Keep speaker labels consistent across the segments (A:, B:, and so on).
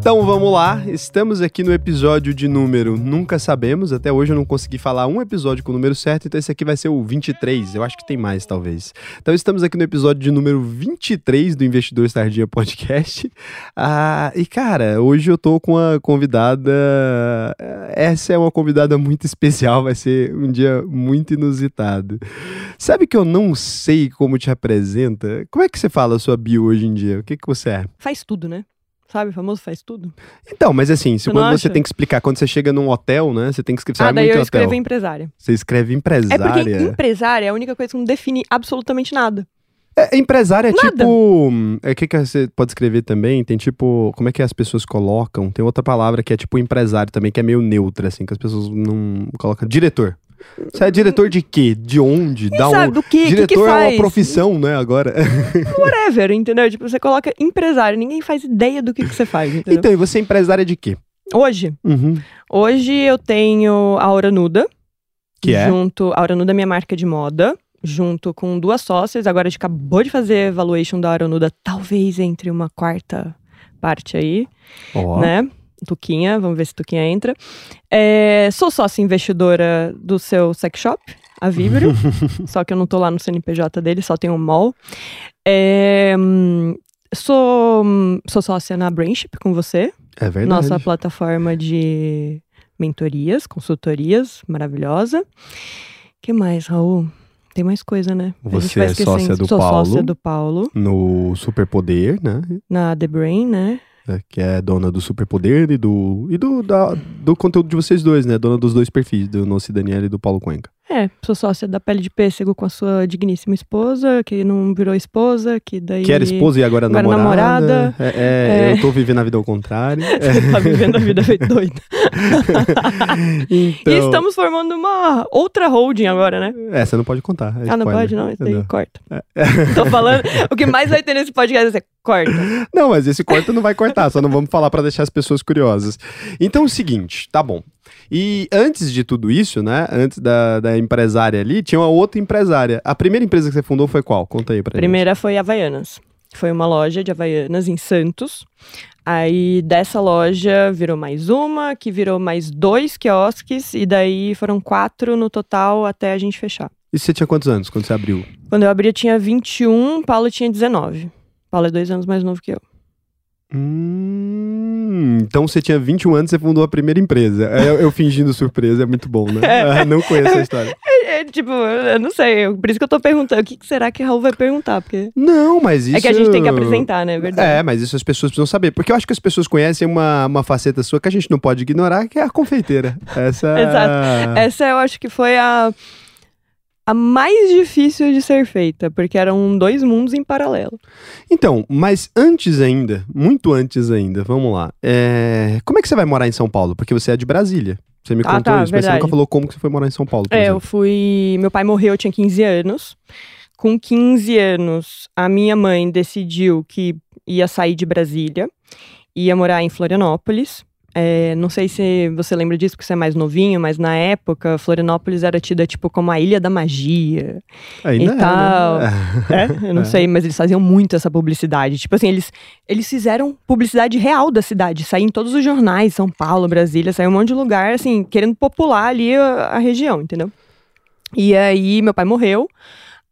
A: Então vamos lá, estamos aqui no episódio de número Nunca Sabemos. Até hoje eu não consegui falar um episódio com o número certo, então esse aqui vai ser o 23. Eu acho que tem mais, talvez. Então estamos aqui no episódio de número 23 do Investidor Sardinha Podcast. Ah, e cara, hoje eu tô com uma convidada. Essa é uma convidada muito especial, vai ser um dia muito inusitado. Sabe que eu não sei como te apresenta? Como é que você fala a sua bio hoje em dia? O que, que você é?
B: Faz tudo, né? Sabe, o famoso faz tudo.
A: Então, mas assim, se
B: Você
A: quando você
B: acha?
A: tem que explicar, quando você chega num hotel, né? Você tem que escrever.
B: Ah, daí
A: muito
B: eu escrevo
A: hotel.
B: empresária.
A: Você escreve
B: É
A: empresária.
B: porque empresária é a única coisa que não define absolutamente nada.
A: É, empresária é
B: Nada.
A: tipo. É que, que você pode escrever também? Tem tipo. Como é que as pessoas colocam? Tem outra palavra que é tipo empresário também, que é meio neutra, assim, que as pessoas não colocam. Diretor. Você é diretor de quê? De onde? Da
B: sabe
A: onde?
B: do que, o que,
A: Diretor
B: que
A: é
B: faz.
A: uma profissão, né? Agora.
B: Whatever, entendeu? Tipo, você coloca empresário, ninguém faz ideia do que, que você faz, entendeu?
A: então, e você é empresária de quê?
B: Hoje,
A: Uhum.
B: hoje eu tenho a Aura Nuda.
A: Que é?
B: Junto, a Aura Nuda é minha marca de moda. Junto com duas sócias. Agora a gente acabou de fazer valuation da Aura Nuda. Talvez entre uma quarta parte aí.
A: Ó.
B: né? Tuquinha, vamos ver se Tuquinha entra. É, sou sócia investidora do seu sex shop, a Vibrio, só que eu não tô lá no CNPJ dele, só tem um mall. É, hum, sou, hum, sou sócia na Brainship com você,
A: É verdade.
B: nossa plataforma de mentorias, consultorias, maravilhosa. que mais, Raul? Tem mais coisa, né?
A: Você é sócia do
B: Sou
A: Paulo.
B: sócia do Paulo,
A: No Superpoder, né?
B: na The Brain, né?
A: É, que é dona do Superpoder e do e do, da- do conteúdo de vocês dois, né? Dona dos dois perfis, do Noci Daniel e do Paulo Cuenca.
B: É, sou sócia da Pele de Pêssego com a sua digníssima esposa, que não virou esposa, que daí...
A: Que era esposa e agora,
B: agora
A: namorada.
B: namorada.
A: É, é,
B: É.
A: Eu tô vivendo a vida ao contrário. É,
B: tá vivendo a vida feito doida.
A: então,
B: E estamos formando uma outra holding agora, né?
A: É, você não pode contar. é
B: ah, não pode não? Isso daí
A: Não.
B: corta. Tô falando, o que mais vai ter nesse podcast é corta.
A: Não, mas esse corta não vai cortar, só não vamos falar pra deixar as pessoas curiosas. Então é o seguinte, tá bom. E antes de tudo isso, né? Antes da, da empresária ali, tinha uma outra empresária. A primeira empresa que você fundou foi qual? Conta aí pra gente.
B: Primeira foi Havaianas. Foi uma loja de Havaianas em Santos. Aí dessa loja virou mais uma, que virou mais dois quiosques, e daí foram quatro no total até a gente fechar.
A: E você tinha quantos anos quando você abriu?
B: Quando eu abri, eu tinha 21, Paulo tinha 19. Paulo é dois anos mais novo que eu.
A: Hum, então você tinha 21 anos e você fundou a primeira empresa. É, Eu, eu fingindo surpresa, é muito bom, né? Ah, não conheço a história.
B: É, tipo, eu não sei, por isso que eu tô perguntando. O que que será que Raul vai perguntar? Porque
A: Não, mas isso...
B: é que a gente tem que apresentar, né? É verdade.
A: É, mas isso as pessoas precisam saber. Porque eu acho que as pessoas conhecem uma, uma faceta sua que a gente não pode ignorar, que é a confeiteira. Essa...
B: Exato. Essa eu acho que foi a, a mais difícil de ser feita, porque eram dois mundos em paralelo.
A: Então, mas antes ainda, muito antes ainda, vamos lá. É, Como é que você vai morar em São Paulo? Porque você é de Brasília. Você me
B: Ah,
A: contou
B: tá,
A: isso, mas você
B: verdade.
A: nunca falou como que você foi morar em São Paulo,
B: É, eu
A: exemplo.
B: fui. Meu pai morreu, eu tinha 15 anos. Com 15 anos, a minha mãe decidiu que ia sair de Brasília, ia morar em Florianópolis. É, não sei se você lembra disso, porque você é mais novinho, mas na época, Florianópolis era tida tipo como a Ilha da Magia.
A: Ainda
B: e
A: é, né?
B: tal.
A: É.
B: É, eu não sei, mas eles faziam muito essa publicidade. Tipo assim, eles, eles fizeram publicidade real da cidade. Saía em todos os jornais, São Paulo, Brasília, saiu um monte de lugar, assim, querendo popular ali a, a região, entendeu? E aí, meu pai morreu.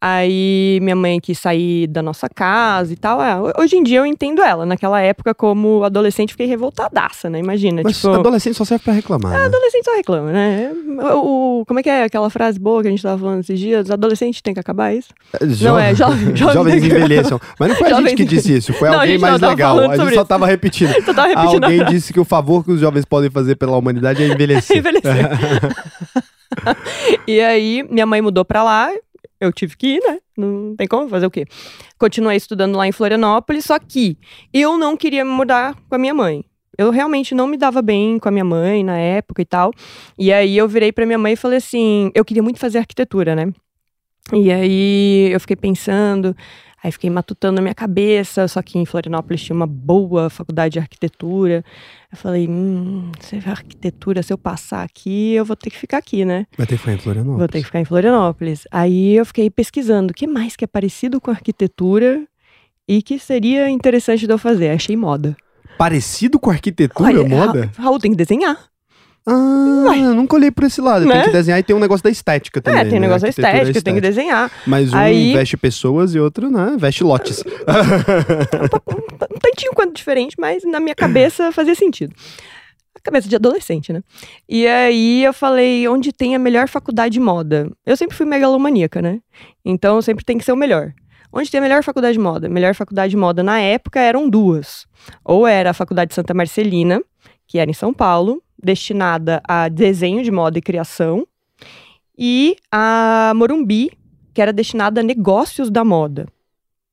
B: Aí minha mãe quis sair da nossa casa e tal. É, hoje em dia eu entendo ela. Naquela época, como adolescente, fiquei revoltadaça, né? Imagina.
A: Mas
B: tipo,
A: adolescente só serve pra reclamar, né?
B: adolescente só reclama, né? O, o- como é que é aquela frase boa que a gente tava falando esses dias? Adolescente tem que acabar é isso? Não, é jovem. Jovem
A: Jovens envelheçam. Mas não foi a gente que disse isso, foi
B: Não,
A: alguém mais legal. A gente só tava repetindo.
B: Eu tava repetindo
A: Alguém disse que o favor que os jovens podem fazer pela humanidade é envelhecer.
B: Envelhecer. e aí, minha mãe mudou pra lá, eu tive que ir, né? Não tem como fazer o quê? Continuei estudando lá em Florianópolis, só que eu não queria me mudar com a minha mãe. Eu realmente não me dava bem com a minha mãe na época e tal. E aí eu virei pra minha mãe e falei assim: eu queria muito fazer arquitetura, né? E aí eu fiquei pensando, aí fiquei matutando na minha cabeça, só que em Florianópolis tinha uma boa faculdade de arquitetura. Eu falei, hum, se é arquitetura, se eu passar aqui, eu vou ter que ficar aqui, né?
A: Vai ter que ficar em Florianópolis.
B: Vou ter que ficar em Florianópolis. Aí eu fiquei pesquisando o que mais que é parecido com arquitetura e que seria interessante de eu fazer. Achei moda.
A: Parecido com arquitetura,
B: Olha,
A: moda?
B: Ra- Raul tem que desenhar.
A: Ah, eu nunca olhei por esse lado. Tem
B: Né?
A: que desenhar e tem um negócio da estética também.
B: é, tem
A: né?
B: negócio da
A: Arquitetura é
B: estética, tem que desenhar.
A: Mas um
B: Aí-
A: veste pessoas e outro, né, veste lotes.
B: Um tantinho quanto diferente, mas na minha cabeça fazia sentido. A cabeça de adolescente, né? E aí eu falei, onde tem a melhor faculdade de moda? Eu sempre fui megalomaníaca, né? Então sempre tem que ser o melhor. Onde tem a melhor faculdade de moda? Melhor faculdade de moda na época eram duas. Ou era a Faculdade Santa Marcelina, que era em São Paulo, destinada a desenho de moda e criação, e a Morumbi, que era destinada a negócios da moda.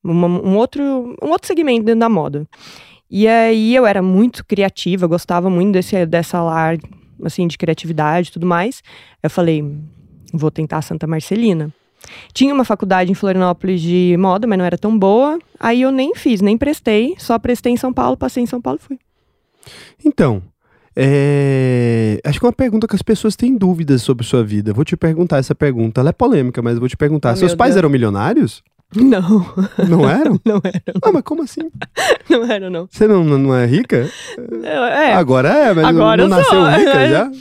B: Uma- um, outro, um outro segmento dentro da moda. E aí eu era muito criativa, gostava muito desse, dessa lar, assim, de criatividade e tudo mais. Eu falei, vou tentar Santa Marcelina. Tinha uma faculdade em Florianópolis de moda, mas não era tão boa. Aí eu nem fiz, nem prestei. Só prestei em São Paulo, passei em São Paulo e fui.
A: Então, é, acho que é uma pergunta que as pessoas têm dúvidas sobre sua vida. Vou te perguntar essa pergunta. Ela é polêmica, mas vou te perguntar.
B: Ah,
A: Seus pais
B: Deus.
A: eram milionários?
B: Não,
A: Não eram?
B: não era,
A: Ah, mas como assim?
B: não era, não.
A: Você não, não é rica?
B: É,
A: Agora é, mas
B: Agora
A: não
B: eu
A: nasceu
B: sou.
A: rica já?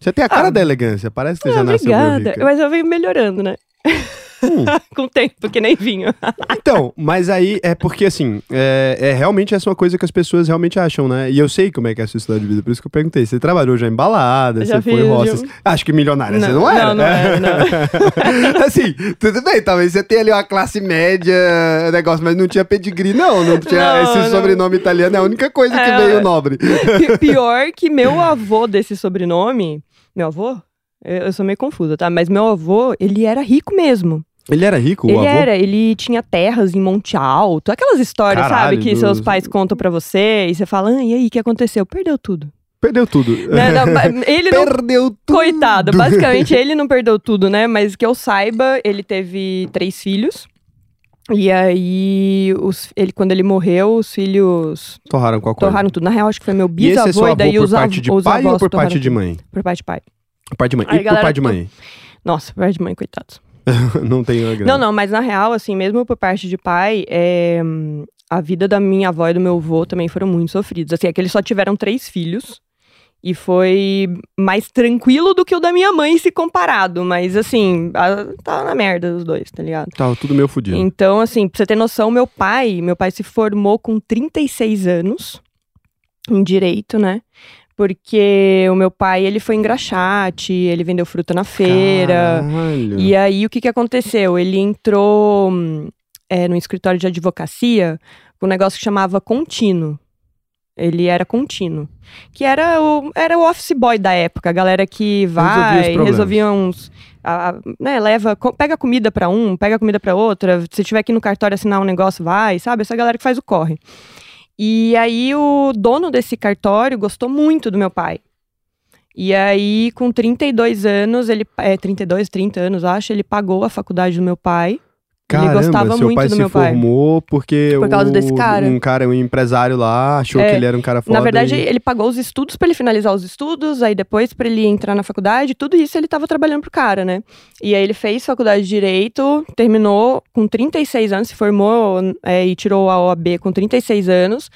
A: Você tem a cara
B: Ah.
A: da elegância, parece que você
B: ah,
A: já nasceu
B: obrigada.
A: rica.
B: Mas eu venho melhorando, né?
A: Hum.
B: Com o tempo, que nem vinho.
A: Então, mas aí é porque assim, é, é realmente essa é uma coisa que as pessoas realmente acham, né? E eu sei como é que é a sua história de vida, por isso que eu perguntei. Você trabalhou já em balada,
B: Já
A: você foi roças.
B: viu?
A: Acho que milionária você
B: Não,
A: não era.
B: não, não era, não.
A: assim, tudo bem, talvez você tenha ali uma classe média, negócio, mas não tinha pedigree, não. Não tinha
B: Não,
A: esse
B: não.
A: sobrenome italiano, é a única coisa que
B: É.
A: veio nobre.
B: Pi- Pior que meu avô desse sobrenome. Meu avô? Eu sou meio confusa, tá? Mas meu avô, ele era rico mesmo.
A: Ele era rico, o
B: ele
A: avô?
B: era, ele tinha terras em Monte Alto. Aquelas histórias,
A: Caralho,
B: sabe? Que seus pais contam pra você e você fala, ah, e aí, o que aconteceu? Perdeu tudo.
A: Perdeu tudo.
B: Né? Não, ba- ele não.
A: Perdeu tudo.
B: Coitado, basicamente ele não perdeu tudo, né? Mas que eu saiba, ele teve três filhos. E aí, os, ele, quando ele morreu, os filhos
A: Torraram a coisa.
B: torraram tudo. Na real, acho que foi meu
A: E esse é
B: bisavô
A: seu
B: e
A: avô
B: daí
A: por
B: os,
A: parte de
B: os
A: pai ou por parte de mãe?
B: Por parte de pai.
A: Por parte de mãe.
B: Aí,
A: e por parte de mãe?
B: Nossa, por parte de mãe, coitados.
A: não tem uma grana.
B: Não, não, mas na real, assim, mesmo por parte de pai, é, a vida da minha avó e do meu avô também foram muito sofridos. Assim, é que eles só tiveram três filhos. E foi mais tranquilo do que o da minha mãe se comparado. Mas, assim, a- tá na merda os dois, tá ligado?
A: Tava tudo meio fudido.
B: Então, assim, pra você ter noção, meu pai, meu pai se formou com 36 anos em direito, né? Porque o meu pai, ele foi engraxate, ele vendeu fruta na feira.
A: Caralho.
B: E aí, o que que aconteceu? Ele entrou é, no escritório de advocacia com um negócio que chamava contínuo. Ele era contínuo. Que era o, era o office boy da época, a galera que vai, resolvia uns. a- a- né, leva, pega comida pra um, pega comida pra outra. Se tiver aqui no cartório assinar um negócio, vai, sabe? Essa galera que faz o corre. E aí o dono desse cartório gostou muito do meu pai. E aí, com 32 anos, ele. É, 32, 30 anos, acho, ele pagou a faculdade do meu pai.
A: Caramba,
B: ele gostava
A: seu
B: muito
A: pai
B: do
A: se
B: meu pai.
A: formou porque
B: Por causa
A: o-
B: desse cara.
A: um cara, um empresário lá, achou
B: É,
A: que ele era um cara foda.
B: Na verdade,
A: e-
B: ele pagou os estudos pra ele finalizar os estudos, aí depois pra ele entrar na faculdade, tudo isso ele tava trabalhando pro cara, né? E aí ele fez faculdade de Direito, terminou com 36 anos, se formou é, e tirou a OAB com 36 anos.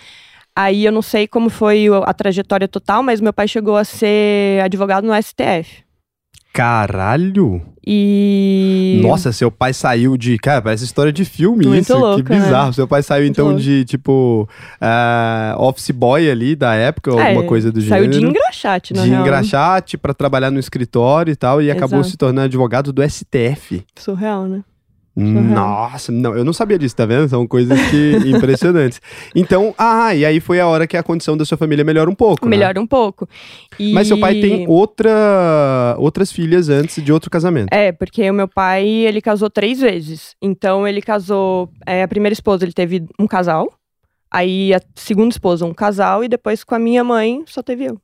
B: Aí eu não sei como foi a trajetória total, mas meu pai chegou a ser advogado no STF.
A: Caralho!
B: E.
A: Nossa, seu pai saiu de. Cara, parece história de filme
B: Muito
A: isso.
B: louco,
A: que
B: né?
A: bizarro. Seu pai saiu
B: Muito
A: então
B: louco.
A: de, tipo, ah, office boy ali da época, ou
B: É,
A: alguma coisa do
B: Saiu
A: gênero.
B: de engraxate, na
A: de
B: real.
A: engraxate pra trabalhar no escritório e tal, e acabou
B: Exato.
A: se tornando advogado do STF.
B: Surreal, né?
A: Nossa, não, eu não sabia disso, tá vendo? São coisas que impressionantes. Então, ah, e aí foi a hora que a condição da sua família melhora um pouco. né?
B: Melhora um pouco. E-
A: Mas seu pai tem outra, outras filhas antes de outro casamento.
B: É, porque o meu pai, ele casou três vezes. Então, ele casou... é, a primeira esposa, ele teve um casal. Aí, a segunda esposa, um casal. E depois, com a minha mãe, só teve eu.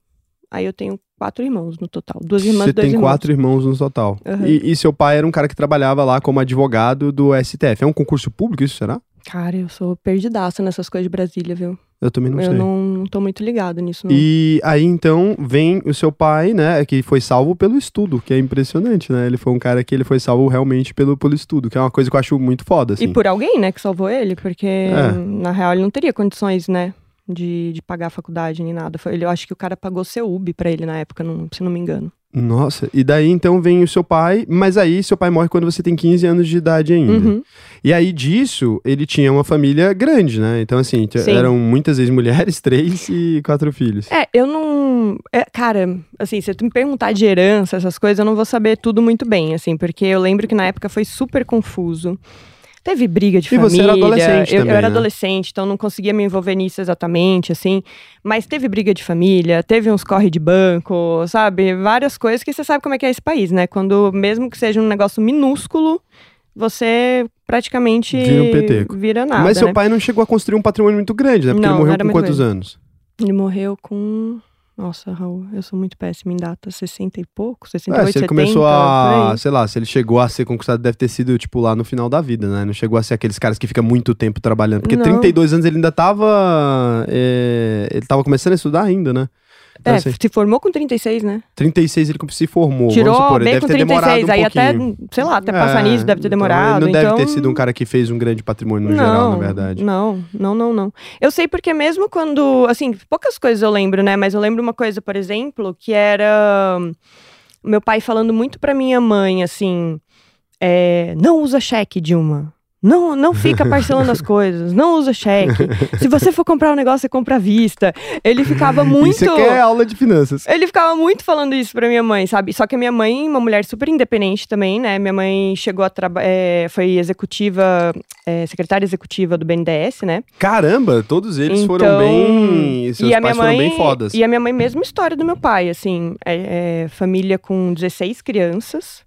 B: Aí, eu tenho quatro irmãos no total. Duas irmãs
A: Você
B: dois
A: tem
B: irmãos.
A: quatro irmãos no total.
B: Uhum.
A: E, e seu pai era um cara que trabalhava lá como advogado do STF. É um concurso público isso, será?
B: Cara, eu sou perdidaça nessas coisas de Brasília, viu?
A: Eu também não
B: eu
A: sei.
B: não, não tô muito ligada nisso, não.
A: E aí, então, vem o seu pai, né, que foi salvo pelo estudo, que é impressionante, né? Ele foi um cara que ele foi salvo realmente pelo, pelo estudo, que é uma coisa que eu acho muito foda, assim.
B: E por alguém, né, que salvou ele, porque
A: É.
B: na real ele não teria condições, né? De, de pagar a faculdade nem nada. Foi, ele- eu acho que o cara pagou CEUB pra ele na época, não, se não me engano.
A: Nossa, e daí então vem o seu pai, mas aí seu pai morre quando você tem 15 anos de idade ainda.
B: Uhum.
A: E aí disso, ele tinha uma família grande, né? Então, assim,
B: Sim.
A: eram muitas vezes mulheres, três e quatro filhos.
B: É, eu não. é, cara, assim, se tu me perguntar de herança, essas coisas, eu não vou saber tudo muito bem, assim, porque eu lembro que na época foi super confuso. Teve briga de
A: E você
B: família.
A: era adolescente
B: eu,
A: também,
B: eu era
A: né?
B: adolescente, então não conseguia me envolver nisso exatamente, assim. Mas teve briga de família, teve uns corre de banco, sabe? Várias coisas que você sabe como é que é esse país, né? Quando, mesmo que seja um negócio minúsculo, você praticamente
A: Vira um peteco.
B: vira nada.
A: mas seu
B: né?
A: pai não chegou a construir um patrimônio muito grande, né? Porque
B: Não,
A: ele morreu com quantos anos?
B: Ele morreu com. Nossa, Raul, eu sou muito péssima em data. 60 e pouco? 68,
A: É, se ele
B: 70,
A: começou a, sei lá, se ele chegou a ser conquistado, deve ter sido, tipo, lá no final da vida, né? Não chegou a ser aqueles caras que ficam muito tempo trabalhando. Porque
B: Não.
A: 32 anos ele ainda tava. é, ele tava começando a estudar ainda, né? Então,
B: É,
A: assim,
B: se formou com 36, né?
A: 36 ele se formou.
B: Tirou
A: supor,
B: bem com
A: ter demorado
B: 36.
A: um
B: aí até,
A: pouquinho.
B: sei lá, até passar
A: É,
B: nisso deve ter
A: então
B: demorado.
A: Ele não
B: então...
A: deve ter sido um cara que fez um grande patrimônio no
B: não,
A: geral, na verdade.
B: Não, não, não, não. Eu sei porque mesmo quando, assim, poucas coisas eu lembro, né? Mas eu lembro uma coisa, por exemplo, que era hum, meu pai falando muito pra minha mãe, assim, é, não usa cheque, Dilma. Não, não fica parcelando as coisas, não usa cheque. Se você for comprar um negócio, você compra à vista. Ele ficava muito.
A: Isso é aula de finanças.
B: Ele ficava muito falando isso pra minha mãe, sabe? Só que a minha mãe, uma mulher super independente também, né? Minha mãe chegou a trabalhar, foi executiva, é, secretária executiva do BNDES, né?
A: Caramba, todos eles foram
B: Então,
A: bem. Seus
B: e a minha
A: foram
B: mãe,
A: bem fodas.
B: E a minha mãe, mesma história do meu pai, assim, é, é, família com 16 crianças.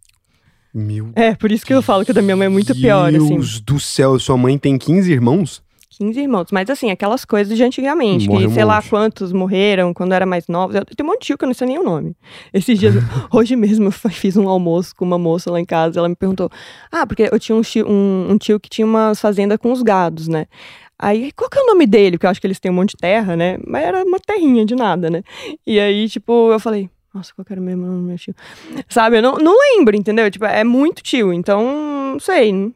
A: Meu
B: É, por isso que eu falo que a da minha mãe é muito pior, assim.
A: Deus do céu, sua mãe tem 15 irmãos?
B: 15 irmãos. Mas assim, aquelas coisas de antigamente,
A: Morre
B: que
A: um
B: sei lá
A: monte.
B: quantos morreram quando era mais novos. Eu tenho um monte de tio que eu não sei nem o nome. Esses dias, hoje mesmo, eu fiz um almoço com uma moça lá em casa. Ela me perguntou: Ah, porque eu tinha um tio, um, um tio que tinha uma fazenda com os gados, né? Aí, qual que é o nome dele? Porque eu acho que eles têm um monte de terra, né? Mas era uma terrinha de nada, né? E aí, tipo, eu falei, nossa, qual que era mesmo o nome do meu tio? Sabe, eu não, não lembro, entendeu? Tipo, é muito tio, então, não sei.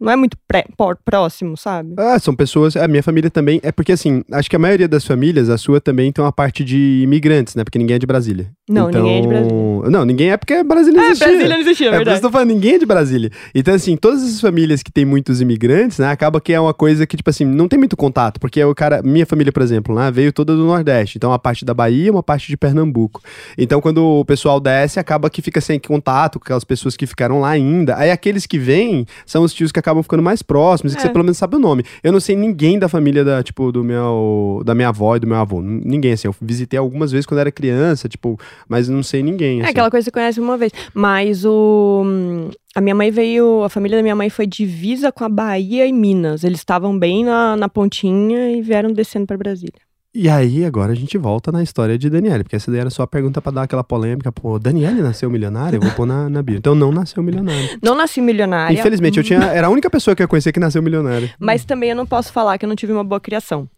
B: Não é muito pré- próximo, sabe?
A: Ah, são pessoas. A minha família também. É porque, assim, acho que a maioria das famílias, a sua também tem uma parte de imigrantes, né? Porque ninguém é de Brasília.
B: Não,
A: Então-
B: ninguém é de Brasília.
A: Não, ninguém é porque Brasília não
B: É,
A: existia.
B: Brasília não existia,
A: É por isso
B: verdade.
A: eu tô falando, ninguém é de Brasília. Então, assim, todas essas famílias que tem muitos imigrantes, né, acaba que é uma coisa que, tipo assim, não tem muito contato, porque o cara, minha família, por exemplo, né, veio toda do Nordeste, então uma parte da Bahia, uma parte de Pernambuco. Então, quando o pessoal desce, acaba que fica sem contato com aquelas pessoas que ficaram lá ainda. Aí aqueles que vêm são os tios que acabam ficando mais próximos, e que
B: É.
A: você pelo menos sabe o nome. Eu não sei ninguém da família da, tipo, do meu, da minha avó e do meu avô. Ninguém, assim, eu visitei algumas vezes quando era criança, tipo, mas não sei ninguém,
B: É
A: assim.
B: aquela coisa que você conhece uma vez. Mas o. hum, A minha mãe veio. A família da minha mãe foi divisa com a Bahia e Minas. Eles estavam bem na, na pontinha e vieram descendo pra Brasília.
A: E aí, agora a gente volta na história de Daniele, porque essa daí era só a pergunta pra dar aquela polêmica. Pô, Daniele nasceu milionária? Eu vou pôr na, na bio. Então não nasceu milionária.
B: Não nasci milionária.
A: Infelizmente, eu tinha. Era a única pessoa que eu conhecia que nasceu milionária.
B: Mas também eu não posso falar que eu não tive uma boa criação.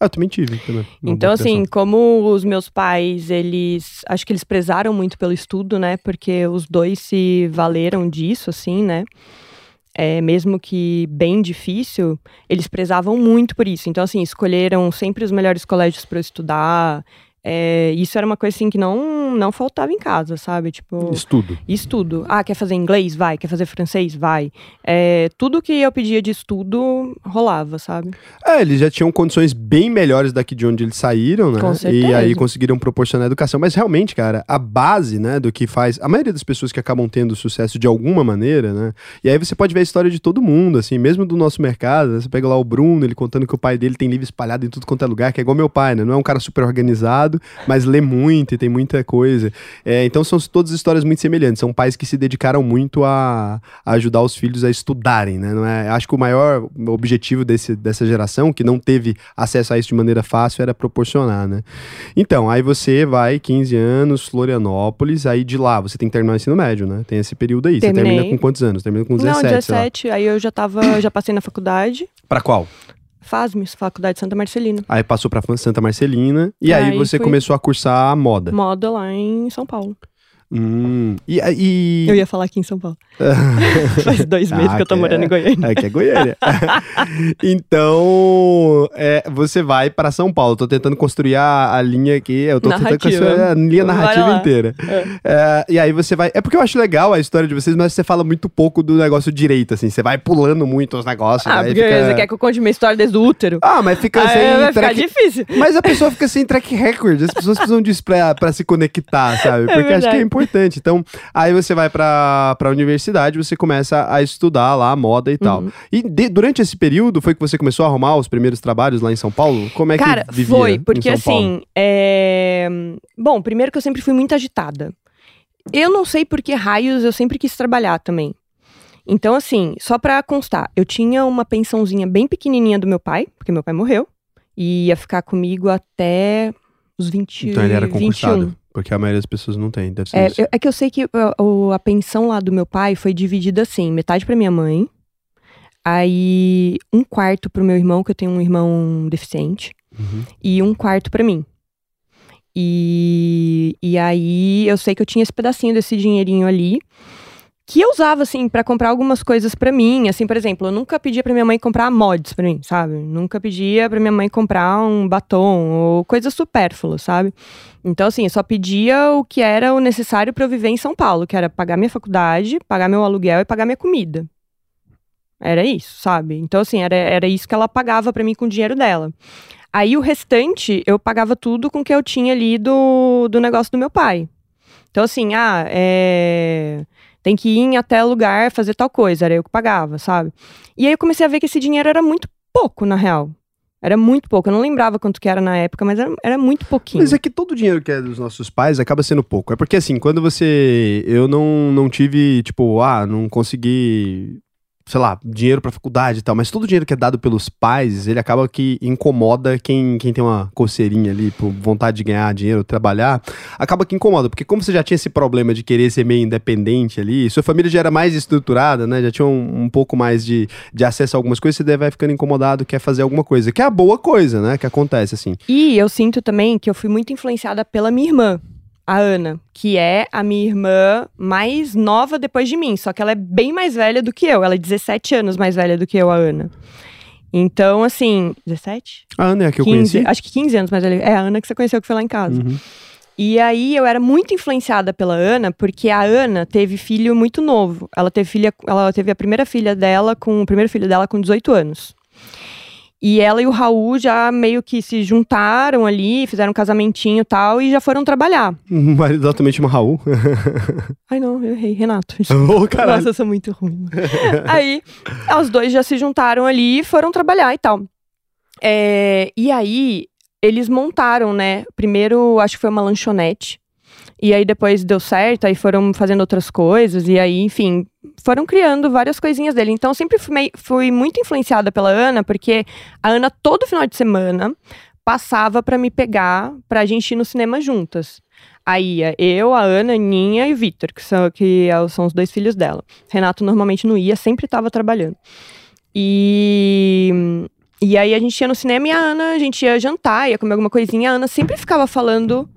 A: Ah, eu também tive. Também,
B: então, assim, como os meus pais, eles. Acho que eles prezaram muito pelo estudo, né? Porque os dois se valeram disso, assim, né? É, mesmo que bem difícil, eles prezavam muito por isso. Então, assim, escolheram sempre os melhores colégios para estudar. É, isso era uma coisa, assim, que não, não faltava em casa, sabe? Tipo.
A: Estudo.
B: Estudo. Ah, quer fazer inglês? Vai. Quer fazer francês? Vai. É, tudo que eu pedia de estudo rolava, sabe?
A: É, eles já tinham condições bem melhores daqui de onde eles saíram, né?
B: Com
A: E
B: certeza.
A: aí conseguiram proporcionar educação. Mas realmente, cara, a base, né, do que faz. A maioria das pessoas que acabam tendo sucesso de alguma maneira, né? E aí você pode ver a história de todo mundo, assim, mesmo do nosso mercado. né? Você pega lá o Bruno, ele contando que o pai dele tem livro espalhado em tudo quanto é lugar, que é igual meu pai, né? Não é um cara super organizado, mas lê muito e tem muita coisa. É, então são todas histórias muito semelhantes. São pais que se dedicaram muito a, a ajudar os filhos a estudarem, né? Não é, acho que o maior objetivo desse, dessa geração, que não teve acesso a isso de maneira fácil, era proporcionar, né? Então, aí você vai, 15 anos, Florianópolis, aí de lá você tem que terminar o ensino médio, né? Tem esse período aí. Você
B: Terminei.
A: termina com quantos anos? Termina com 17,
B: não,
A: sei lá.
B: 17. Aí eu já tava, já passei na faculdade.
A: Pra qual?
B: FASMES, Faculdade Santa Marcelina.
A: Aí passou pra Santa Marcelina, e aí,
B: Aí
A: você
B: fui-
A: começou a cursar moda.
B: Moda lá em São Paulo.
A: Hum, e, e...
B: Eu ia falar aqui em São Paulo. Faz dois meses
A: Ah,
B: que eu tô
A: que
B: morando
A: é-
B: em Goiânia.
A: Aqui é Goiânia. então, é, você vai para São Paulo. Tô tentando construir a, a linha aqui. Eu tô tentando
B: Narrativa.
A: construir a linha narrativa inteira. É, e aí você vai. É porque eu acho legal a história de vocês, mas você fala muito pouco do negócio direito, assim. Você vai pulando muito os negócios.
B: Ah,
A: aí
B: porque
A: fica-
B: você quer que eu conte minha história desde o útero?
A: Ah, mas fica
B: Ah,
A: sem
B: é, vai
A: track...
B: difícil.
A: Mas a pessoa fica sem track record. As pessoas precisam disso pra, pra se conectar, sabe? Porque acho que é
B: verdade.
A: Importante. Então, aí você vai pra, pra universidade, você começa a estudar lá moda e tal.
B: Uhum.
A: E de- durante esse período foi que você começou a arrumar os primeiros trabalhos lá em São Paulo? Como é
B: Cara,
A: que vivia
B: foi, porque assim, é... Bom, primeiro que eu sempre fui muito agitada. Eu não sei por que raios eu sempre quis trabalhar também. Então, assim, só pra constar, eu tinha uma pensãozinha bem pequenininha do meu pai, porque meu pai morreu, e ia ficar comigo até os 20,
A: Então ele era
B: 21.
A: concursado. Porque a maioria das pessoas não tem, deve ser
B: É,
A: isso.
B: eu- é que eu sei que o- a pensão lá do meu pai foi dividida assim: metade pra minha mãe, aí um quarto pro meu irmão, que eu tenho um irmão deficiente,
A: Uhum.
B: e um quarto pra mim. E, e aí eu sei que eu tinha esse pedacinho desse dinheirinho ali. Que eu usava, assim, pra comprar algumas coisas pra mim. Assim, por exemplo, eu nunca pedia pra minha mãe comprar mods pra mim, sabe? Nunca pedia pra minha mãe comprar um batom ou coisas supérfluas, sabe? Então, assim, eu só pedia o que era o necessário pra eu viver em São Paulo, que era pagar minha faculdade, pagar meu aluguel e pagar minha comida. Era isso, sabe? Então, assim, era, era isso que ela pagava pra mim com o dinheiro dela. Aí o restante, eu pagava tudo com o que eu tinha ali do, do negócio do meu pai. Então, assim, ah, é... tem que ir em até lugar fazer tal coisa, era eu que pagava, sabe? E aí eu comecei a ver que esse dinheiro era muito pouco, na real. Era muito pouco. Eu não lembrava quanto que era na época, mas era, era muito pouquinho.
A: Mas é que todo o dinheiro que é dos nossos pais acaba sendo pouco. É porque assim, quando você. Eu não, não tive, tipo, ah, não consegui. Sei lá, dinheiro pra faculdade e tal, mas todo o dinheiro que é dado pelos pais, ele acaba que incomoda quem, quem tem uma coceirinha ali, por vontade de ganhar dinheiro, trabalhar, acaba que incomoda, porque como você já tinha esse problema de querer ser meio independente ali, sua família já era mais estruturada, né, já tinha um, um pouco mais de, de acesso a algumas coisas, você vai ficando incomodado, quer fazer alguma coisa, que é a boa coisa, né, que acontece assim.
B: E eu sinto também que eu fui muito influenciada pela minha irmã, a Ana, que é a minha irmã mais nova depois de mim, só que ela é bem mais velha do que eu, ela é 17 anos mais velha do que eu, a Ana. Então, assim, 17?
A: A Ana é a que eu
B: 15,
A: conheci.
B: acho que 15 anos mais velha. É a Ana que você conheceu que foi lá em casa.
A: Uhum.
B: E aí eu era muito influenciada pela Ana, porque a Ana teve filho muito novo. Ela teve filha, ela teve a primeira filha dela com o primeiro filho dela com 18 anos. E ela e o Raul já meio que se juntaram ali, fizeram um casamentinho e tal, e já foram trabalhar.
A: O marido dela chama Raul.
B: Ai, não, eu errei, Renato.
A: Ô, caralho.
B: Nossa, eu sou muito ruim. aí, os dois já se juntaram ali e foram trabalhar e tal. É, e aí, eles montaram, né? Primeiro, acho que foi uma lanchonete. E aí depois deu certo, aí foram fazendo outras coisas, e aí, enfim, foram criando várias coisinhas dele. Então, sempre fui, fui muito influenciada pela Ana, porque a Ana, todo final de semana, passava pra me pegar pra gente ir no cinema juntas. Aí ia eu, a Ana, a Aninha e Vitor, que, são, que é- são os dois filhos dela. Renato normalmente não ia, sempre estava trabalhando. E, e aí a gente ia no cinema e a Ana, a gente ia jantar, ia comer alguma coisinha. A Ana sempre ficava falando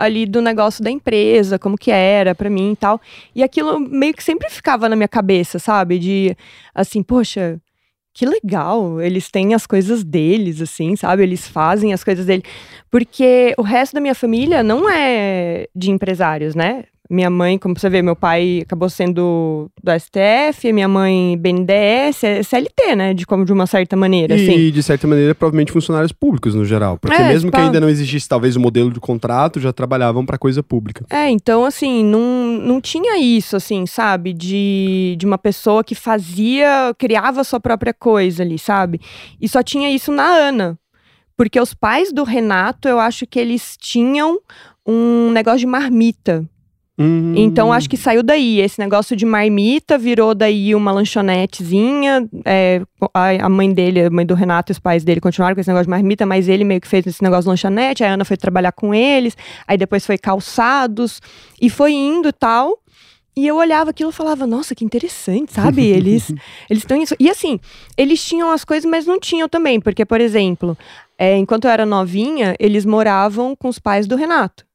B: ali do negócio da empresa, como que era pra mim e tal. E aquilo meio que sempre ficava na minha cabeça, sabe? De assim, poxa, que legal, eles têm as coisas deles, assim, sabe? Eles fazem as coisas deles. Porque o resto da minha família não é de empresários, né? Minha mãe, como você vê, meu pai acabou sendo do STF, minha mãe BNDES, é CLT, né? De, como, de uma certa maneira, assim.
A: E, de certa maneira, provavelmente funcionários públicos no geral. Porque
B: É,
A: mesmo
B: tipo,
A: que ainda não existisse, talvez, o modelo de contrato, já trabalhavam pra coisa pública.
B: É, então, assim, não, não tinha isso, assim, sabe? De, de uma pessoa que fazia, criava a sua própria coisa ali, sabe? E só tinha isso na Ana. Porque os pais do Renato, eu acho que eles tinham um negócio de marmita.
A: Hum.
B: Então, acho que saiu daí. Esse negócio de marmita virou daí uma lanchonetezinha. É, a, a mãe dele, a mãe do Renato e os pais dele continuaram com esse negócio de marmita, mas ele meio que fez esse negócio de lanchonete. A Ana foi trabalhar com eles. Aí depois foi calçados. E foi indo e tal. E eu olhava aquilo e falava, nossa, que interessante, sabe? Eles eles estão isso. E assim, eles tinham as coisas, mas não tinham também. Porque, por exemplo, é, enquanto eu era novinha, eles moravam com os pais do Renato.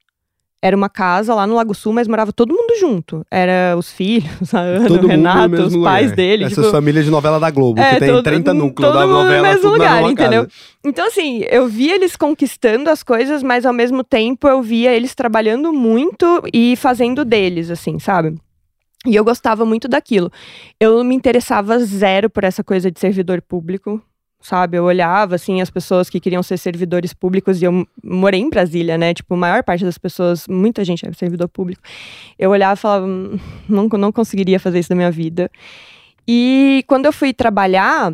B: Era uma casa lá no Lago Sul, mas morava todo mundo junto. Era os filhos, a Ana,
A: Todo
B: o
A: no
B: Renato,
A: mesmo
B: os
A: lugar.
B: pais dele.
A: Essas
B: tipo,
A: famílias de novela da Globo,
B: É,
A: que tem
B: todo-
A: 30 núcleos
B: todo
A: da
B: mundo no
A: novela,
B: mesmo
A: tudo na
B: lugar, entendeu?
A: casa.
B: Então, assim, eu via eles conquistando as coisas, mas ao mesmo tempo eu via eles trabalhando muito e fazendo deles, assim, sabe? E eu gostava muito daquilo. Eu me interessava zero por essa coisa de servidor público, sabe? Eu olhava, assim, as pessoas que queriam ser servidores públicos, e eu morei em Brasília, né? Tipo, a maior parte das pessoas, muita gente é servidor público. Eu olhava e falava, "Hum, não, não conseguiria fazer isso na minha vida. E quando eu fui trabalhar,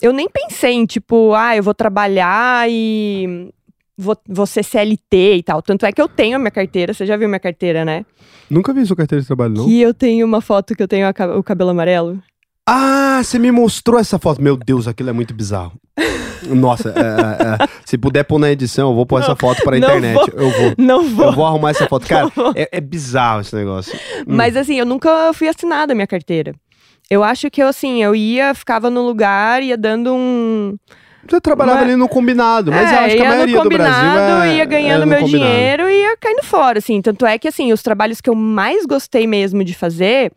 B: eu nem pensei em, tipo, ah, eu vou trabalhar e vou, vou ser CLT e tal. Tanto é que eu tenho a minha carteira, você já viu minha carteira, né?
A: Nunca vi sua carteira de trabalho, não?
B: Que eu tenho uma foto que eu tenho a o cabelo amarelo.
A: Ah, você me mostrou essa foto. Meu Deus, aquilo é muito bizarro. Nossa, é, é, é. se puder pôr na edição, eu vou pôr essa
B: Não,
A: foto pra internet.
B: vou.
A: Eu vou.
B: Não vou.
A: Eu vou arrumar essa foto. Cara, é, é bizarro esse negócio. Hum.
B: Mas assim, eu nunca fui assinada a minha carteira. Eu acho que eu, assim, eu ia, ficava no lugar, ia dando um.
A: Você trabalhava
B: Não é-
A: ali no combinado, mas eu
B: é,
A: acho que a
B: ia
A: maioria
B: no
A: do Brasil
B: combinado,
A: é,
B: ia ganhando
A: é
B: meu
A: combinado.
B: dinheiro e ia caindo fora, assim. Tanto é que, assim, os trabalhos que eu mais gostei mesmo de fazer.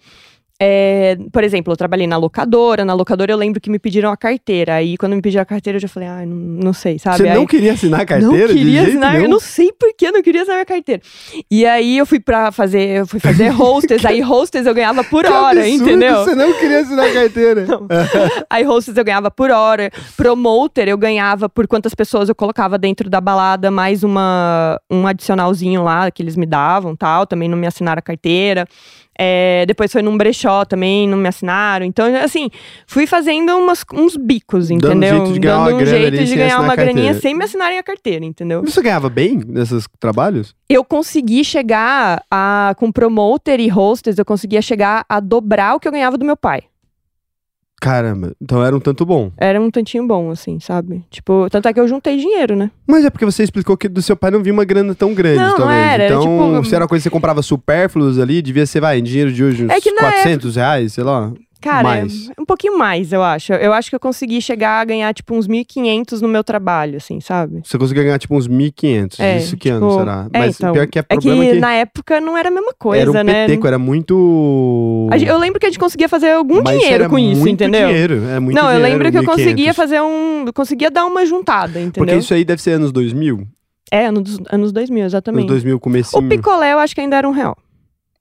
B: É, por exemplo, eu trabalhei na locadora. Na locadora eu lembro que me pediram a carteira. Aí quando me pediram a carteira, eu já falei, ah, não, não sei, sabe?
A: Você não
B: Aí-
A: queria assinar a carteira?
B: não queria assinar, eu não sei por que não queria assinar minha carteira. E aí eu fui pra fazer, eu fui fazer hostess, aí hostess eu ganhava por
A: Que
B: hora,
A: absurdo,
B: entendeu?
A: Você não queria assinar a carteira.
B: Não. Aí hostess eu ganhava por hora, promoter eu ganhava por quantas pessoas eu colocava dentro da balada, mais uma um adicionalzinho lá que eles me davam, tal, também não me assinaram a carteira. É, depois foi num brechó também, não me assinaram. Então, assim, fui fazendo umas- uns bicos,
A: Dando
B: entendeu?
A: jeito de ganhar uma
B: Dando um jeito de ganhar uma graninha sem me assinarem a carteira, entendeu?
A: Você ganhava bem nesses trabalhos?
B: eu consegui chegar a, com promoter e hostess, eu conseguia chegar a dobrar o que eu ganhava do meu pai.
A: Caramba, então era um tanto bom.
B: Era um tantinho bom, assim, sabe? Tipo, tanto é que eu juntei dinheiro, né?
A: Mas é porque você explicou que do seu pai não vinha uma grana tão grande,
B: Não,
A: talvez.
B: era, era
A: então,
B: tipo-
A: se era uma coisa que você comprava supérfluos ali, devia ser, vai, em dinheiro de hoje, uns
B: É que na
A: 400 reais, sei lá.
B: Cara,
A: Mais.
B: é um pouquinho mais, eu acho. Eu acho que eu consegui chegar a ganhar, tipo, uns 1.500 no meu trabalho, assim, sabe?
A: Você conseguia ganhar, tipo, uns 1.500.
B: É,
A: Isso que ano
B: tipo,
A: será?
B: é,
A: Mas
B: então,
A: pior que é
B: É que,
A: problema que,
B: na época não era a mesma coisa,
A: era um
B: né?
A: peteco, era muito...
B: Eu lembro que a gente conseguia fazer algum
A: Mas
B: dinheiro com isso, entendeu?
A: Dinheiro, é muito
B: não, eu
A: dinheiro,
B: lembro que eu
A: 1.500.
B: conseguia fazer um. Eu conseguia dar uma juntada, entendeu?
A: Porque isso aí deve ser anos 2000?
B: É, anos, anos 2000,
A: Anos
B: exatamente.
A: 2000, comecinho.
B: O picolé eu acho que ainda era um real.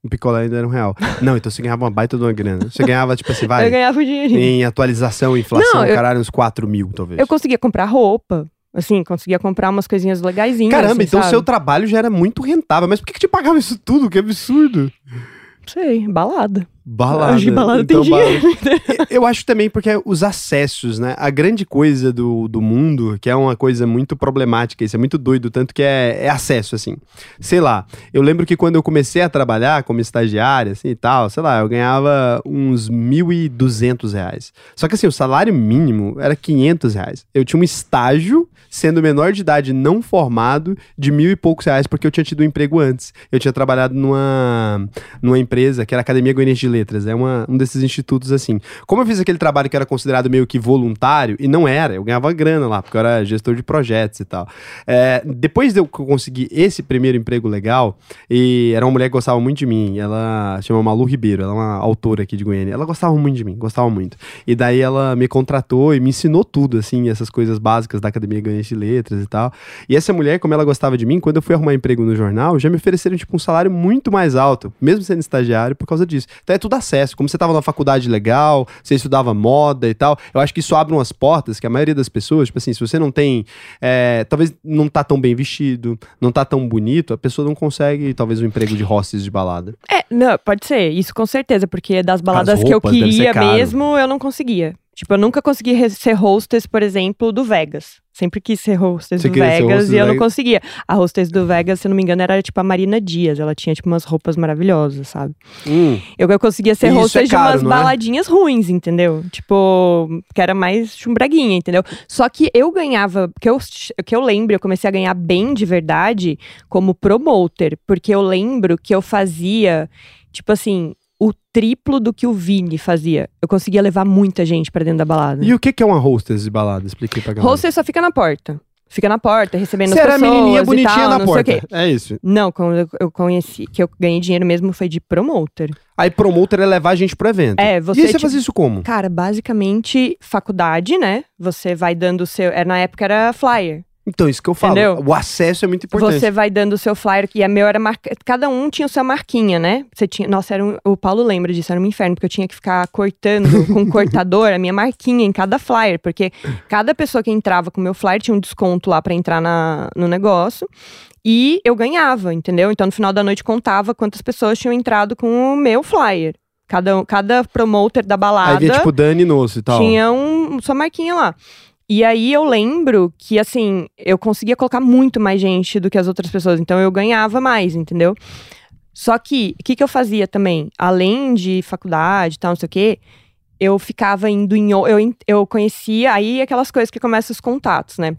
A: O picolé ainda era um real. Não, então você ganhava uma baita de uma grana. Você ganhava, tipo assim, vai,
B: Eu ganhava o dinheirinho.
A: em atualização, inflação,
B: Não, eu-
A: caralho, uns 4 mil, talvez.
B: Eu conseguia comprar roupa. Assim, conseguia comprar umas coisinhas legaisinhas.
A: Caramba,
B: assim,
A: então
B: sabe?
A: seu trabalho já era muito rentável. Mas por que, que te pagava isso tudo? Que absurdo.
B: Sei, balada.
A: Balada.
B: Acho que balada
A: então,
B: tem dinheiro.
A: balada- Eu acho também porque os acessos, né? A grande coisa do, do mundo, que é uma coisa muito problemática, isso é muito doido, tanto que é, é acesso, assim. Sei lá, eu lembro que quando eu comecei a trabalhar como estagiária, assim e tal, sei lá, eu ganhava uns 1.200 reais. Só que assim, o salário mínimo era 500 reais. Eu tinha um estágio, sendo menor de idade não formado, de mil e poucos reais, porque eu tinha tido um emprego antes. Eu tinha trabalhado numa, numa empresa que era Academia Goianiense de Letras, é uma, um desses institutos assim. Como eu fiz aquele trabalho que era considerado meio que voluntário, e não era, eu ganhava grana lá, porque eu era gestor de projetos e tal. É, depois de eu conseguir esse primeiro emprego legal, e era uma mulher que gostava muito de mim, ela chama Malu Ribeiro, ela é uma autora aqui de Goiânia, ela gostava muito de mim, gostava muito. E daí ela me contratou e me ensinou tudo, assim, essas coisas básicas da Academia Goianiense de Letras e tal. E essa mulher, como ela gostava de mim, quando eu fui arrumar emprego no jornal, já me ofereceram, tipo, um salário muito mais alto, mesmo sendo estagiário, por causa disso. Então é tudo acesso. Como você tava na faculdade legal, você estudava moda e tal, eu acho que isso abre umas portas que a maioria das pessoas, tipo assim, se você não tem, é, talvez não tá tão bem vestido, não tá tão bonito, a pessoa não consegue, talvez, um emprego de hostess de balada.
B: É, não, pode ser, isso com certeza, porque das baladas que eu
A: roupas devem ser
B: queria mesmo, eu não conseguia. Tipo, eu nunca consegui ser hostess, por exemplo, do Vegas. Sempre quis ser hostess
A: Você
B: do Vegas
A: hostess
B: e eu não conseguia. A hostess do Vegas, se eu não me engano, era tipo a Marina Dias. Ela tinha, tipo, umas roupas maravilhosas, sabe?
A: Hum.
B: Eu, eu conseguia ser
A: isso
B: hostess
A: é caro,
B: de umas
A: é?
B: baladinhas ruins, entendeu? Tipo, que era mais chumbraguinha, entendeu? Só que eu ganhava, que eu, que eu lembro, eu comecei a ganhar bem de verdade como promoter, porque eu lembro que eu fazia, tipo assim, o triplo do que o Vini fazia. Eu conseguia levar muita gente pra dentro da balada.
A: E o que que é uma hostess de balada? Expliquei pra galera.
B: Hostess só fica na porta. Fica na porta, recebendo
A: Você
B: as
A: era a
B: pessoas
A: menininha
B: e
A: bonitinha
B: tal,
A: na porta. É isso.
B: Não, quando eu- conheci, que eu ganhei dinheiro mesmo foi de promoter.
A: Aí promoter é levar a gente pro evento.
B: É,
A: e
B: você,
A: aí você
B: tipo,
A: fazia isso como?
B: Cara, basicamente, faculdade, né? Você vai dando o seu. é, Na época era flyer.
A: Então, isso que eu falo.
B: Entendeu?
A: O acesso é muito importante.
B: Você vai dando o seu flyer, e a meu era marca. Cada um tinha sua marquinha, né? Você tinha. Nossa, era um... o Paulo lembra disso, era um inferno, porque eu tinha que ficar cortando com um cortador a minha marquinha em cada flyer, porque cada pessoa que entrava com o meu flyer tinha um desconto lá pra entrar na... no negócio. E eu ganhava, entendeu? Então no final da noite contava quantas pessoas tinham entrado com o meu flyer. Cada, cada promoter da balada
A: Aí via tipo Dani Nosso e tal.
B: tinha um, sua marquinha lá. E aí eu lembro que, assim, eu conseguia colocar muito mais gente do que as outras pessoas. Então eu ganhava mais, entendeu? Só que, o que, que eu fazia também? Além de faculdade e tal, não sei o quê, eu ficava indo em. Eu, eu conhecia aí aquelas coisas que começam os contatos, né?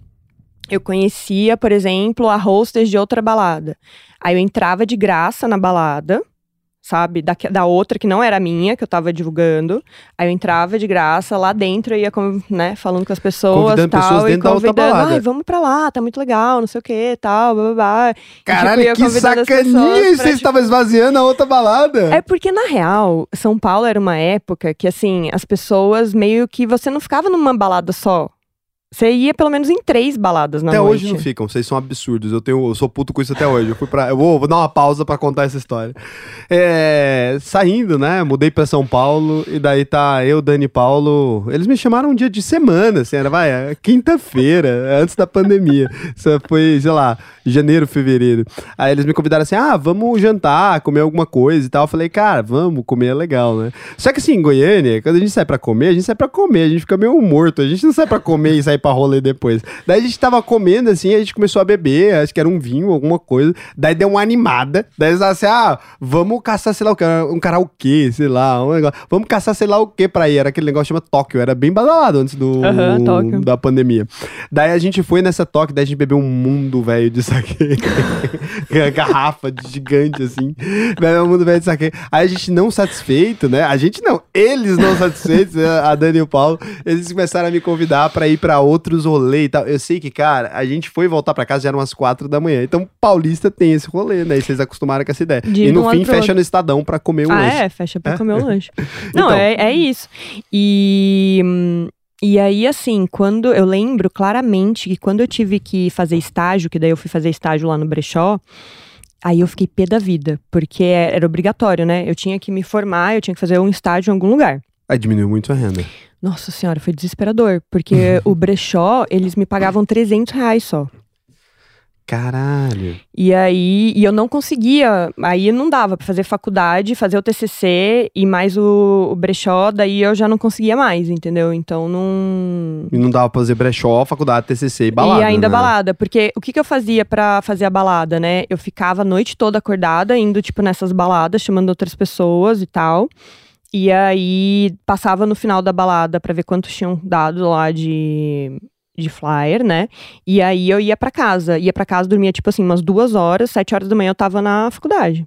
B: Eu conhecia, por exemplo, a hostess de outra balada. Aí eu entrava de graça na balada, sabe? Da, da outra que não era minha, que eu tava divulgando. Aí eu entrava de graça lá dentro, eu ia, né, falando com as pessoas
A: Convidando
B: e tal.
A: pessoas
B: e
A: dentro da outra
B: convidando,
A: balada.
B: ai, vamos pra lá, tá muito legal, não sei o que, tal, blá, blá, blá. E,
A: Caralho,
B: tipo, ia
A: que sacaninha! E
B: pra,
A: você
B: tipo,
A: estava esvaziando a outra balada.
B: é porque, na real, São Paulo era uma época que, assim, as pessoas meio que. Você não ficava numa balada só. Você ia pelo menos em três baladas na
A: Até
B: noite.
A: hoje não ficam, vocês são absurdos. Eu tenho, eu sou puto com isso até hoje. Eu fui para, eu vou, vou dar uma pausa pra contar essa história. É, saindo, né? Mudei pra São Paulo e daí tá eu, Dani e Paulo. Eles me chamaram um dia de semana, assim, era vai, é quinta-feira, antes da pandemia. Isso foi, sei lá, janeiro, fevereiro. Aí eles me convidaram assim: "Ah, vamos jantar, comer alguma coisa e tal". Eu falei: "Cara, vamos, comer é legal, né?". Só que assim, em Goiânia, quando a gente sai pra comer, a gente sai pra comer, a gente fica meio morto, a gente não sai pra comer e sair pra rolê depois. Daí a gente tava comendo assim, a gente começou a beber, acho que era um vinho, alguma coisa. Daí deu uma animada. Daí eles assim: "Ah, vamos caçar sei lá o que, um karaokê, sei lá, um negócio. Vamos caçar sei lá o que pra ir". Era aquele negócio que chama Tóquio, era bem badalado antes do da pandemia. Daí a gente foi nessa Tóquio, daí a gente bebeu um mundo velho de saque. Garrafa de gigante assim. Bebeu um mundo velho de saque. Aí a gente não satisfeito, né? A gente não, eles não satisfeitos, né? a Dani e o Paulo, eles começaram a me convidar pra ir pra outros rolês e tal. Eu sei que, cara, a gente foi voltar pra casa já eram umas quatro da manhã. Então, paulista tem esse rolê, né? E vocês acostumaram com essa ideia.
B: De
A: e no fim fecha no Estadão pra comer o
B: Ah,
A: lanche.
B: é, fecha pra
A: É?
B: comer o lanche. Não,
A: Então.
B: é, é isso. E, hum, e aí, assim, quando eu lembro claramente que quando eu tive que fazer estágio, que daí eu fui fazer estágio lá no brechó, aí eu fiquei pé da vida, porque era obrigatório, né? Eu tinha que me formar, eu tinha que fazer um estágio em algum lugar.
A: Aí diminuiu muito a renda.
B: Nossa senhora, foi desesperador, porque o brechó, eles me pagavam 300 reais só.
A: Caralho.
B: E aí, e eu não conseguia, aí não dava pra fazer faculdade, fazer o TCC e mais o, o brechó, daí eu já não conseguia mais, entendeu? Então não.
A: E não dava pra fazer brechó, faculdade, TCC e balada.
B: e ainda
A: né?
B: balada, porque o que, que eu fazia pra fazer a balada, né? Eu ficava a noite toda acordada, indo, tipo, nessas baladas, chamando outras pessoas e tal. E aí passava no final da balada pra ver quantos tinham dado lá de, de flyer, né? E aí eu ia pra casa. Ia pra casa, dormia, tipo assim, umas duas horas, sete horas da manhã eu tava na faculdade.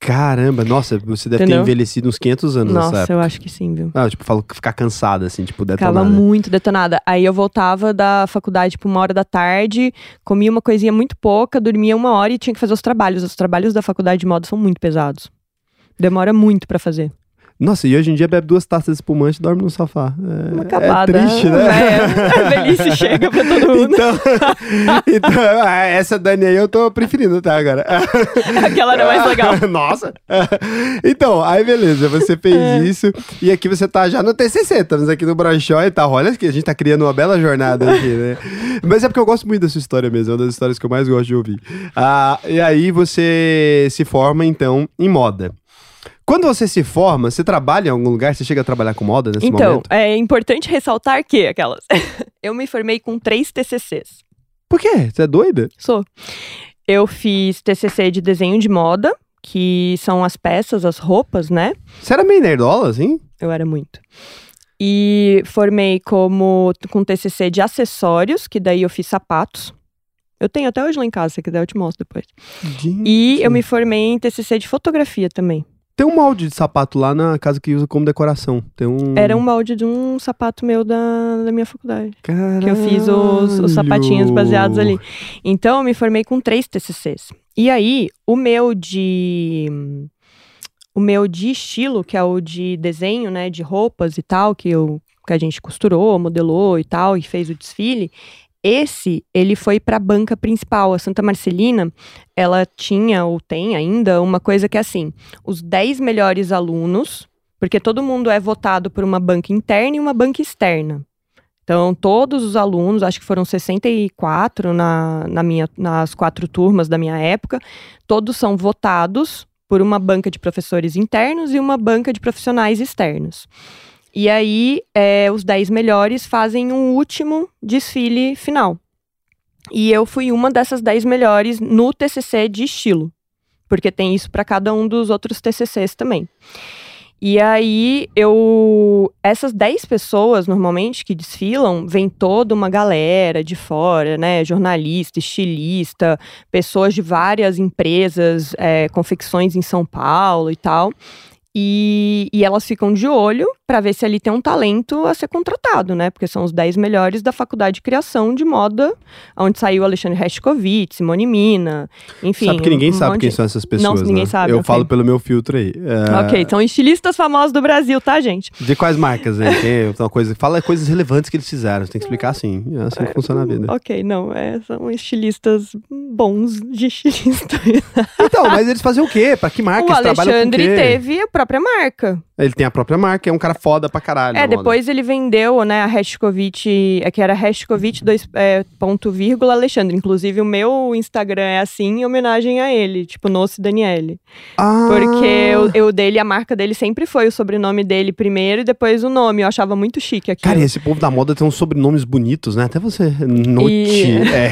A: Caramba, nossa, você deve ter
B: Entendeu?
A: envelhecido uns 500 anos nessa
B: Nossa,
A: época.
B: eu acho que sim, viu?
A: Ah, tipo, falo ficar cansada, assim, tipo,
B: Ficava
A: detonada.
B: muito detonada. Aí eu voltava da faculdade, tipo, uma hora da tarde, comia uma coisinha muito pouca, dormia uma hora e tinha que fazer os trabalhos. Os trabalhos da faculdade de moda são muito pesados. Demora muito pra fazer.
A: Nossa, e hoje em dia bebe duas taças de espumante e dorme no sofá. É,
B: Uma acabada.
A: é triste, né?
B: É, a velhice chega pra todo mundo.
A: Então, então, ah, essa Dani aí eu tô preferindo, tá, agora?
B: Aquela era mais legal.
A: Nossa! Então, aí beleza, você fez
B: É.
A: isso e aqui você tá já no TCC, estamos aqui no Brachó e tal. Olha que a gente tá criando uma bela jornada aqui, né? Mas é porque eu gosto muito da sua história mesmo, é uma das histórias que eu mais gosto de ouvir. Ah, e aí você se forma, então, em moda. Quando você se forma, você trabalha em algum lugar? Você chega a trabalhar com moda nesse
B: Então,
A: momento?
B: é importante ressaltar que aquelas. eu me formei com três TCCs.
A: Por quê? Você é doida?
B: Sou. Eu fiz TCC de desenho de moda, que são as peças, as roupas, né?
A: Você era meio nerdola, assim?
B: Eu era muito. E formei como com TCC de acessórios, que daí eu fiz sapatos. Eu tenho até hoje lá em casa, se quiser eu te mostro depois. E eu me formei em TCC de fotografia também.
A: Tem um molde de sapato lá na casa que usa como decoração. Tem um.
B: Era um molde de um sapato meu da, da minha faculdade. Caralho. Que eu fiz os, os sapatinhos baseados ali. Então, eu me formei com três TCCs. E aí, o meu de o meu de estilo, que é o de desenho, né, de roupas e tal, que eu que a gente costurou, modelou e tal, e fez o desfile, esse, ele foi para a banca principal. A Santa Marcelina, ela tinha ou tem ainda uma coisa que é assim: os 10 melhores alunos, porque todo mundo é votado por uma banca interna e uma banca externa. Então, todos os alunos, acho que foram 64 na, na minha, nas quatro turmas da minha época, todos são votados por uma banca de professores internos e uma banca de profissionais externos. E aí, é, os 10 melhores fazem um último desfile final. E eu fui uma dessas 10 melhores no TCC de estilo, porque tem isso para cada um dos outros TCCs também. E aí, eu. Essas 10 pessoas, normalmente, que desfilam, vem toda uma galera de fora, né? Jornalista, estilista, pessoas de várias empresas, é, confecções em São Paulo e tal. E, e elas ficam de olho para ver se ali tem um talento a ser contratado, né? Porque são os 10 melhores da faculdade de criação de moda, onde saiu Alexandre Restkovitz, Simone Mina, enfim.
A: Sabe que ninguém um sabe quem de... são essas pessoas,
B: Não, ninguém
A: né?
B: sabe.
A: Eu okay. falo pelo meu filtro aí.
B: É... Ok, são estilistas famosos do Brasil, tá, gente?
A: De quais marcas, hein? Tem uma coisa, fala coisas relevantes que eles fizeram, tem que explicar assim, é assim que funciona a vida.
B: Ok, não, é, são estilistas bons de estilista.
A: então, mas eles faziam o quê? Pra que marca?
B: O Alexandre teve a própria marca.
A: Ele tem a própria marca, é um cara foda pra caralho.
B: É, depois moda. ele vendeu, né, a Hashkovich, é que era Hashkovich 2, é, ponto vírgula Alexandre. Inclusive, o meu Instagram é assim em homenagem a ele, tipo, Noce Daniele.
A: Ah.
B: Porque o, dele, a marca dele sempre foi o sobrenome dele primeiro e depois o nome. Eu achava muito chique aqui.
A: Cara, esse povo da moda tem uns sobrenomes bonitos, né? Até você. Note, e... é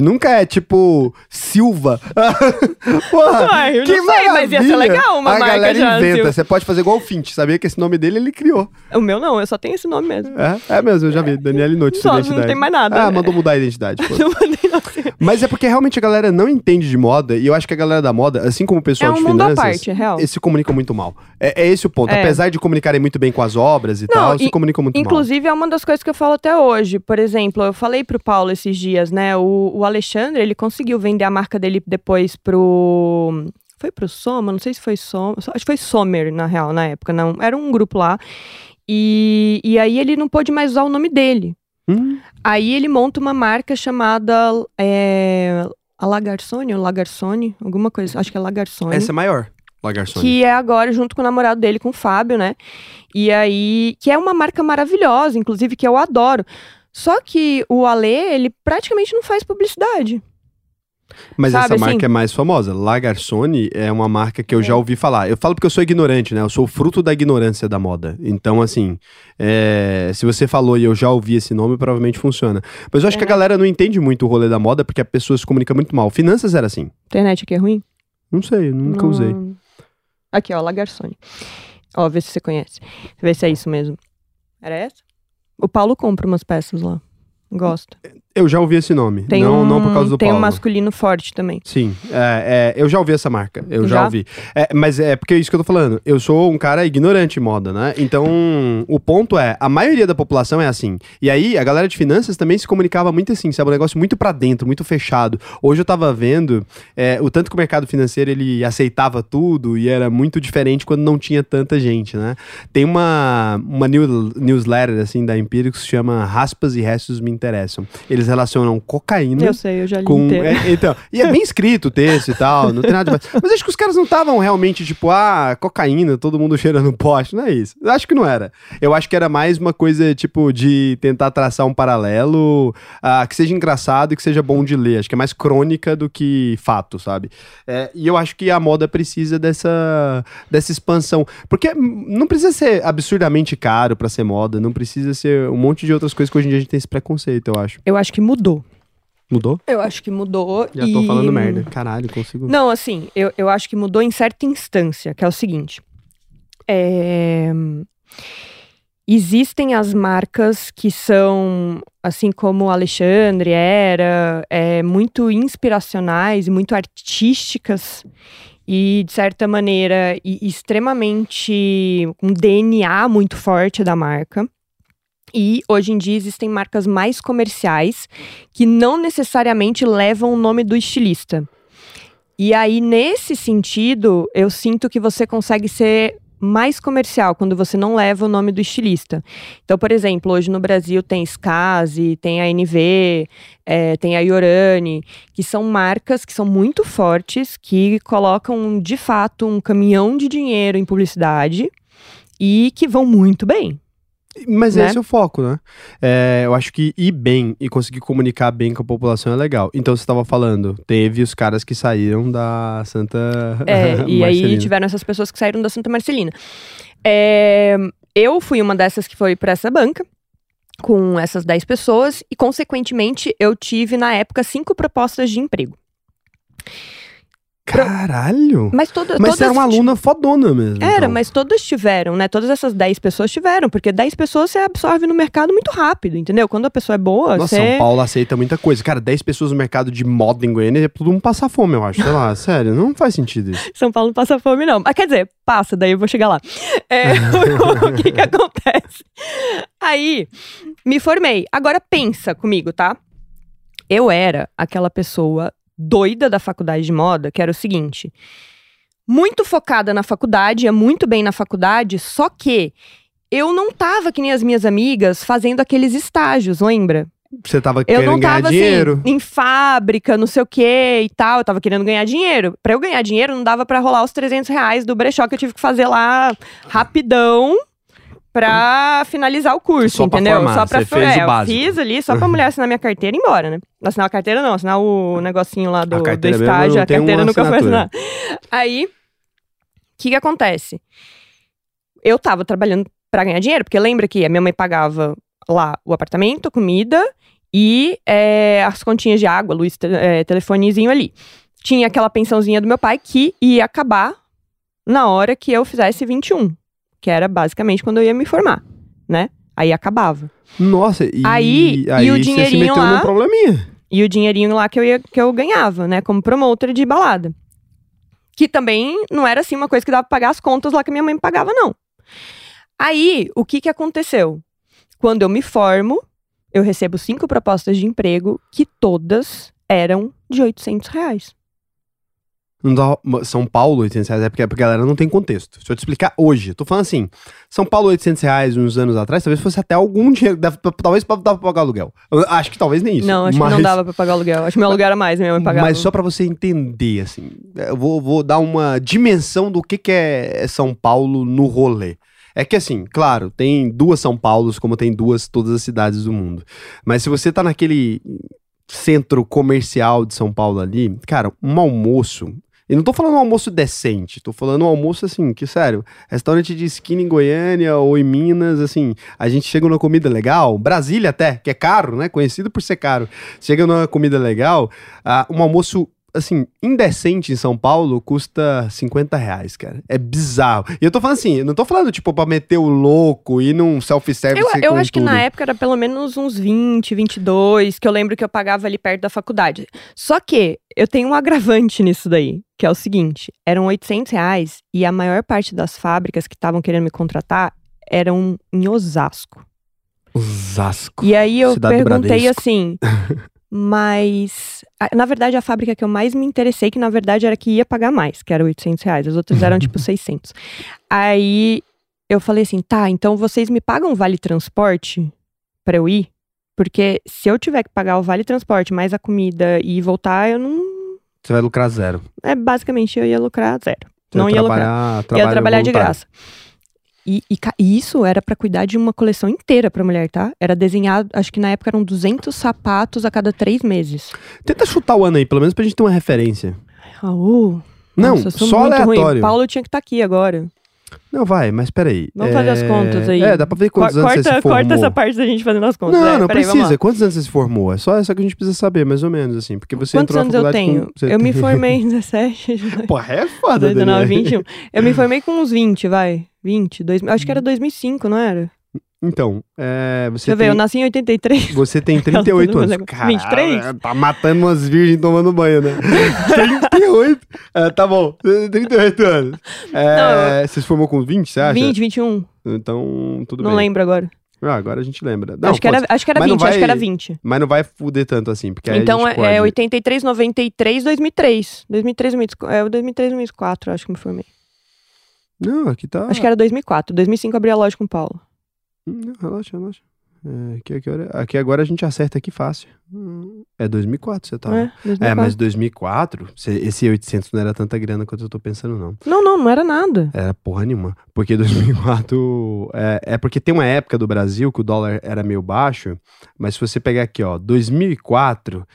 A: nunca é tipo Silva.
B: Porra, eu que não sei, mas ia ser legal uma
A: a
B: marca
A: galera inventa, você pode fazer igual o Fint, sabia que esse nome dele ele criou.
B: O meu não, eu só tenho esse nome mesmo.
A: É, é mesmo, eu já vi. Daniele Noite,
B: só,
A: identidade.
B: Não tem mais nada.
A: Ah,
B: né?
A: mandou mudar a identidade.
B: não mandei não.
A: Mas é porque realmente a galera não entende de moda, e eu acho que a galera da moda, assim como o pessoal
B: é um
A: de
B: mundo
A: finanças,
B: parte, é real.
A: eles se comunicam muito mal. É, é esse o ponto.
B: É.
A: Apesar de comunicarem muito bem com as obras e
B: Não,
A: tal,
B: e-
A: se comunicam muito
B: Inclusive, é uma das coisas que eu falo até hoje. Por exemplo, eu falei pro Paulo esses dias, né? O, o Alexandre, ele conseguiu vender a marca dele depois pro. Foi pro Soma? Não sei se foi Soma. Acho que foi Sommer, na real, na época. Não, era um grupo lá. E, e aí ele não pôde mais usar o nome dele.
A: Hum,
B: Aí ele monta uma marca chamada. É, a Lagarsone ou Lagarsone? Alguma coisa. Acho que é Lagarsone.
A: essa é maior, Lagarçone.
B: Que é agora junto com o namorado dele, com o Fábio, né? E aí, que é uma marca maravilhosa, inclusive, que eu adoro. Só que o Ale, ele praticamente não faz publicidade.
A: Mas
B: sabe,
A: essa marca
B: assim?
A: é mais famosa. Lagarsone é uma marca que eu já ouvi falar. Eu falo porque eu sou ignorante, né? Eu sou o fruto da ignorância da moda. Então, assim, é, se você falou e eu já ouvi esse nome, provavelmente funciona. Mas eu acho
B: É,
A: que a galera não entende muito o rolê da moda porque a pessoa se comunica muito mal. Finanças era assim.
B: Internet aqui é ruim?
A: Não sei, nunca usei.
B: Aqui, ó, Lagarsone. Ó, vê se você conhece. Vê se é isso mesmo. Era essa? O Paulo compra umas peças lá. Gosta.
A: Eu já ouvi esse nome.
B: Tem
A: não,
B: um,
A: não por causa do
B: Tem
A: Paulo.
B: um masculino forte também.
A: Sim, é, é, eu já ouvi essa marca, eu já,
B: Já?
A: ouvi. É, mas é porque é isso que eu tô falando. Eu sou um cara ignorante em moda, né? Então, o ponto é, a maioria da população é assim. E aí, a galera de finanças também se comunicava muito assim, sabe? Um negócio muito pra dentro, muito fechado. Hoje eu tava vendo é, o tanto que o mercado financeiro ele aceitava tudo e era muito diferente quando não tinha tanta gente, né? Tem uma, uma new- newsletter, assim, da Empíricos que se chama Raspas e Restos Me Interessam. Eles relacionam cocaína
B: Eu sei, eu já li
A: com,
B: inteiro.
A: é, então, e é bem escrito o texto e tal, não tem nada demais. Mas acho que os caras não estavam realmente, tipo, ah, cocaína, todo mundo cheirando poste, não é isso. Eu acho que não era. Eu acho que era mais uma coisa, tipo, de tentar traçar um paralelo ah, que seja engraçado e que seja bom de ler. Acho que é mais crônica do que fato, sabe? É, e eu acho que a moda precisa dessa, dessa expansão. Porque não precisa ser absurdamente caro pra ser moda, não precisa ser um monte de outras coisas que hoje em dia a gente tem esse preconceito, eu acho.
B: Eu acho que mudou.
A: Mudou?
B: Eu acho que mudou.
A: Já
B: e...
A: tô falando merda. Caralho, consigo.
B: Não, assim, eu, eu acho que mudou em certa instância, que é o seguinte. É, Existem as marcas que são, assim como o Alexandre era, é, muito inspiracionais e muito artísticas. e, de certa maneira, e extremamente um DNA muito forte da marca. E hoje em dia existem marcas mais comerciais que não necessariamente levam o nome do estilista. E aí, nesse sentido, eu sinto que você consegue ser mais comercial quando você não leva o nome do estilista. Então, por exemplo, hoje no Brasil tem Skazi, tem a NV, é, tem a Yorani, que são marcas que são muito fortes, que colocam de fato um caminhão de dinheiro em publicidade e que vão muito bem.
A: Mas
B: né?
A: esse é o foco, né? É, eu acho que ir bem e conseguir comunicar bem com a população é legal. Então, você estava falando, teve os caras que saíram da Santa
B: É, e aí
A: Marcelina.
B: tiveram essas pessoas que saíram da Santa Marcelina. É, eu fui uma dessas que foi para essa banca, com essas 10 pessoas, e consequentemente eu tive, na época, cinco propostas de emprego.
A: Caralho!
B: Mas, toda,
A: Mas você era uma aluna fodona mesmo.
B: Era,
A: então.
B: mas todas tiveram, né? Todas essas 10 pessoas tiveram, porque 10 pessoas você absorve no mercado muito rápido, entendeu? Quando a pessoa é boa,
A: Nossa,
B: você.
A: São Paulo aceita muita coisa. Cara, 10 pessoas no mercado de moda em Goiânia é todo mundo passar fome, eu acho. Sei lá, sério, não faz sentido isso.
B: São Paulo não passa fome, não. Mas quer dizer, passa, daí eu vou chegar lá. É, o que que acontece? Aí, me formei. Agora pensa comigo, tá? Eu era aquela pessoa doida da faculdade de moda, que era o seguinte: muito focada na faculdade, ia muito bem na faculdade, só que eu não tava que nem as minhas amigas fazendo aqueles estágios, lembra?
A: Você tava
B: Eu
A: querendo
B: não
A: ganhar
B: tava
A: dinheiro.
B: assim, em fábrica, não sei o que e tal. Eu tava querendo ganhar dinheiro. Pra eu ganhar dinheiro, não dava pra rolar os 300 reais do brechó que eu tive que fazer lá rapidão pra finalizar o curso,
A: Só
B: entendeu?
A: formar,
B: só pra
A: você fez o
B: é, eu
A: básico.
B: fiz ali só pra mulher assinar minha carteira e ir embora, né? Assinar a carteira não, assinar o negocinho lá do, do estágio. A carteira nunca foi assinar. Aí, o que que acontece? Eu tava trabalhando pra ganhar dinheiro, porque lembra que a minha mãe pagava lá o apartamento, comida e é, as continhas de água, luz, te, é, telefonezinho ali. Tinha aquela pensãozinha do meu pai que ia acabar na hora que eu fizesse 21, que era basicamente quando eu ia me formar, né? Aí acabava.
A: Nossa, e
B: Aí- e
A: aí
B: o
A: você se
B: dinheirinho
A: meteu
B: lá?
A: num probleminha.
B: E o dinheirinho lá que eu, ia, que eu ganhava, né? Como promotor de balada. Que também não era assim uma coisa que dava pra pagar as contas lá que minha mãe me pagava, não. Aí, o que que aconteceu? Quando eu me formo, eu recebo cinco propostas de emprego que todas eram de 800 reais.
A: Não dá- São Paulo, 800 reais, é porque a galera não tem contexto. Se eu te explicar hoje, tô falando assim, São Paulo, 800 reais uns anos atrás, talvez fosse até algum dinheiro, pra- talvez dava pra pagar aluguel. Eu acho que talvez nem isso.
B: não, acho
A: mas,
B: que não dava pra pagar aluguel. Acho que meu aluguel era mais, minha mãe pagava.
A: Mas só pra você entender, assim, eu vou, vou dar uma dimensão do que, que é São Paulo no rolê. É que assim, claro, tem duas São Paulos, como tem duas todas as cidades do mundo. Mas se você tá naquele centro comercial de São Paulo ali, cara, um almoço. E não tô falando um almoço decente, tô falando um almoço assim, que sério, restaurante de esquina em Goiânia ou em Minas, assim, a gente chega numa comida legal, Brasília até, que é caro, né? Conhecido por ser caro. Chega numa comida legal, ah, um almoço assim, indecente em São Paulo custa 50 reais, cara. É bizarro. E eu tô falando assim, eu não tô falando, tipo, pra meter o louco e num self-service
B: Eu, eu acho que
A: tudo.
B: na época era pelo menos uns 20, 22, que eu lembro que eu pagava ali perto da faculdade. Só que eu tenho um agravante nisso daí, que é o seguinte: eram 800 reais e a maior parte das fábricas que estavam querendo me contratar eram em Osasco.
A: Osasco.
B: E aí eu
A: Cidade
B: perguntei
A: Bradesco.
B: assim, mas na verdade a fábrica que eu mais me interessei, que na verdade era que ia pagar mais, que era 800 reais, as outras eram tipo 600. Aí eu falei assim, tá, então vocês me pagam vale transporte pra eu ir? Porque se eu tiver que pagar o vale transporte mais a comida e voltar, eu não.
A: Você vai lucrar zero.
B: É basicamente eu ia lucrar zero.
A: Você
B: não
A: vai
B: ia lucrar. ia trabalhar de graça. E, e e isso era pra cuidar de uma coleção inteira pra mulher, tá? Era desenhado, acho que na época eram 200 sapatos a cada três meses.
A: Tenta chutar o ano aí, pelo menos pra gente ter uma referência.
B: Raul.
A: Não,
B: nossa, eu
A: só aleatório.
B: ruim. Paulo tinha que estar aqui agora.
A: Não, vai, mas peraí.
B: Vamos fazer as contas aí.
A: É, dá pra ver quantos
B: Co-
A: anos
B: corta,
A: você se formou.
B: corta essa parte da gente fazendo as contas.
A: Não,
B: É,
A: não
B: peraí,
A: precisa. Quantos anos você se formou? É só essa que a gente precisa saber, mais ou menos, assim. Porque você
B: Quantos
A: entrou
B: anos
A: na
B: eu
A: faculdade
B: tenho?
A: com... você
B: Eu me formei em 17, 18,
A: Pô, é foda,
B: 19,
A: Daniel.
B: 21. Eu me formei com uns 20, vai. 20, dois, acho que era 2005, não era?
A: Então, é, você
B: Deixa eu ver, eu nasci em 83.
A: você tem 38
B: Todo mundo
A: anos. Caralho,
B: 23?
A: Tá matando umas virgens tomando banho, né? 38? É, tá bom, 38 anos. É, Você se formou com 20, você acha?
B: 20, 21.
A: Então, tudo
B: não
A: bem.
B: lembro agora.
A: Ah, agora a gente lembra. Não,
B: acho, que era, acho que era
A: mas não
B: 20, acho que era
A: vai-
B: 20.
A: Mas não vai fuder tanto assim, porque
B: Então
A: gente
B: é,
A: pode...
B: é 83, 93, 2003. 2003, 2004. É o 2003, 2004, acho que me formei.
A: Não, aqui tá...
B: Acho que era 2004. 2005 abri a loja com o Paulo.
A: Hum, Não, relaxa, relaxa. É, aqui, aqui, aqui agora a gente acerta aqui fácil. Hum, É 2004 você tá.
B: É,
A: É,
B: 2004.
A: mas 2004, cê- esse 800 não era tanta grana quanto eu tô pensando, não.
B: Não, não, não era nada.
A: Era porra nenhuma. Porque 2004. É, é porque tem uma época do Brasil que o dólar era meio baixo, mas se você pegar aqui, ó, 2004,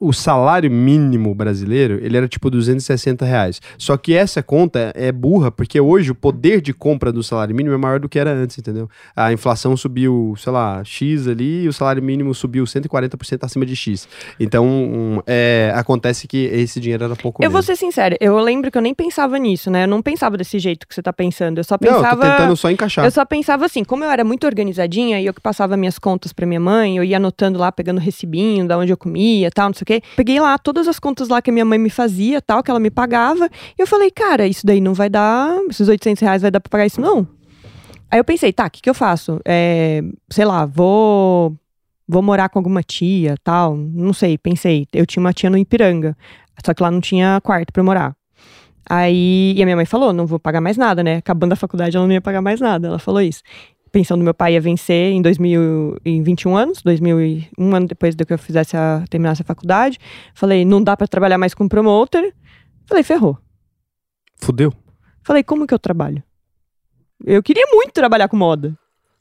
A: o salário mínimo brasileiro, ele era tipo 260 reais. Só que essa conta é burra, porque hoje o poder de compra do salário mínimo é maior do que era antes, entendeu? A inflação subiu, sei lá, X ali, e o salário mínimo subiu 140% acima de X. Então, um, é, acontece que esse dinheiro era pouco
B: Eu vou
A: mesmo.
B: ser sincera, eu lembro que eu nem pensava nisso, né? Eu não pensava desse jeito que você tá pensando. Eu só
A: Não, eu tô
B: pensava.
A: tentando só encaixar.
B: Eu só pensava assim, como eu era muito organizadinha e eu que passava minhas contas pra minha mãe, eu ia anotando lá, pegando recibinho, da onde eu comia, tal, não sei o quê. Peguei lá todas as contas lá que a minha mãe me fazia, tal, que ela me pagava. E eu falei, cara, isso daí não vai dar, esses 800 reais vai dar pra pagar isso não. Aí eu pensei, tá, o que que eu faço? É, sei lá, vou vou morar com alguma tia, tal, não sei, pensei. Eu tinha uma tia no Ipiranga, só que lá não tinha quarto pra eu morar. Aí, e a minha mãe falou, não vou pagar mais nada, né? Acabando a faculdade, ela não ia pagar mais nada. Ela falou isso. Pensando meu pai ia vencer em 2021 anos, 2000 e- um ano depois do que eu fizesse a, terminasse a faculdade. Falei, não dá pra trabalhar mais com promoter. Falei, ferrou.
A: Fudeu.
B: Falei, como que eu trabalho? Eu queria muito trabalhar com moda.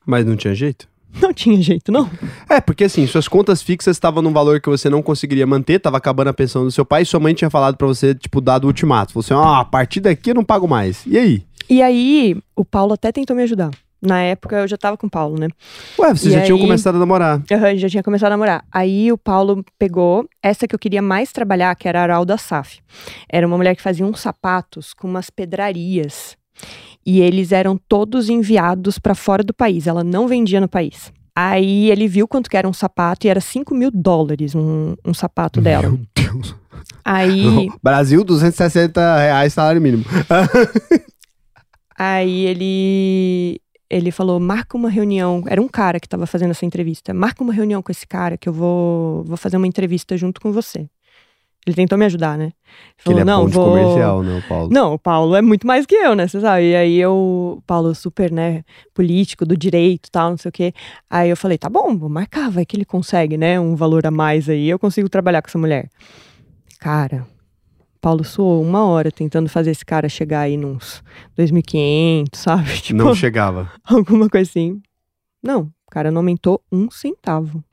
A: Mas não tinha jeito?
B: Não tinha jeito, não.
A: É, porque assim, suas contas fixas estavam num valor que você não conseguiria manter, tava acabando a pensão do seu pai, e sua mãe tinha falado pra você, tipo, dado o ultimato. Falou assim, ó, a partir daqui eu não pago mais. E aí?
B: E aí, o Paulo até tentou me ajudar. Na época, eu já tava com o Paulo, né?
A: Ué, vocês já tinham
B: aí?
A: começado a namorar.
B: Aham, já tinha começado a namorar. Aí o Paulo pegou essa que eu queria mais trabalhar, que era a Aralda Saf. Era uma mulher que fazia uns sapatos com umas pedrarias. E eles eram todos enviados pra fora do país. Ela não vendia no país. Aí ele viu quanto que era um sapato e era 5 mil dólares um, um sapato dela.
A: Meu Deus.
B: Aí,
A: Brasil, 260 reais salário mínimo.
B: aí ele ele falou: marca uma reunião. Era um cara que tava fazendo essa entrevista. Marca uma reunião com esse cara que eu vou, vou fazer uma entrevista junto com você. Ele tentou me ajudar, né?
A: Que ele é
B: não,
A: bom de
B: vou...
A: comercial, né, o Paulo?
B: Não, o Paulo é muito mais que eu, né? Você sabe? E aí eu, o Paulo super, né, político, do direito tal, não sei o quê. Aí eu falei, tá bom, vou marcar, vai que ele consegue, né? Um valor a mais aí, eu consigo trabalhar com essa mulher. Cara, Paulo suou uma hora tentando fazer esse cara chegar aí nos 2.500, sabe? Tipo,
A: Não chegava.
B: alguma coisa assim. Não, o cara não aumentou um centavo.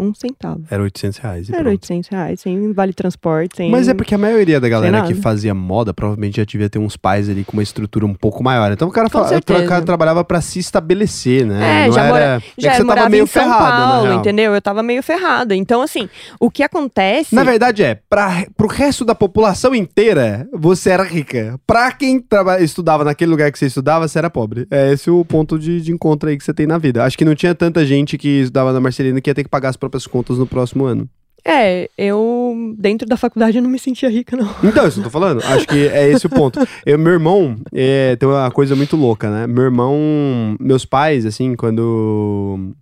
B: Um centavo.
A: Era 800 reais. e
B: Era
A: pronto.
B: 800 reais, sem vale transporte, sem...
A: Mas é porque a maioria da galera que fazia moda provavelmente já devia ter uns pais ali com uma estrutura um pouco maior. Então o cara, fala, o cara trabalhava pra se estabelecer, né?
B: É,
A: Não
B: já
A: era...
B: mora-
A: é
B: Já
A: que você tava meio
B: São
A: ferrada,
B: Paulo, entendeu? Eu tava meio ferrada. Então, assim, o que acontece...
A: Na verdade é, pra, pro resto da população inteira, você era rica. Pra quem traba- estudava naquele lugar que você estudava, você era pobre. É esse o ponto de, de encontro aí que você tem na vida. Acho que não tinha tanta gente que estudava na Marcelina que ia ter que pagar as próprias contas no próximo ano.
B: É, eu, dentro da faculdade, eu não me sentia rica, não.
A: Então, isso eu tô falando. Acho que é esse o ponto. Eu, meu irmão, é, tem uma coisa muito louca, né? Meu irmão, meus pais, assim, quando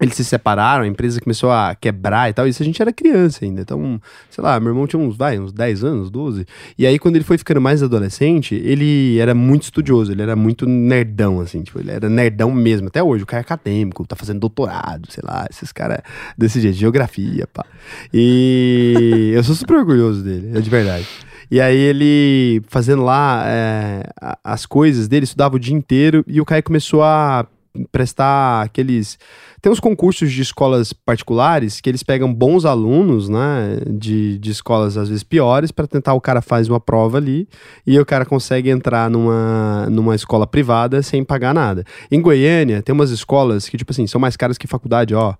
A: eles se separaram, a empresa começou a quebrar e tal, isso a gente era criança ainda. Então, sei lá, meu irmão tinha uns, vai, uns 10 anos, 12. E aí, quando ele foi ficando mais adolescente, ele era muito estudioso, ele era muito nerdão, assim, tipo, ele era nerdão mesmo. Até hoje, o cara é acadêmico, tá fazendo doutorado, sei lá, esses caras desse jeito, geografia, pá. E eu sou super orgulhoso dele, é de verdade. E aí ele fazendo lá é, as coisas dele, estudava o dia inteiro e o Caio começou a prestar aqueles. Tem uns concursos de escolas particulares que eles pegam bons alunos, né? De, de escolas às vezes piores, para tentar o cara faz uma prova ali e o cara consegue entrar numa, numa escola privada sem pagar nada. Em Goiânia, tem umas escolas que, tipo assim, são mais caras que faculdade, ó.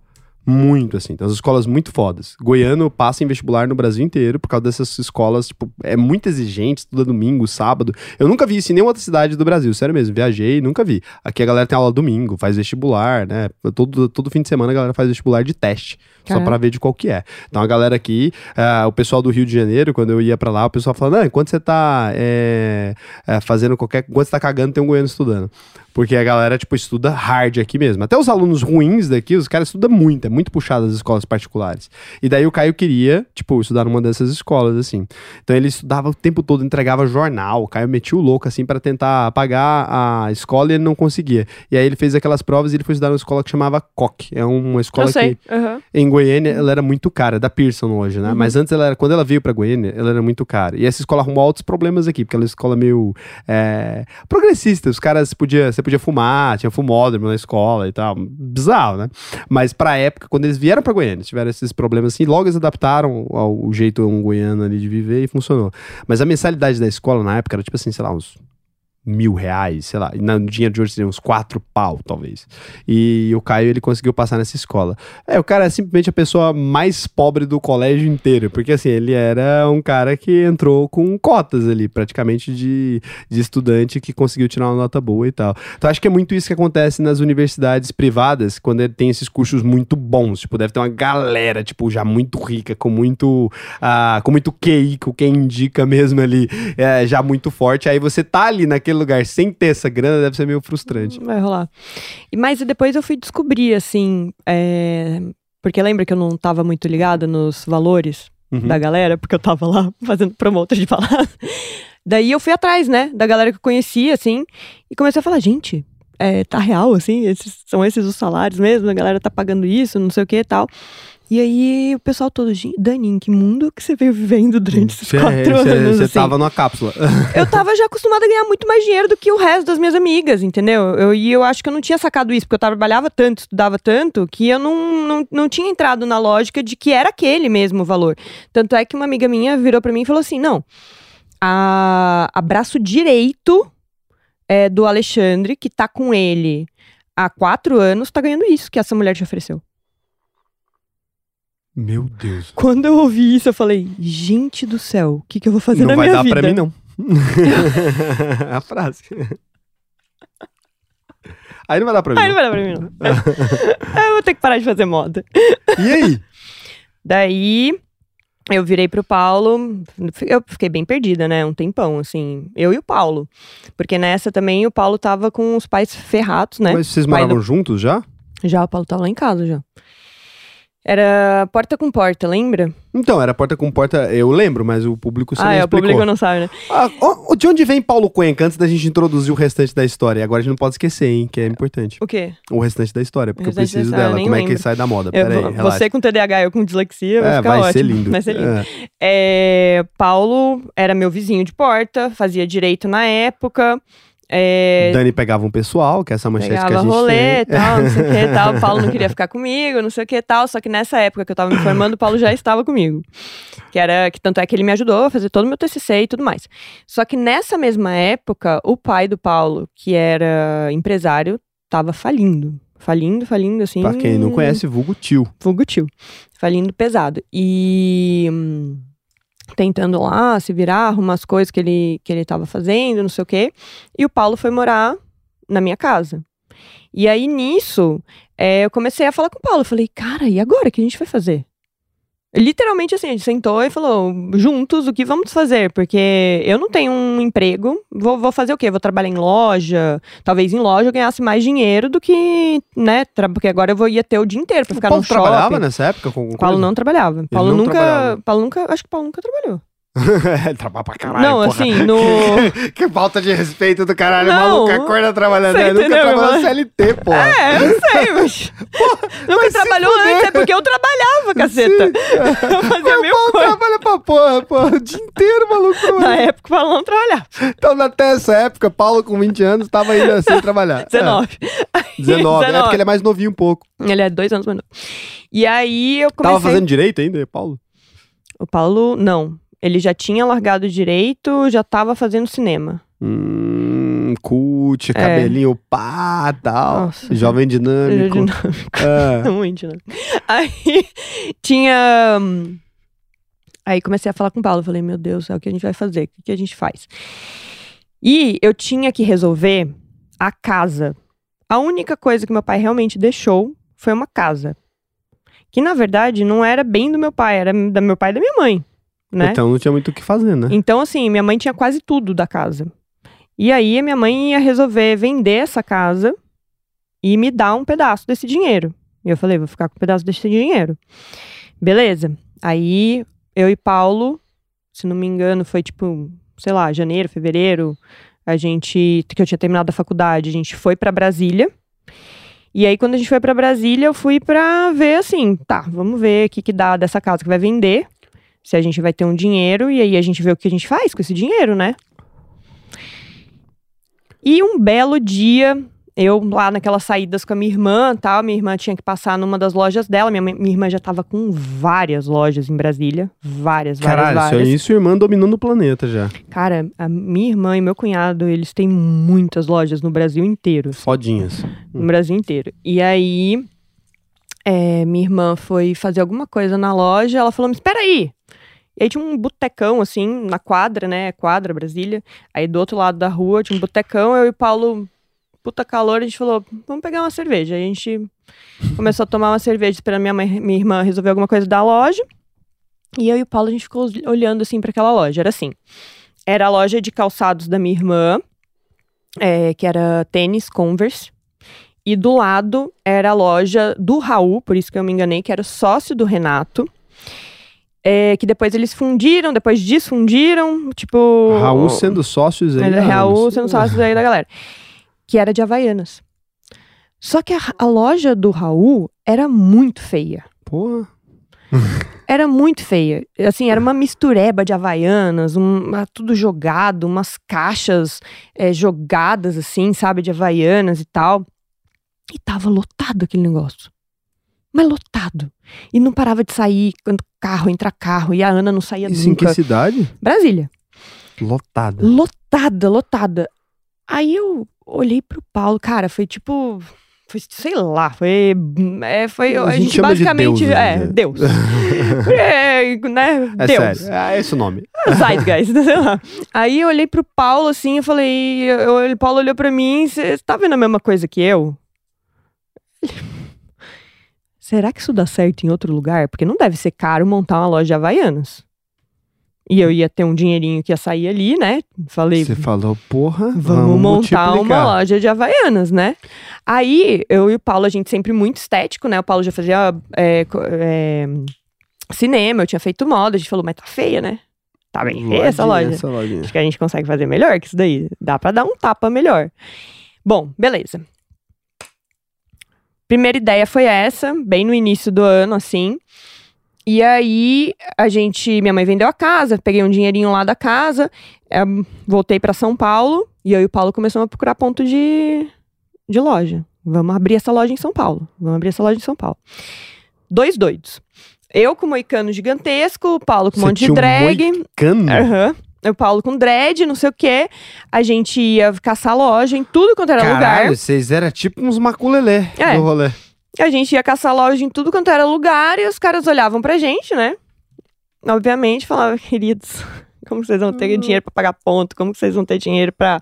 A: Muito, assim. Tem umas escolas muito fodas. Goiano passa em vestibular no Brasil inteiro por causa dessas escolas, tipo, é muito exigente, estuda domingo, sábado. Eu nunca vi isso em nenhuma outra cidade do Brasil, sério mesmo. Viajei, nunca vi. Aqui a galera tem aula domingo, faz vestibular, né? Todo, todo fim de semana a galera faz vestibular de teste, só
B: Caramba.
A: pra ver de qual que é. Então a galera aqui, ah, o pessoal do Rio de Janeiro, quando eu ia pra lá, o pessoal falando, ah, enquanto você tá é, é, fazendo qualquer. Enquanto você tá cagando, tem um goiano estudando. Porque a galera, tipo, estuda hard aqui mesmo. Até os alunos ruins daqui, os caras estudam muito, é muito puxado as escolas particulares. E daí o Caio queria, tipo, estudar numa dessas escolas, assim. Então ele estudava o tempo todo, entregava jornal. O Caio metia o louco, assim, para tentar pagar a escola e ele não conseguia. E aí ele fez aquelas provas e ele foi estudar numa escola que chamava COC. É uma escola
B: Eu sei.
A: que
B: aham.
A: em Goiânia ela era muito cara, da Pearson hoje, né?
B: Uhum.
A: Mas antes ela era, quando ela veio pra Goiânia, ela era muito cara. E essa escola arrumou altos problemas aqui, porque ela é uma escola meio é, progressista. Os caras podia, você podia fumar, tinha fumódromo na escola e tal. Bizarro, né? Mas pra época, quando eles vieram pra Goiânia, tiveram esses problemas assim, logo eles adaptaram ao, jeito um goiano ali de viver e funcionou. Mas a mensalidade da escola na época era tipo assim, sei lá, uns mil reais, sei lá, no dinheiro de hoje seria uns quatro pau, talvez. E o Caio, ele conseguiu passar nessa escola. É, o cara é simplesmente a pessoa mais pobre do colégio inteiro, porque assim, ele era um cara que entrou com cotas ali, praticamente de, de estudante que conseguiu tirar uma nota boa e tal. Então acho que é muito isso que acontece nas universidades privadas, quando ele tem esses cursos muito bons, tipo, deve ter uma galera, tipo, já muito rica, com muito, ah, com muito QI, com quem indica mesmo ali, é, já muito forte, aí você tá ali naquele lugar sem ter essa grana, deve ser meio frustrante.
B: Vai rolar. E, mas depois eu fui descobrir, assim, é, porque lembra que eu não tava muito ligada nos valores
A: Uhum.
B: da galera, porque eu tava lá fazendo promotor de palavra. Daí eu fui atrás, né, da galera que eu conhecia, assim, e comecei a falar, gente, é, tá real, assim, esses, são esses os salários mesmo, a galera tá pagando isso, não sei o que e tal. E aí o pessoal todo, "Gente, Dani, em que mundo que você veio vivendo durante esses quatro anos?
A: Você
B: assim?"
A: tava numa cápsula.
B: eu tava já acostumada a ganhar muito mais dinheiro do que o resto das minhas amigas, entendeu? Eu, e eu acho que eu não tinha sacado isso, porque eu trabalhava tanto, estudava tanto, que eu não, não, não tinha entrado na lógica de que era aquele mesmo valor. Tanto é que uma amiga minha virou pra mim e falou assim: não, a, a braço direito é, do Alexandre, que tá com ele há quatro anos, tá ganhando isso que essa mulher te ofereceu.
A: Meu Deus.
B: Quando eu ouvi isso, eu falei: gente do céu, o que, que eu vou fazer
A: não
B: na
A: vai
B: minha
A: dar
B: vida?
A: pra mim, não. a frase. Aí não vai dar pra mim.
B: Ai, não
A: não.
B: vai dar pra mim, não. eu vou ter que parar de fazer moda.
A: E aí?
B: Daí, eu virei pro Paulo. Eu fiquei bem perdida, né? Um tempão, assim. Eu e o Paulo. Porque nessa também o Paulo tava com os pais ferrados, né?
A: Mas vocês moravam juntos já?
B: Já, o Paulo tava lá em casa já. Era porta com porta, lembra?
A: Então, era porta com porta, eu lembro, mas o público
B: ah,
A: não
B: é, o
A: explicou.
B: público não sabe, né?
A: Ah, ó, de onde vem Paulo Cuenca, antes da gente introduzir o restante da história? Agora a gente não pode esquecer, hein, que é importante.
B: O quê?
A: O restante da história, porque eu preciso
B: eu
A: dela. Como é que
B: lembro.
A: sai da moda?
B: Eu
A: Pera aí,
B: vou-
A: relaxa.
B: você com TDAH, eu com dislexia, vai
A: é,
B: ficar
A: vai
B: ótimo.
A: ser lindo.
B: Vai ser lindo.
A: É.
B: É, Paulo era meu vizinho de porta, fazia direito na época. É,
A: Dani pegava um pessoal, que é essa manchete que a
B: Pegava
A: gente
B: rolê
A: tem.
B: tal, não sei o que tal. O Paulo não queria ficar comigo, não sei o que tal. Só que nessa época que eu tava me formando, o Paulo já estava comigo. Que era, que tanto é que ele me ajudou a fazer todo o meu TCC e tudo mais. Só que nessa mesma época, o pai do Paulo, que era empresário, tava falindo. Falindo, falindo, assim.
A: Pra quem não conhece, vulgo tio.
B: Vulgo tio. Falindo pesado. E hum, tentando lá se virar, arrumar as coisas que ele, que ele tava fazendo, não sei o quê. E o Paulo foi morar na minha casa. E aí, nisso, é, eu comecei a falar com o Paulo. Eu falei, cara, e agora? O que a gente vai fazer? Literalmente assim, a gente sentou e falou, juntos, o que vamos fazer? Porque eu não tenho um emprego, vou, vou fazer o quê? Vou trabalhar em loja, talvez em loja eu ganhasse mais dinheiro do que, né, porque agora eu vou, ia ter o dia inteiro pra ficar
A: o Paulo
B: no shopping.
A: trabalhava nessa época com
B: Paulo
A: coisa?
B: não trabalhava. Paulo
A: não
B: nunca.
A: trabalhava.
B: Paulo nunca. Acho que Paulo nunca trabalhou.
A: Ele trabalha pra caralho,
B: não,
A: porra.
B: assim, no.
A: que falta de respeito do caralho.
B: Não.
A: Maluco acorda trabalhando.
B: Você
A: né? Nunca trabalhou
B: irmão?
A: CLT, porra.
B: É, eu sei, mas. nunca
A: se
B: trabalhou antes, é porque eu trabalhava, caceta. Eu fazia
A: o
B: mil
A: Paulo
B: coisas.
A: trabalha pra porra, porra. O dia inteiro, maluco.
B: Na época, o Paulo não trabalhava.
A: Então, até essa época, Paulo, com 20 anos, tava indo assim trabalhar.
B: 19.
A: É, 19. É porque ele é mais novinho um pouco.
B: Ele é dois anos mais novo. E aí eu comecei.
A: Tava fazendo direito ainda, Paulo?
B: O Paulo, não. Ele já tinha largado direito, já tava fazendo cinema.
A: Hum, cult, cabelinho pá, tal.
B: Nossa.
A: Jovem dinâmico.
B: Dinâmico.
A: É.
B: Muito, né? Aí tinha. hum, Aí comecei a falar com o Paulo. Falei, meu Deus, é o que a gente vai fazer? O que, que a gente faz? E eu tinha que resolver a casa. A única coisa que meu pai realmente deixou foi uma casa. Que na verdade não era bem do meu pai, era da meu pai e da minha mãe. Né?
A: Então não tinha muito o que fazer, né?
B: Então, assim, minha mãe tinha quase tudo da casa. E aí, a minha mãe ia resolver vender essa casa e me dar um pedaço desse dinheiro. E eu falei, vou ficar com um pedaço desse dinheiro. Beleza. Aí, eu e Paulo, se não me engano, foi tipo, sei lá, janeiro, fevereiro, a gente, que eu tinha terminado a faculdade, a gente foi pra Brasília. E aí, quando a gente foi pra Brasília, eu fui pra ver assim, tá, vamos ver o que, que dá dessa casa que vai vender se a gente vai ter um dinheiro e aí a gente vê o que a gente faz com esse dinheiro, né? E um belo dia, eu lá naquelas saídas com a minha irmã, tal, minha irmã tinha que passar numa das lojas dela, minha, minha irmã já tava com várias lojas em Brasília, várias, várias,
A: Caralho, isso
B: várias.
A: aí, sua irmã dominando o planeta já.
B: Cara, a minha irmã e meu cunhado, eles têm muitas lojas no Brasil inteiro
A: Fodinhas.
B: no Brasil inteiro. E aí, é, minha irmã foi fazer alguma coisa na loja, ela falou, mas espera aí. E aí tinha um botecão, assim, na quadra, né, quadra, Brasília. Aí do outro lado da rua tinha um botecão, eu e o Paulo, puta calor, a gente falou, vamos pegar uma cerveja. Aí a gente começou a tomar uma cerveja, esperando minha, mãe, minha irmã resolver alguma coisa da loja. E eu e o Paulo, a gente ficou olhando, assim, para aquela loja. Era assim, era a loja de calçados da minha irmã, é, que era tênis, Converse. E do lado era a loja do Raul, por isso que eu me enganei, que era o sócio do Renato. É, que depois eles fundiram, depois desfundiram, tipo...
A: Raul sendo sócios aí.
B: É Raul sendo sócio aí da galera. Que era de Havaianas. Só que a, a loja do Raul era muito feia.
A: Porra.
B: Era muito feia. Assim, era uma mistureba de Havaianas, um, ah, tudo jogado, umas caixas é, jogadas, assim, sabe, de Havaianas e tal. E tava lotado aquele negócio. Mas lotado. E não parava de sair quando carro entra carro. E a Ana não saía
A: Isso em
B: nunca.
A: que cidade?
B: Brasília.
A: Lotada.
B: Lotada, lotada. Aí eu olhei pro Paulo, cara, foi tipo. Foi, sei lá, foi. É, foi
A: A
B: a,
A: gente
B: gente,
A: chama de
B: basicamente.
A: Deus,
B: é,
A: né?
B: Deus. é, né?
A: É
B: Deus.
A: sério. É esse o nome.
B: Zeitgeist, sei lá. Aí eu olhei pro Paulo assim, eu falei, eu, o Paulo olhou pra mim, você tá vendo a mesma coisa que eu? Será que isso dá certo em outro lugar? Porque não deve ser caro montar uma loja de Havaianas. E eu ia ter um dinheirinho que ia sair ali, né? Falei,
A: Você falou, porra,
B: vamos, montar uma loja de Havaianas, né? Aí, eu e o Paulo, a gente sempre muito estético, né? O Paulo já fazia é, é, cinema, eu tinha feito moda, a gente falou, mas tá feia, né? Tá bem feia essa loja.
A: Essa lojinha.
B: Acho que a gente consegue fazer melhor que isso daí. Dá pra dar um tapa melhor. Bom, beleza. Primeira ideia foi essa, bem no início do ano, assim. E aí, a gente. Minha mãe vendeu a casa, peguei um dinheirinho lá da casa, eh, voltei pra São Paulo, e eu e o Paulo começamos a procurar ponto de, de loja. Vamos abrir essa loja em São Paulo. Vamos abrir essa loja em São Paulo. Dois doidos. Eu com moicano gigantesco, o Paulo com um
A: Você
B: monte de
A: um
B: drag.
A: Cano.
B: Aham. O Paulo com dread, não sei o quê. A gente ia caçar loja em tudo quanto era lugar.
A: Caralho, vocês eram tipo uns maculelé
B: É.
A: do rolê.
B: A gente ia caçar loja em tudo quanto era lugar e os caras olhavam pra gente, né? Obviamente, falavam, queridos, como vocês vão ter dinheiro pra pagar ponto? Como vocês vão ter dinheiro pra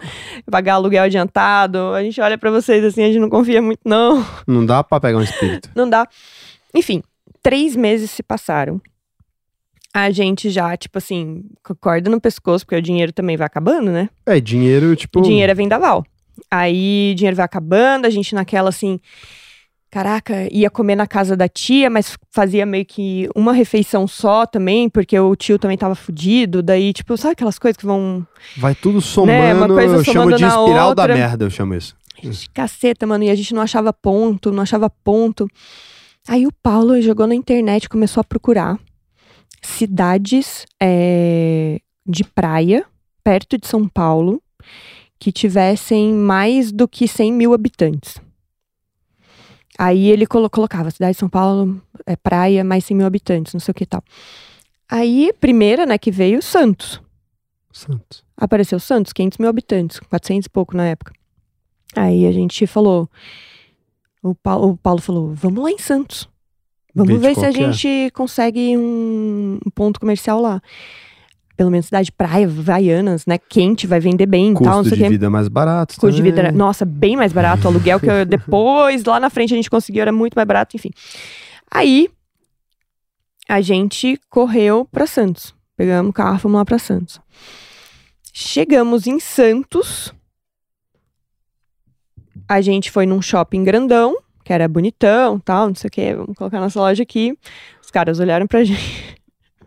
B: pagar aluguel adiantado? A gente olha pra vocês assim, a gente não confia muito, não.
A: Não dá pra pegar um espírito.
B: Não dá. Enfim, três meses se passaram. A gente já, tipo assim, corda no pescoço, porque o dinheiro também vai acabando, né?
A: É, dinheiro, tipo.
B: Dinheiro é vendaval. Aí, dinheiro vai acabando, a gente naquela assim. Caraca, ia comer na casa da tia, mas fazia meio que uma refeição só também, porque o tio também tava fudido. Daí, tipo, sabe aquelas coisas que vão.
A: Vai tudo somando.
B: Né, uma coisa
A: eu chamo de espiral da
B: outra.
A: merda, eu chamo isso.
B: Caceta, mano. E a gente não achava ponto, não achava ponto. Aí o Paulo jogou na internet, começou a procurar cidades é, de praia, perto de São Paulo, que tivessem mais do que 100 mil habitantes. Aí ele colo- colocava cidade de São Paulo, é, praia, mais 100 mil habitantes, não sei o que tal. Aí, primeira, né, que veio Santos.
A: Santos.
B: Apareceu Santos, 500 mil habitantes, 400 e pouco na época. Aí a gente falou, o Paulo, o Paulo falou, vamos lá em Santos. Vamos
A: Ver
B: se a
A: que é."
B: gente consegue um, ponto comercial lá. Pelo menos cidade de praia, Vaianas, né? Quente, vai vender bem tal,
A: Custo
B: o
A: de
B: quê.
A: vida mais barato.
B: Custo de vida
A: também.
B: nossa, bem mais barato. O aluguel que eu, depois, lá na frente, a gente conseguiu, era muito mais barato, enfim. Aí, a gente correu pra Santos. Pegamos o carro, fomos lá pra Santos. Chegamos em Santos. A gente foi num shopping grandão, que era bonitão, tal, não sei o quê. Vamos colocar nossa loja aqui. Os caras olharam pra gente.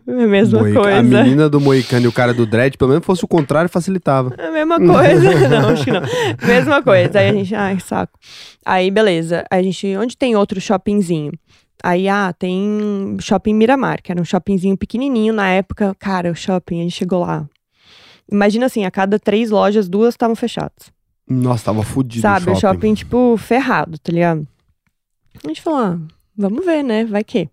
B: É a mesma
A: Moica-
B: coisa.
A: A menina do Moicano e o cara do Dread, pelo menos fosse o contrário, facilitava.
B: A mesma coisa. não, acho que não. Mesma coisa. Aí a gente, ai, saco. Aí, beleza. A gente, onde tem outro shoppingzinho? Aí, ah, tem shopping Miramar, que era um shoppingzinho pequenininho na época. Cara, o shopping, a gente chegou lá. Imagina assim, a cada três lojas, duas estavam fechadas.
A: Nossa, tava fudido
B: sabe?
A: o
B: O shopping, tipo, ferrado, tá ligado? A gente falou, ah, vamos ver, né? Vai que.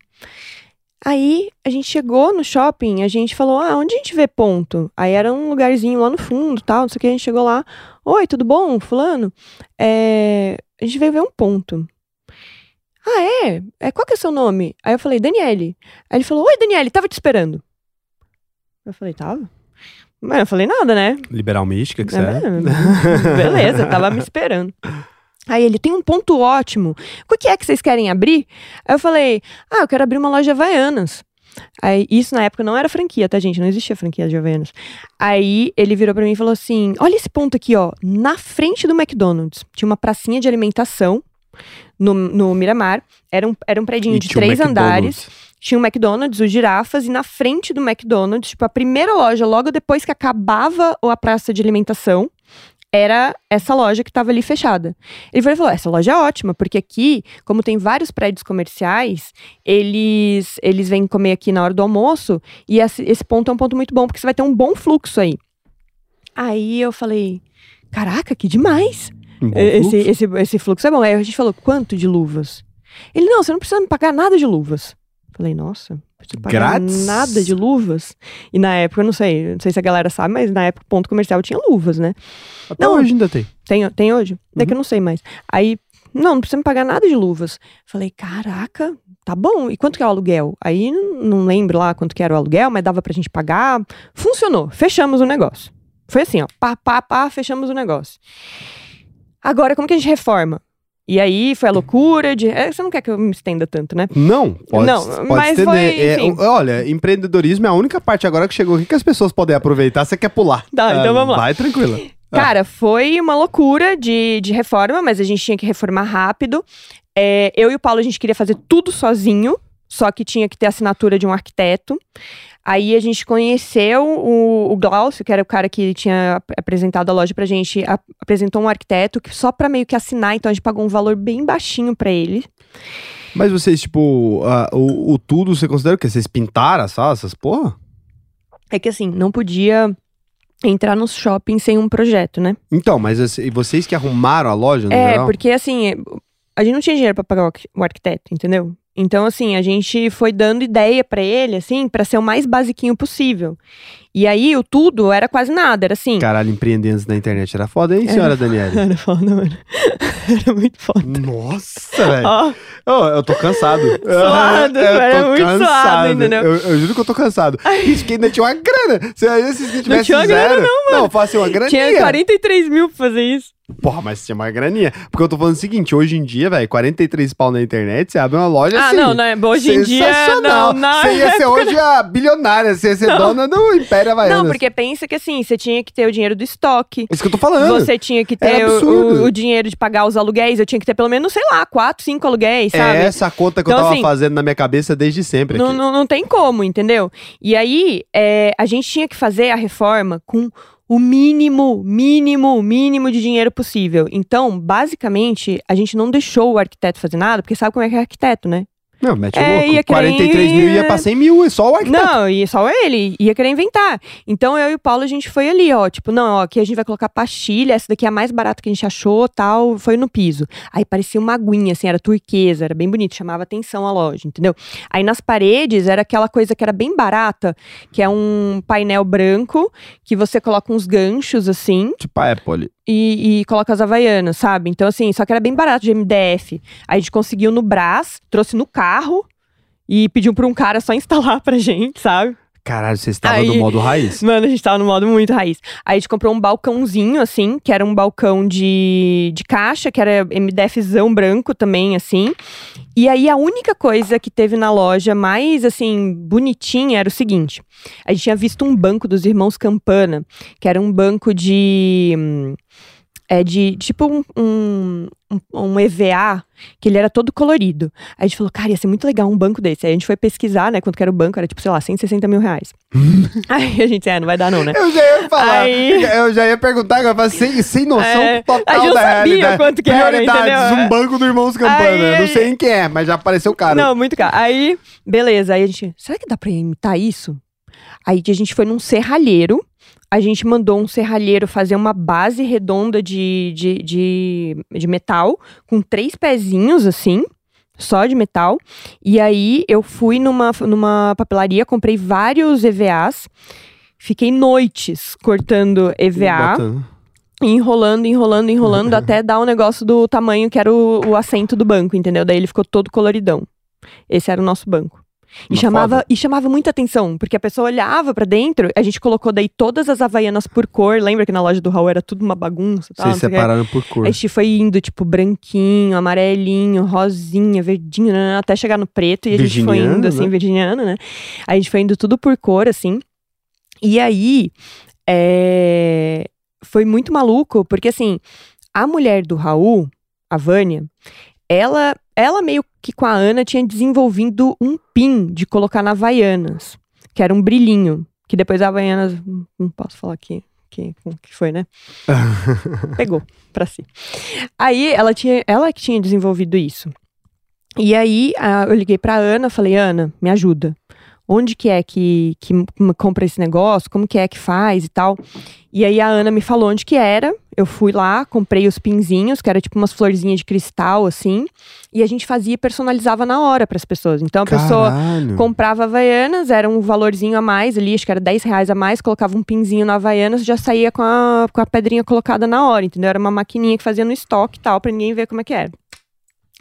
B: Aí a gente chegou no shopping, a gente falou, ah, onde a gente vê ponto? Aí era um lugarzinho lá no fundo, tal, não sei o que, a gente chegou lá. Oi, tudo bom, fulano? É, a gente veio ver um ponto. Ah, é? é? Qual que é o seu nome? Aí eu falei, Daniele. Aí ele falou, oi, Daniele, tava te esperando. Eu falei, tava? Mas eu falei nada, né?
A: Liberal mística, que você é.
B: É, Beleza, tava me esperando. Aí ele tem um ponto ótimo. O que é que vocês querem abrir? Aí eu falei: Ah, eu quero abrir uma loja Havaianas. Aí, isso na época não era franquia, tá, gente? Não existia franquia de Havaianas. Aí ele virou pra mim e falou assim: Olha esse ponto aqui, ó. Na frente do McDonald's. Tinha uma pracinha de alimentação no, no Miramar. Era um, era um predinho
A: E
B: de três andares. Tinha o McDonald's, o Girafas, e na frente do McDonald's, tipo, a primeira loja, logo depois que acabava a praça de alimentação, era essa loja que estava ali fechada. Ele falou: essa loja é ótima, porque aqui, como tem vários prédios comerciais, eles eles vêm comer aqui na hora do almoço, e esse, esse ponto é um ponto muito bom, porque você vai ter um bom fluxo aí. Aí eu falei: caraca, que demais!
A: Um
B: Esse,
A: fluxo.
B: esse, esse fluxo é bom. Aí a gente falou: quanto de luvas? Ele: não, você não precisa me pagar nada de luvas. Falei, nossa, pagar
A: Grátis?
B: nada de luvas. E na época, eu não sei, não sei se a galera sabe, mas na época o ponto comercial tinha luvas, né?
A: Até
B: não,
A: hoje ainda tem.
B: Tem, tem hoje? É
A: Uhum.
B: que eu não sei mais. Aí, não, não precisa me pagar nada de luvas. Falei, caraca, tá bom. E quanto que é o aluguel? Aí, não- não lembro lá quanto que era o aluguel, mas dava pra gente pagar. Funcionou. Fechamos o negócio. Foi assim, ó. Pá, pá, pá, fechamos o negócio. Agora, como que a gente reforma? E aí, foi a loucura de... é, você não quer que eu me estenda tanto, né?
A: Não, pode,
B: Não,
A: pode
B: mas
A: estender.
B: foi,
A: É, olha, empreendedorismo é a única parte agora que chegou aqui que as pessoas podem aproveitar. Você quer pular.
B: Tá, então vamos lá.
A: Vai tranquila. Ah.
B: Cara, foi uma loucura de, de reforma, mas a gente tinha que reformar rápido. É, eu e o Paulo, a gente queria fazer tudo sozinho, só que tinha que ter assinatura de um arquiteto. Aí a gente conheceu o, o Glaucio, que era o cara que tinha ap- apresentado a loja pra gente, a- apresentou um arquiteto que só pra meio que assinar, então a gente pagou um valor bem baixinho pra ele.
A: Mas vocês, tipo, o, o tudo, você considera o quê? Vocês pintaram a sala, essas porra?
B: É que assim, não podia entrar no shopping sem um projeto, né?
A: Então, mas vocês que arrumaram a loja, no
B: É,
A: geral?
B: porque assim, a gente não tinha dinheiro pra pagar o arquiteto, entendeu? Então, assim, a gente foi dando ideia pra ele, assim, pra ser o mais basiquinho possível. E aí, o tudo era quase nada, era assim.
A: Caralho, empreender antes da internet era foda, hein, senhora Daniela?
B: Era foda, mano. Era muito foda.
A: Nossa, velho.
B: Ó,
A: Ô, eu tô cansado.
B: Suado,
A: Eu
B: era
A: tô
B: muito suado, entendeu?
A: Eu, eu juro que eu tô cansado. Isso que ainda tinha uma grana. Se que tivesse
B: tinha uma grana
A: zero. Não, eu faço assim, uma graninha.
B: tinha 43 mil pra fazer isso.
A: Porra, mas tinha uma graninha. Porque eu tô falando o seguinte, hoje em dia, velho, 43 pau na internet, você abre uma loja
B: Ah,
A: assim.
B: não, né? Hoje em dia, não. Na
A: Você ia ser hoje a bilionária, você ia ser dona do Império Havaianas.
B: Não, porque pensa que assim, você tinha que ter o dinheiro do estoque.
A: Isso que eu tô falando.
B: Você tinha que ter o, o- o dinheiro de pagar os aluguéis. Eu tinha que ter pelo menos, sei lá, quatro, cinco aluguéis, sabe?
A: É essa conta que eu
B: Então,
A: tava
B: assim,
A: fazendo na minha cabeça desde sempre
B: Não, não, não tem como, entendeu? E aí, é, a gente tinha que fazer a reforma com o mínimo, mínimo, mínimo de dinheiro possível. Então, basicamente, a gente não deixou o arquiteto fazer nada, porque sabe como é que é arquiteto, né?
A: Não, mete
B: É,
A: louco.
B: ia querer-
A: 43 mil ia pra 100 mil, é só o arquiteto.
B: Não, e só ele ia querer inventar. Então eu e o Paulo a gente foi ali, ó, tipo, não, ó, aqui a gente vai colocar pastilha, essa daqui é a mais barata que a gente achou, tal, foi no piso. Aí parecia uma aguinha, assim, era turquesa, era bem bonito, chamava atenção a loja, entendeu? Aí nas paredes era aquela coisa que era bem barata, que é um painel branco que você coloca uns ganchos assim
A: Tipo a Apple.
B: e, e coloca as havaianas, sabe? Então assim, só que era bem barato de MDF. Aí a gente conseguiu no Brás, trouxe no carro e pediu pra um cara só instalar pra gente, sabe?
A: Caralho, você estava
B: Aí-
A: no modo raiz.
B: Mano, a gente tava no modo muito raiz. Aí a gente comprou um balcãozinho, assim, que era um balcão de, de caixa, que era MDFzão branco também, assim. E aí a única coisa que teve na loja mais, assim, bonitinha era o seguinte: a gente tinha visto um banco dos irmãos Campana, que era um banco de. É de tipo um, um, um- EVA, que ele era todo colorido. Aí a gente falou, cara, ia ser muito legal um banco desse. Aí a gente foi pesquisar, né, quanto que era o banco, era tipo, sei lá, 160 mil reais. Aí a gente, é, não vai dar não, né?
A: Eu já ia falar.
B: Aí-
A: Eu já ia perguntar, agora, sem, sem noção
B: É,
A: total
B: a gente não
A: da
B: sabia
A: realidade.
B: quanto que era,
A: Prioridades,
B: entendeu?
A: um banco do Irmãos Campana.
B: Aí-
A: Não sei em quem é, mas já apareceu caro.
B: Não, muito caro. Aí, beleza. Aí a gente, será que dá pra imitar isso? Aí a gente foi num serralheiro. A gente mandou um serralheiro fazer uma base redonda de, de, de, de metal, com três pezinhos, assim, só de metal. E aí eu fui numa, numa papelaria, comprei vários EVAs. Fiquei noites cortando EVA. Enrolando, enrolando, enrolando, até dar o negócio do tamanho que era o, o assento do banco, entendeu? Daí ele ficou todo coloridão. Esse era o nosso banco. E
A: Uma
B: chamava,
A: foda.
B: e chamava muita atenção, porque a pessoa olhava pra dentro, a gente colocou daí todas as havaianas por cor. Lembra que na loja do Raul era tudo uma bagunça? Tal,
A: Vocês separaram por cor.
B: A gente foi indo, tipo, branquinho, amarelinho, rosinha, verdinho, até chegar no preto. E a gente foi indo, assim,
A: né?
B: virginiano, né? A gente foi indo tudo por cor, assim. E aí, é, foi muito maluco, porque, assim, a mulher do Raul, a Vânia, ela, ela meio que com a Ana tinha desenvolvido um pin de colocar na Havaianas, que era um brilhinho. Que depois a Havaianas, não- não posso falar aqui que, que foi, né? Pegou pra si. Aí ela tinha, ela que tinha desenvolvido isso. E aí a- eu liguei pra Ana, falei: "Ana, me ajuda. Onde que é que, que compra esse negócio? Como que é que faz e tal?" E aí a Ana me falou onde que era. Eu fui lá, comprei os pinzinhos, que era tipo umas florzinhas de cristal assim, e a gente fazia e personalizava na hora pras pessoas. Então a pessoa
A: Caralho.
B: comprava Havaianas, era um valorzinho a mais ali, acho que era 10 reais a mais, colocava um pinzinho na Havaianas, já saía com a, com a pedrinha colocada na hora, entendeu? Era uma maquininha que fazia no estoque e tal, pra ninguém ver como é que era.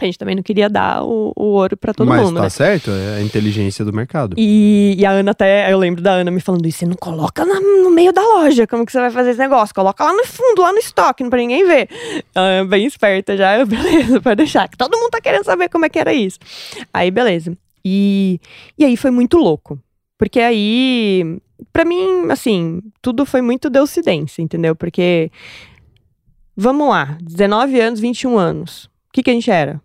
B: A gente também não queria dar o, o ouro pra todo
A: Mas
B: mundo,
A: tá
B: né?
A: certo, é a inteligência do mercado.
B: E, e a Ana até, eu lembro da Ana me falando isso, você não coloca na- no meio da loja, como que você vai fazer esse negócio? Coloca lá no fundo, lá no estoque, pra ninguém ver. É bem esperta já, eu, beleza, pode deixar, que todo mundo tá querendo saber como é que era isso. Aí, beleza. E, e aí foi muito louco, porque aí, pra mim, assim, tudo foi muito deucidência, entendeu? Porque, vamos lá, 19 anos, 21 anos, o que que a gente era?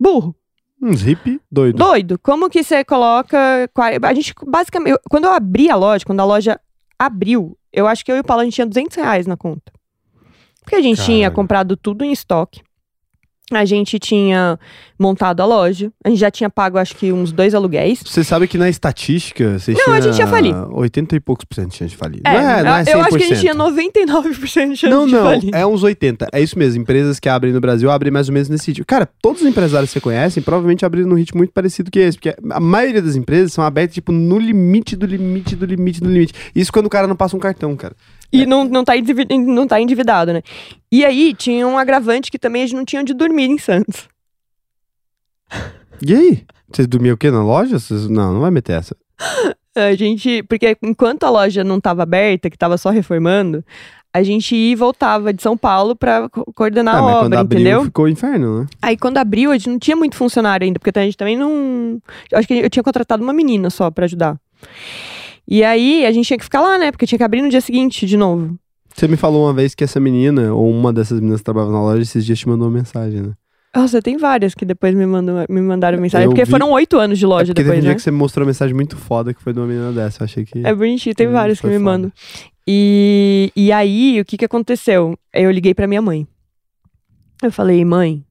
B: Burro.
A: Uns hippie doido.
B: Doido. Como que você coloca. A gente, basicamente, eu- quando eu abri a loja, quando a loja abriu, eu acho que eu e o Paulo a gente tinha 200 reais na conta. Porque a gente tinha
A: Caralho.
B: comprado tudo em estoque. A gente tinha montado a loja. A gente já tinha pago, acho que, uns dois aluguéis.
A: Você sabe que na estatística, vocês
B: Não, a gente ia falir.
A: 80 e poucos por cento de chance de falir.
B: É,
A: não é, não é 100%.
B: eu acho que a gente tinha 99% de chance
A: Não,
B: de
A: não,
B: falir.
A: é uns 80. É isso mesmo. Empresas que abrem no Brasil abrem mais ou menos nesse ritmo. Cara, todos os empresários que você conhece provavelmente abriram num ritmo muito parecido que esse, porque a maioria das empresas são abertas tipo no limite do limite do limite do limite. Isso quando o cara não passa um cartão, cara.
B: E não, não, tá não tá endividado, né? E aí tinha um agravante que também a gente não tinha onde dormir em Santos.
A: E aí? Vocês dormiam o quê? Na loja? Vocês- Não, não vai meter essa.
B: A gente, porque enquanto a loja não estava aberta, que estava só reformando, a gente ia e voltava de São Paulo para coordenar
A: Ah,
B: a
A: mas quando
B: obra,
A: abriu,
B: entendeu?
A: ficou inferno, né?
B: Aí quando abriu, a gente não tinha muito funcionário ainda, porque a gente também não. Acho que eu tinha contratado uma menina só para ajudar. E aí a gente tinha que ficar lá, né? Porque tinha que abrir no dia seguinte de novo.
A: Você me falou uma vez que essa menina, ou uma dessas meninas que trabalhava na loja, esses dias te mandou uma mensagem, né?
B: Nossa, tem várias que depois me, mandam, me mandaram mensagem.
A: Eu
B: porque
A: vi-
B: foram oito anos de
A: É
B: loja
A: porque teve um
B: depois,
A: dia
B: né?
A: que você me mostrou uma mensagem muito foda que foi de uma menina dessa. Eu achei que.
B: É bonitinho, tem vários que me
A: foda.
B: mandam. E, e aí, o que que aconteceu? Eu liguei pra minha mãe. Eu falei, mãe,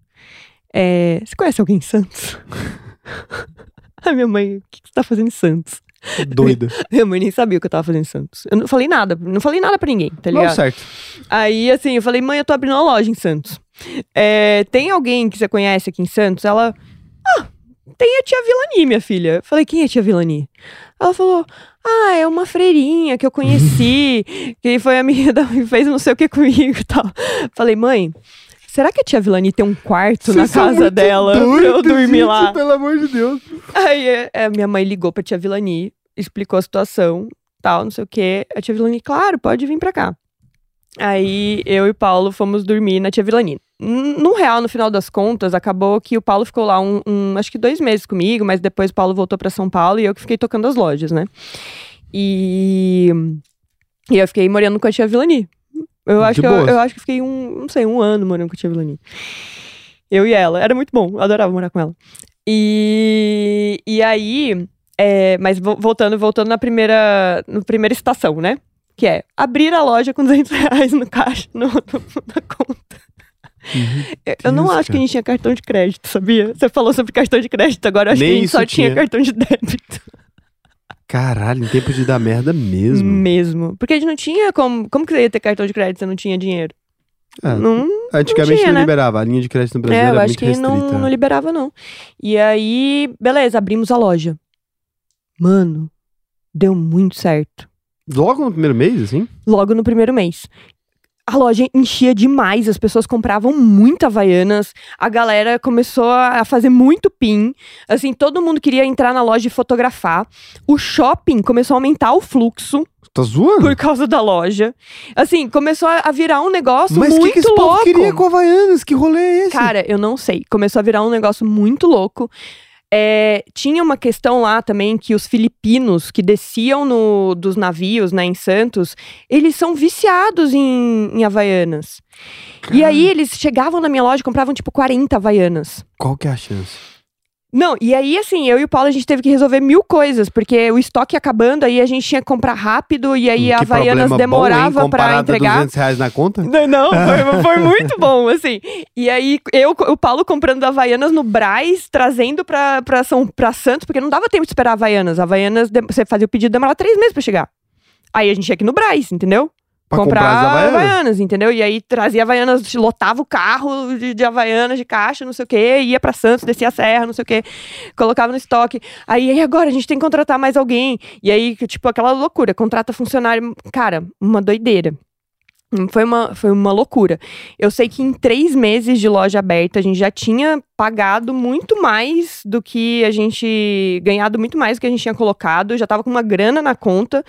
B: é, você conhece alguém em Santos? A minha mãe, o que, que você tá fazendo em Santos?
A: Doida.
B: Minha mãe nem sabia o que eu tava fazendo em Santos. Eu não falei nada, não falei nada pra ninguém, tá
A: Não,
B: ligado?
A: certo.
B: Aí, assim, eu falei, mãe, eu tô abrindo uma loja em Santos. É, tem alguém que você conhece aqui em Santos? Ela, ah, tem a tia Vilani, minha filha. Eu falei, quem é a tia Vilani? Ela falou, ah, é uma freirinha que eu conheci, que foi amiga da, que fez não sei o que comigo e tal. Falei, mãe, será que a tia Vilani tem um quarto na
A: Vocês são
B: casa dela pra eu dormir
A: gente,
B: lá?
A: Pelo amor de Deus.
B: Aí é, é, minha mãe ligou pra tia Vilani, explicou a situação, tal, não sei o quê. A tia Vilani, claro, pode vir pra cá. Aí eu e o Paulo fomos dormir na tia Vilani. No real, no final das contas, acabou que o Paulo ficou lá um, um- acho que dois meses comigo, mas depois o Paulo voltou pra São Paulo e eu que fiquei tocando as lojas, né? E, e eu fiquei morando com a tia Vilani. Eu acho, que eu, eu acho que fiquei um, não sei, um ano morando com a tia Vilani. Eu e ela. Era muito bom, eu adorava morar com ela. E, e aí, é, mas vo- voltando, voltando na primeira, na primeira estação, né? Que é abrir a loja com 200 reais no caixa, no, no- na conta. Eu- eu não
A: Deus,
B: acho que a
A: cara.
B: gente tinha cartão de crédito, sabia? Você falou sobre cartão de crédito, agora eu acho
A: Nem
B: que a gente só tinha
A: tinha.
B: cartão de débito.
A: Caralho, em tempo de dar merda mesmo.
B: Mesmo. Porque a gente não tinha como. Como que você ia ter cartão de crédito se não tinha dinheiro?
A: Ah,
B: Não,
A: Antigamente não,
B: tinha, né?
A: liberava. A linha de crédito no Brasil
B: é, eu
A: era
B: acho
A: muito
B: que
A: restrita.
B: não, não liberava, não. E aí, beleza, abrimos a loja. Mano, deu muito certo.
A: Logo no primeiro mês, assim?
B: Logo no primeiro mês. A loja enchia demais, as pessoas compravam muito Havaianas, a galera começou a fazer muito pin, assim, todo mundo queria entrar na loja e fotografar. O shopping começou a aumentar o fluxo
A: Tá zoando?
B: por causa da loja. Assim, começou a virar um negócio
A: Mas o
B: muito
A: que, que esse
B: louco.
A: povo queria com Havaianas? Que rolê é esse?
B: Cara, eu não sei. Começou a virar um negócio muito louco. É, tinha uma questão lá também que os filipinos que desciam no, dos navios, né, em Santos, eles são viciados em, em Havaianas. E aí eles chegavam na minha loja e compravam tipo 40 Havaianas.
A: Qual que é a chance?
B: Não, e aí assim, eu e o Paulo a gente teve que resolver mil coisas, porque o estoque acabando, aí a gente tinha que comprar rápido, e aí a
A: que
B: Havaianas
A: problema
B: demorava
A: bom,
B: pra
A: Comparado a
B: entregar.
A: 200 reais na conta?
B: Não, não, foi, foi muito bom, assim. E aí, eu, o Paulo comprando Havaianas no Braz, trazendo pra, pra, São, pra Santos, porque não dava tempo de esperar Havaianas. Havaianas, você fazia o pedido, demorava três meses pra chegar. Aí a gente ia aqui no Braz, entendeu?
A: Pra comprar, as Havaianas?
B: entendeu? E aí trazia Havaianas, lotava o carro de, de Havaianas de caixa, não sei o quê, ia pra Santos, descia a serra, não sei o quê, colocava no estoque. Aí, agora a gente tem que contratar mais alguém. E aí, tipo, aquela loucura, contrata funcionário, cara, uma doideira. Foi uma, foi uma loucura. Eu sei que em três meses de loja aberta, a gente já tinha pagado muito mais do que a gente. ganhado muito mais do que a gente tinha colocado. Já tava com uma grana na conta.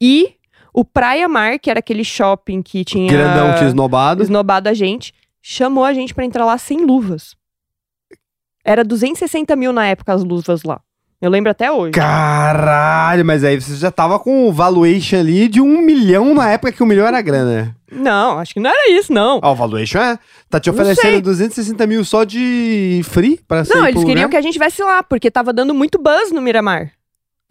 B: E o Praia Mar, que era aquele shopping que tinha.
A: Grandão tinha esnobado.
B: esnobado a gente, chamou a gente pra entrar lá sem luvas. Era 260 mil na época as luvas lá. Eu lembro até hoje.
A: Caralho, mas aí você já tava com o valuation ali de um milhão na época que um milhão era grana.
B: Não, acho que não era isso, não.
A: Ah, o valuation é? Tá te oferecendo
B: sei.
A: 260 mil só de free pra ser
B: Não, eles queriam
A: lugar?
B: que a gente viesse lá, porque tava dando muito buzz no Miramar.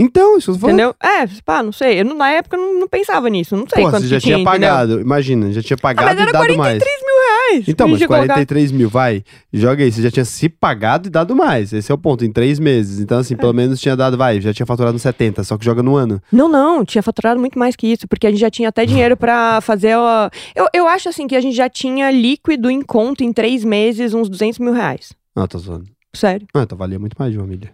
A: Então, isso falando.
B: Entendeu? É, pá, não sei. Eu, não- na época eu não, não pensava nisso. Não sei
A: Pô,
B: quanto
A: você já
B: tinha,
A: tinha
B: entendeu?
A: pagado. Imagina, já tinha
B: Ah,
A: pagado
B: mas
A: e
B: era
A: dado
B: 43
A: mais.
B: mil reais.
A: Então, mas
B: gente ia colocar-
A: 43 mil, vai. Joga aí, você já tinha se pagado e dado mais. Esse é o ponto, em três meses. Então, assim,
B: É.
A: pelo menos tinha dado, vai, já tinha faturado 70, só que joga no ano.
B: Não, não, tinha faturado muito mais que isso, porque a gente já tinha até dinheiro pra fazer. a- Eu, eu acho assim que a gente já tinha líquido em conta em três meses uns 200 mil reais.
A: Não, tô zoando.
B: Sério.
A: Ah, então valia muito mais de uma milha.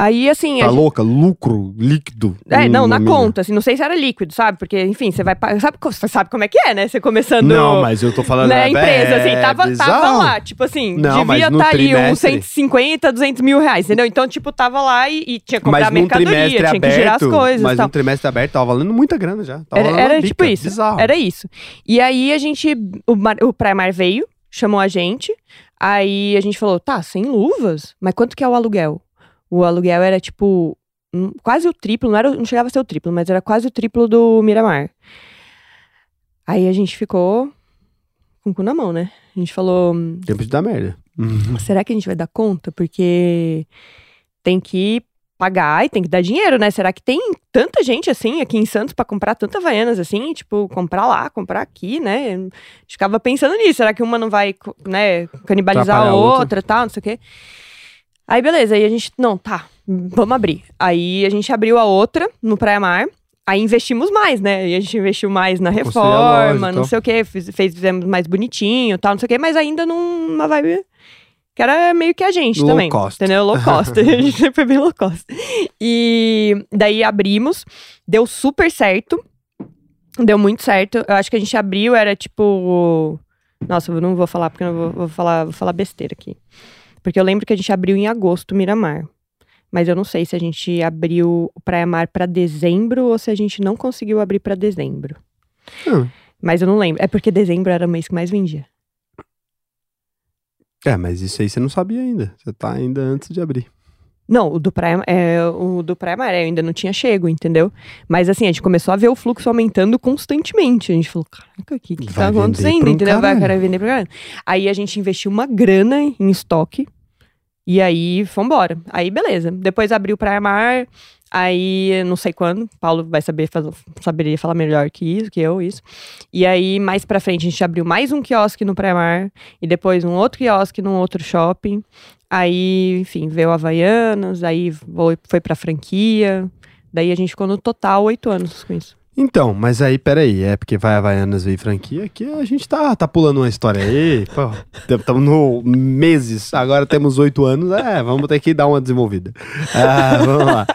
B: Aí, assim.
A: Tá
B: gente-
A: louca? Lucro líquido.
B: É, não, na conta, assim, não sei se era líquido, sabe? Porque, enfim, você vai. Sabe, você sabe como é que é, né? Você começando.
A: Não, mas eu tô falando...
B: Na
A: é,
B: empresa, assim,
A: é
B: tava, tava
A: bizarro.
B: lá, tipo assim,
A: Não,
B: devia estar ali uns
A: trimestre-
B: 150, 200 mil reais, entendeu? Então, tipo, tava lá e, e tinha que comprar
A: Mas
B: mercadoria, tinha que girar as
A: aberto,
B: coisas
A: mas num trimestre aberto tava valendo muita grana já.
B: Era, era tipo isso.
A: Bizarro.
B: Era isso. E aí a gente. O, Mar- o Primar veio, chamou a gente. Aí a gente falou: tá, sem luvas? Mas quanto que é o aluguel? O aluguel era tipo. hum, Quase o triplo, não, era, não chegava a ser o triplo, mas era quase o triplo do Miramar. Aí a gente ficou com o cu na mão, né? A gente falou: hum,
A: Tempo de dar merda. Uhum.
B: será que a gente vai dar conta? Porque tem que pagar e tem que dar dinheiro, né? Será que tem tanta gente assim aqui em Santos pra comprar tanta Havaianas assim? Tipo, comprar lá, comprar aqui, né? A gente ficava pensando nisso. Será que uma não vai, né, canibalizar a
A: Atrapalhar a outra.
B: outra e tal, não sei o quê. Aí, beleza, aí a gente, não, tá, vamos abrir. Aí a gente abriu a outra no Praia Mar. Aí investimos mais, né? E a gente investiu mais na
A: loja
B: reforma,
A: tal.
B: não sei o quê, fiz, fez, fizemos mais bonitinho tal, não sei o quê, mas ainda numa vibe que era meio que a gente
A: Low
B: também.
A: cost.
B: Entendeu? Low cost. a gente sempre foi bem low cost. E daí abrimos, deu super certo. Deu muito certo. Eu acho que a gente abriu, era tipo. Nossa, eu não vou falar porque eu não vou, vou falar, vou falar besteira aqui. Porque eu lembro que a gente abriu em agosto Miramar. Mas eu não sei se a gente abriu o Praia Mar pra dezembro ou se a gente não conseguiu abrir pra dezembro.
A: Hum.
B: Mas eu não lembro. É porque dezembro era o mês que mais vendia.
A: É, mas isso aí você não sabia ainda. Você tá ainda antes de abrir.
B: Não, o do Praia, é, o do Praia Mar eu ainda não tinha chego, entendeu? Mas assim, a gente começou a ver o fluxo aumentando constantemente. A gente falou, caraca, o que, que tá acontecendo?
A: um
B: entendeu? Vai cara vender pra caralho. Aí a gente investiu uma grana em estoque. E aí, vambora. Aí, beleza. Depois abriu o Praia Mar. Aí, não sei quando. Paulo vai saber saberia falar melhor que isso, que eu, isso. E aí, mais pra frente, a gente abriu mais um quiosque no Praia Mar. E depois um outro quiosque num outro shopping. Aí, enfim, veio Havaianas. Aí foi pra franquia. Daí a gente ficou no total oito anos com isso.
A: Então, mas aí, peraí, é porque vai Havaianas veio franquia, aqui a gente tá, tá pulando uma história aí, estamos no meses, agora temos oito anos, é, vamos ter que dar uma desenvolvida. Ah, vamos lá.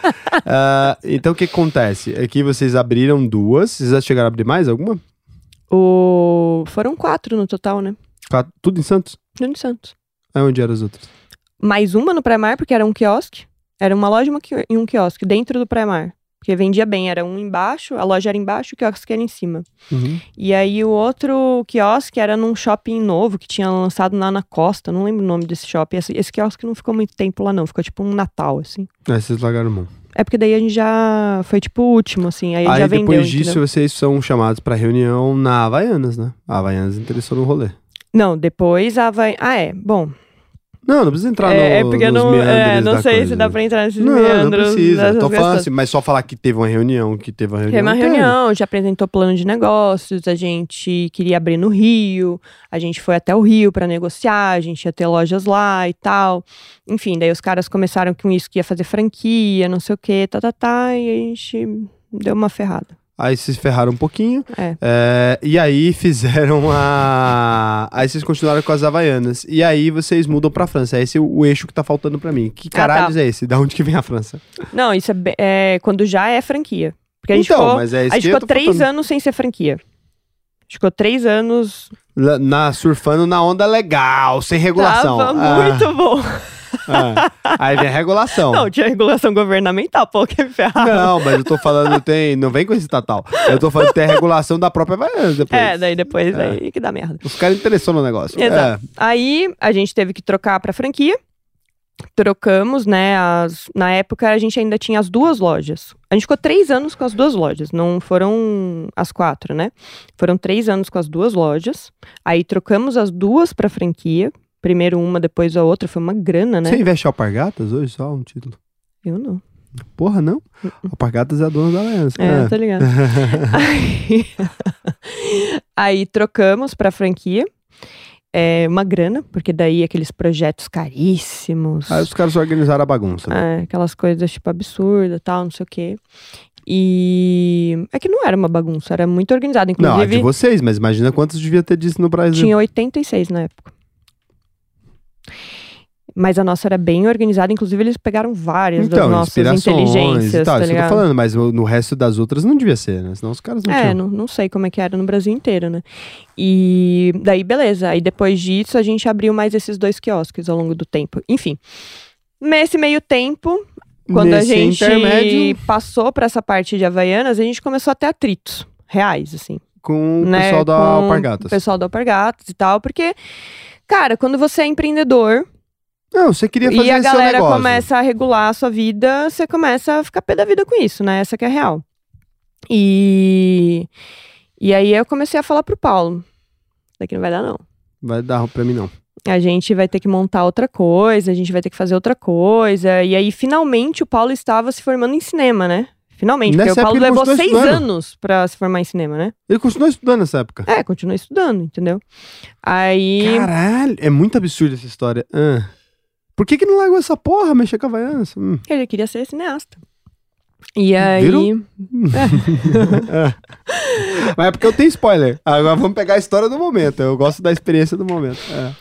A: Ah, então, o que acontece? Aqui vocês abriram duas, vocês já chegaram a abrir mais alguma?
B: O... Foram quatro no total, né?
A: Quatro- Tudo em Santos?
B: Júnior de Santos.
A: É onde eram as outras?
B: mais uma no Pré-Mar, porque era um quiosque. Era uma loja e e um quiosque dentro do Pré-Mar. Porque vendia bem, era um embaixo, a loja era embaixo, o quiosque era em cima.
A: Uhum.
B: E aí o outro quiosque era num shopping novo que tinha lançado lá na Costa, não lembro o nome desse shopping. Esse, esse quiosque não ficou muito tempo lá não, ficou tipo um Natal, assim.
A: Aí vocês largaram mão.
B: É porque daí a gente já, foi tipo o último, assim, aí,
A: Aí
B: já vendeu,
A: depois disso
B: entendeu?
A: vocês são chamados pra reunião na Havaianas, né? A Havaianas interessou no rolê.
B: Não, depois a vai... Ah, é, bom.
A: Não, não precisa entrar
B: é,
A: no,
B: é porque não, é, não sei
A: coisa.
B: se dá pra entrar nesses
A: Não, não
B: meandros.
A: precisa.
B: dessas
A: Tô falando assim, mas só falar que teve uma reunião, que teve uma reunião.
B: Teve uma
A: teve.
B: reunião, já apresentou plano de negócios, a gente queria abrir no Rio, a gente foi até o Rio para negociar, a gente ia ter lojas lá e tal. Enfim, daí os caras começaram com isso que ia fazer franquia, não sei o que, tá, tá, tá, e a gente deu uma ferrada.
A: Aí vocês ferraram um pouquinho.
B: É.
A: é, e aí fizeram a. Aí vocês continuaram com as Havaianas. E aí vocês mudam pra França. Esse é o, o eixo que tá faltando pra mim. Que
B: Ah, tá.
A: caralhos é esse? Da onde que vem a França?
B: Não, isso é, é quando já é franquia. Porque a gente
A: então,
B: ficou,
A: mas é isso
B: a gente ficou três
A: falando.
B: anos sem ser franquia. A gente ficou três anos.
A: Na, surfando na onda legal, sem regulação.
B: Tava
A: Ah,
B: muito bom.
A: ah. Aí vem a regulação.
B: Não, tinha regulação governamental, pô, que ferrado.
A: Não, mas eu tô falando, tem. Não vem com esse estatal. Eu tô falando que tem a regulação da própria Havaianas depois.
B: É, daí depois
A: É.
B: aí que dá merda.
A: Os caras interessou no negócio.
B: Exato. Aí a gente teve que trocar pra franquia. Trocamos, né? As... Na época a gente ainda tinha as duas lojas. A gente ficou três anos com as duas lojas, não foram as quatro, né? Foram três anos com as duas lojas. Aí trocamos as duas pra franquia. Primeiro uma, depois a outra. Foi uma grana, né?
A: Você investe Alpargatas hoje? Só um título.
B: Eu não.
A: Porra, não? Alpargatas é a dona da aliança.
B: É, tá ligado. aí... aí trocamos pra franquia. É, uma grana, porque daí aqueles projetos caríssimos.
A: Aí os caras organizaram a bagunça. né?
B: É, aquelas coisas tipo absurdas, tal, não sei o quê. E é que não era uma bagunça, era muito organizado.
A: Não, é de
B: Inclusive,
A: vocês, mas imagina quantos devia ter disso no Brasil.
B: tinha 86 na época. Mas a nossa era bem organizada, inclusive eles pegaram várias das
A: então,
B: nossas
A: inspirações
B: inteligências,
A: e tal,
B: tá
A: isso que eu tô falando, mas no resto das outras não devia ser, né? Senão os caras não
B: É,
A: tinham.
B: não, não sei como é que era no Brasil inteiro, né? E daí, beleza. Aí depois disso, a gente abriu mais esses dois quiosques ao longo do tempo. Enfim, nesse meio tempo, quando
A: Nesse
B: a gente
A: intermédio,
B: passou pra essa parte de Havaianas, a gente começou a ter atritos reais, assim.
A: com o
B: né,
A: pessoal da
B: com
A: Alpargatas.
B: O pessoal da Alpargatas e tal, porque, cara, quando você é empreendedor
A: Não, você queria fazer
B: e a galera começa a regular a sua vida, você começa a ficar pé da vida com isso, né? Essa que é a real. E, e aí eu comecei a falar pro Paulo, daqui não vai dar não.
A: Vai dar pra mim, não.
B: A gente vai ter que montar outra coisa, a gente vai ter que fazer outra coisa. E aí, finalmente, o Paulo estava se formando em cinema, né? Finalmente,
A: Nessa
B: porque o Paulo levou
A: continuou
B: seis
A: estudando.
B: anos pra se formar em cinema, né?
A: Ele continuou estudando nessa época.
B: É, continua estudando, entendeu? Aí.
A: Caralho, é muito absurdo essa história. Ah. Por que que não largou essa porra, mexer com a Havaianas? Hum.
B: Ele queria ser cineasta. E aí.
A: Viram? Mas é porque eu tenho spoiler. Agora vamos pegar a história do momento. Eu gosto da experiência do momento. É.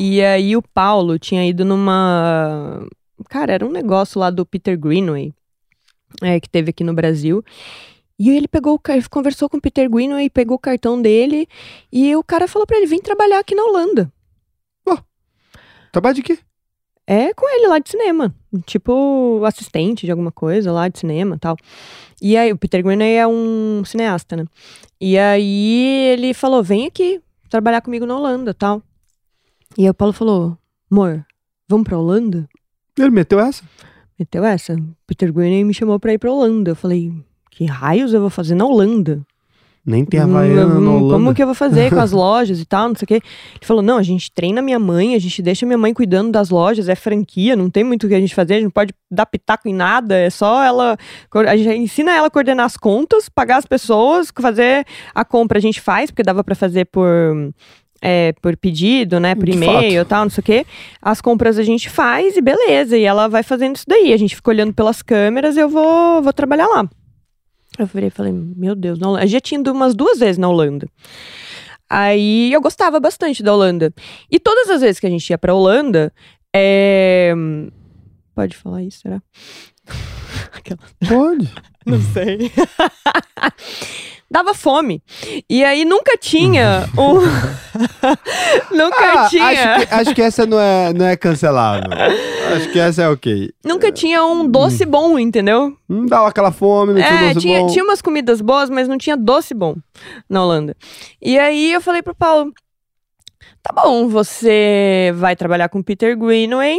B: E aí o Paulo tinha ido numa. Cara, era um negócio lá do Peter Greenway, é, que teve aqui no Brasil. E ele pegou, conversou com o Peter Greenway, pegou o cartão dele e o cara falou pra ele: vem trabalhar aqui na Holanda.
A: Trabalho de quê?
B: É com ele lá de cinema. Tipo, assistente de alguma coisa lá de cinema e tal. E aí, o Peter Greenway é um cineasta, né? E aí ele falou: vem aqui trabalhar comigo na Holanda tal. E aí o Paulo falou: amor, vamos pra Holanda?
A: Ele meteu essa?
B: Meteu essa. Peter Greenway me chamou pra ir pra Holanda. Eu falei: que raios eu vou fazer na Holanda?
A: Nem tem Havaiana
B: Hum,
A: na
B: Como
A: Holanda.
B: que eu vou fazer com as lojas e tal, não sei o quê. Ele falou, não, a gente treina minha mãe, a gente deixa minha mãe cuidando das lojas, é franquia, não tem muito o que a gente fazer, a gente não pode dar pitaco em nada, é só ela, a gente ensina ela a coordenar as contas, pagar as pessoas, fazer a compra a gente faz, porque dava pra fazer por... é, por pedido, né, por e-mail e tal, não sei o quê. As compras a gente faz e beleza, e ela vai fazendo isso daí. A gente fica olhando pelas câmeras e eu vou, vou trabalhar lá. Eu virei e falei, meu Deus, na Holanda. Eu já tinha ido umas duas vezes na Holanda. Aí eu gostava bastante da Holanda. E todas as vezes que a gente ia pra Holanda, é... Pode falar isso, será? Aquela-
A: Pode.
B: Não sei. Dava fome. E aí nunca tinha um. nunca
A: Ah,
B: tinha.
A: Acho que, acho que essa não é, não é cancelável. acho que essa é ok.
B: Nunca tinha um doce bom, entendeu?
A: Não dava aquela fome, não tinha
B: É,
A: doce
B: tinha,
A: bom.
B: tinha umas comidas boas, mas não tinha doce bom na Holanda. E aí eu falei pro Paulo: tá bom, você vai trabalhar com Peter Greenway,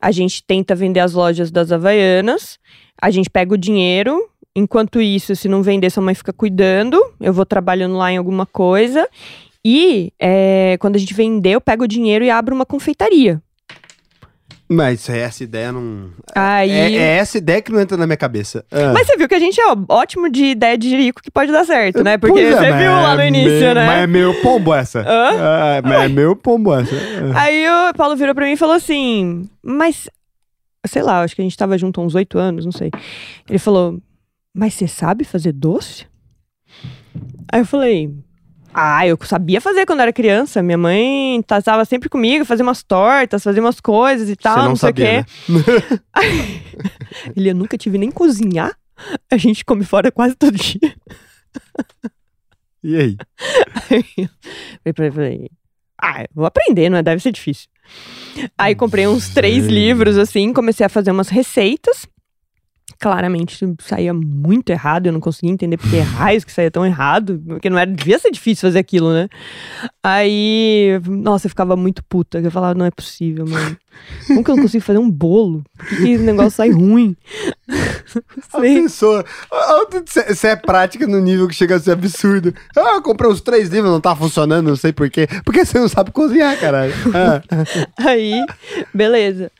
B: a gente tenta vender as lojas das Havaianas, a gente pega o dinheiro. Enquanto isso, se não vender, sua mãe fica cuidando. Eu vou trabalhando lá em alguma coisa. E é, quando a gente vender, eu pego o dinheiro e abro uma confeitaria.
A: Mas essa ideia não.
B: Aí.
A: É, é essa ideia que não entra na minha cabeça. Ah.
B: Mas você viu que a gente é ótimo de ideia de rico que pode dar certo, né? Porque
A: é,
B: você viu lá no
A: é
B: início, né?
A: Mas é meio pombo essa.
B: Hã?
A: Ah, mas é meio pombo essa. Ah.
B: Aí o Paulo virou pra mim e falou assim, mas, sei lá, acho que a gente tava junto há uns oito anos, não sei. Ele falou, mas você sabe fazer doce? Aí eu falei, ah, eu sabia fazer quando era criança. Minha mãe estava sempre comigo, fazia umas tortas, fazia umas coisas e tal, não,
A: não
B: sei o quê.
A: né?
B: Ele, eu nunca tive nem cozinhar. A gente come fora quase todo dia.
A: E aí?
B: Falei pra ele, falei, ah, eu vou aprender, não é? Deve ser difícil. Aí comprei uns três livros, assim, comecei a fazer umas receitas. Claramente saía muito errado, eu não conseguia entender porque raios que saía tão errado, porque não era, devia ser difícil fazer aquilo, né? Aí, nossa, eu ficava muito puta, eu falava, não é possível, mano. Como que eu não consigo fazer um bolo? Por que, que esse negócio sai ruim?
A: A pessoa. Você é prática no nível que chega a ser absurdo. Ah, eu comprei os três livros, não tá funcionando, não sei porquê. Porque você não sabe cozinhar, caralho. Ah.
B: Aí, beleza.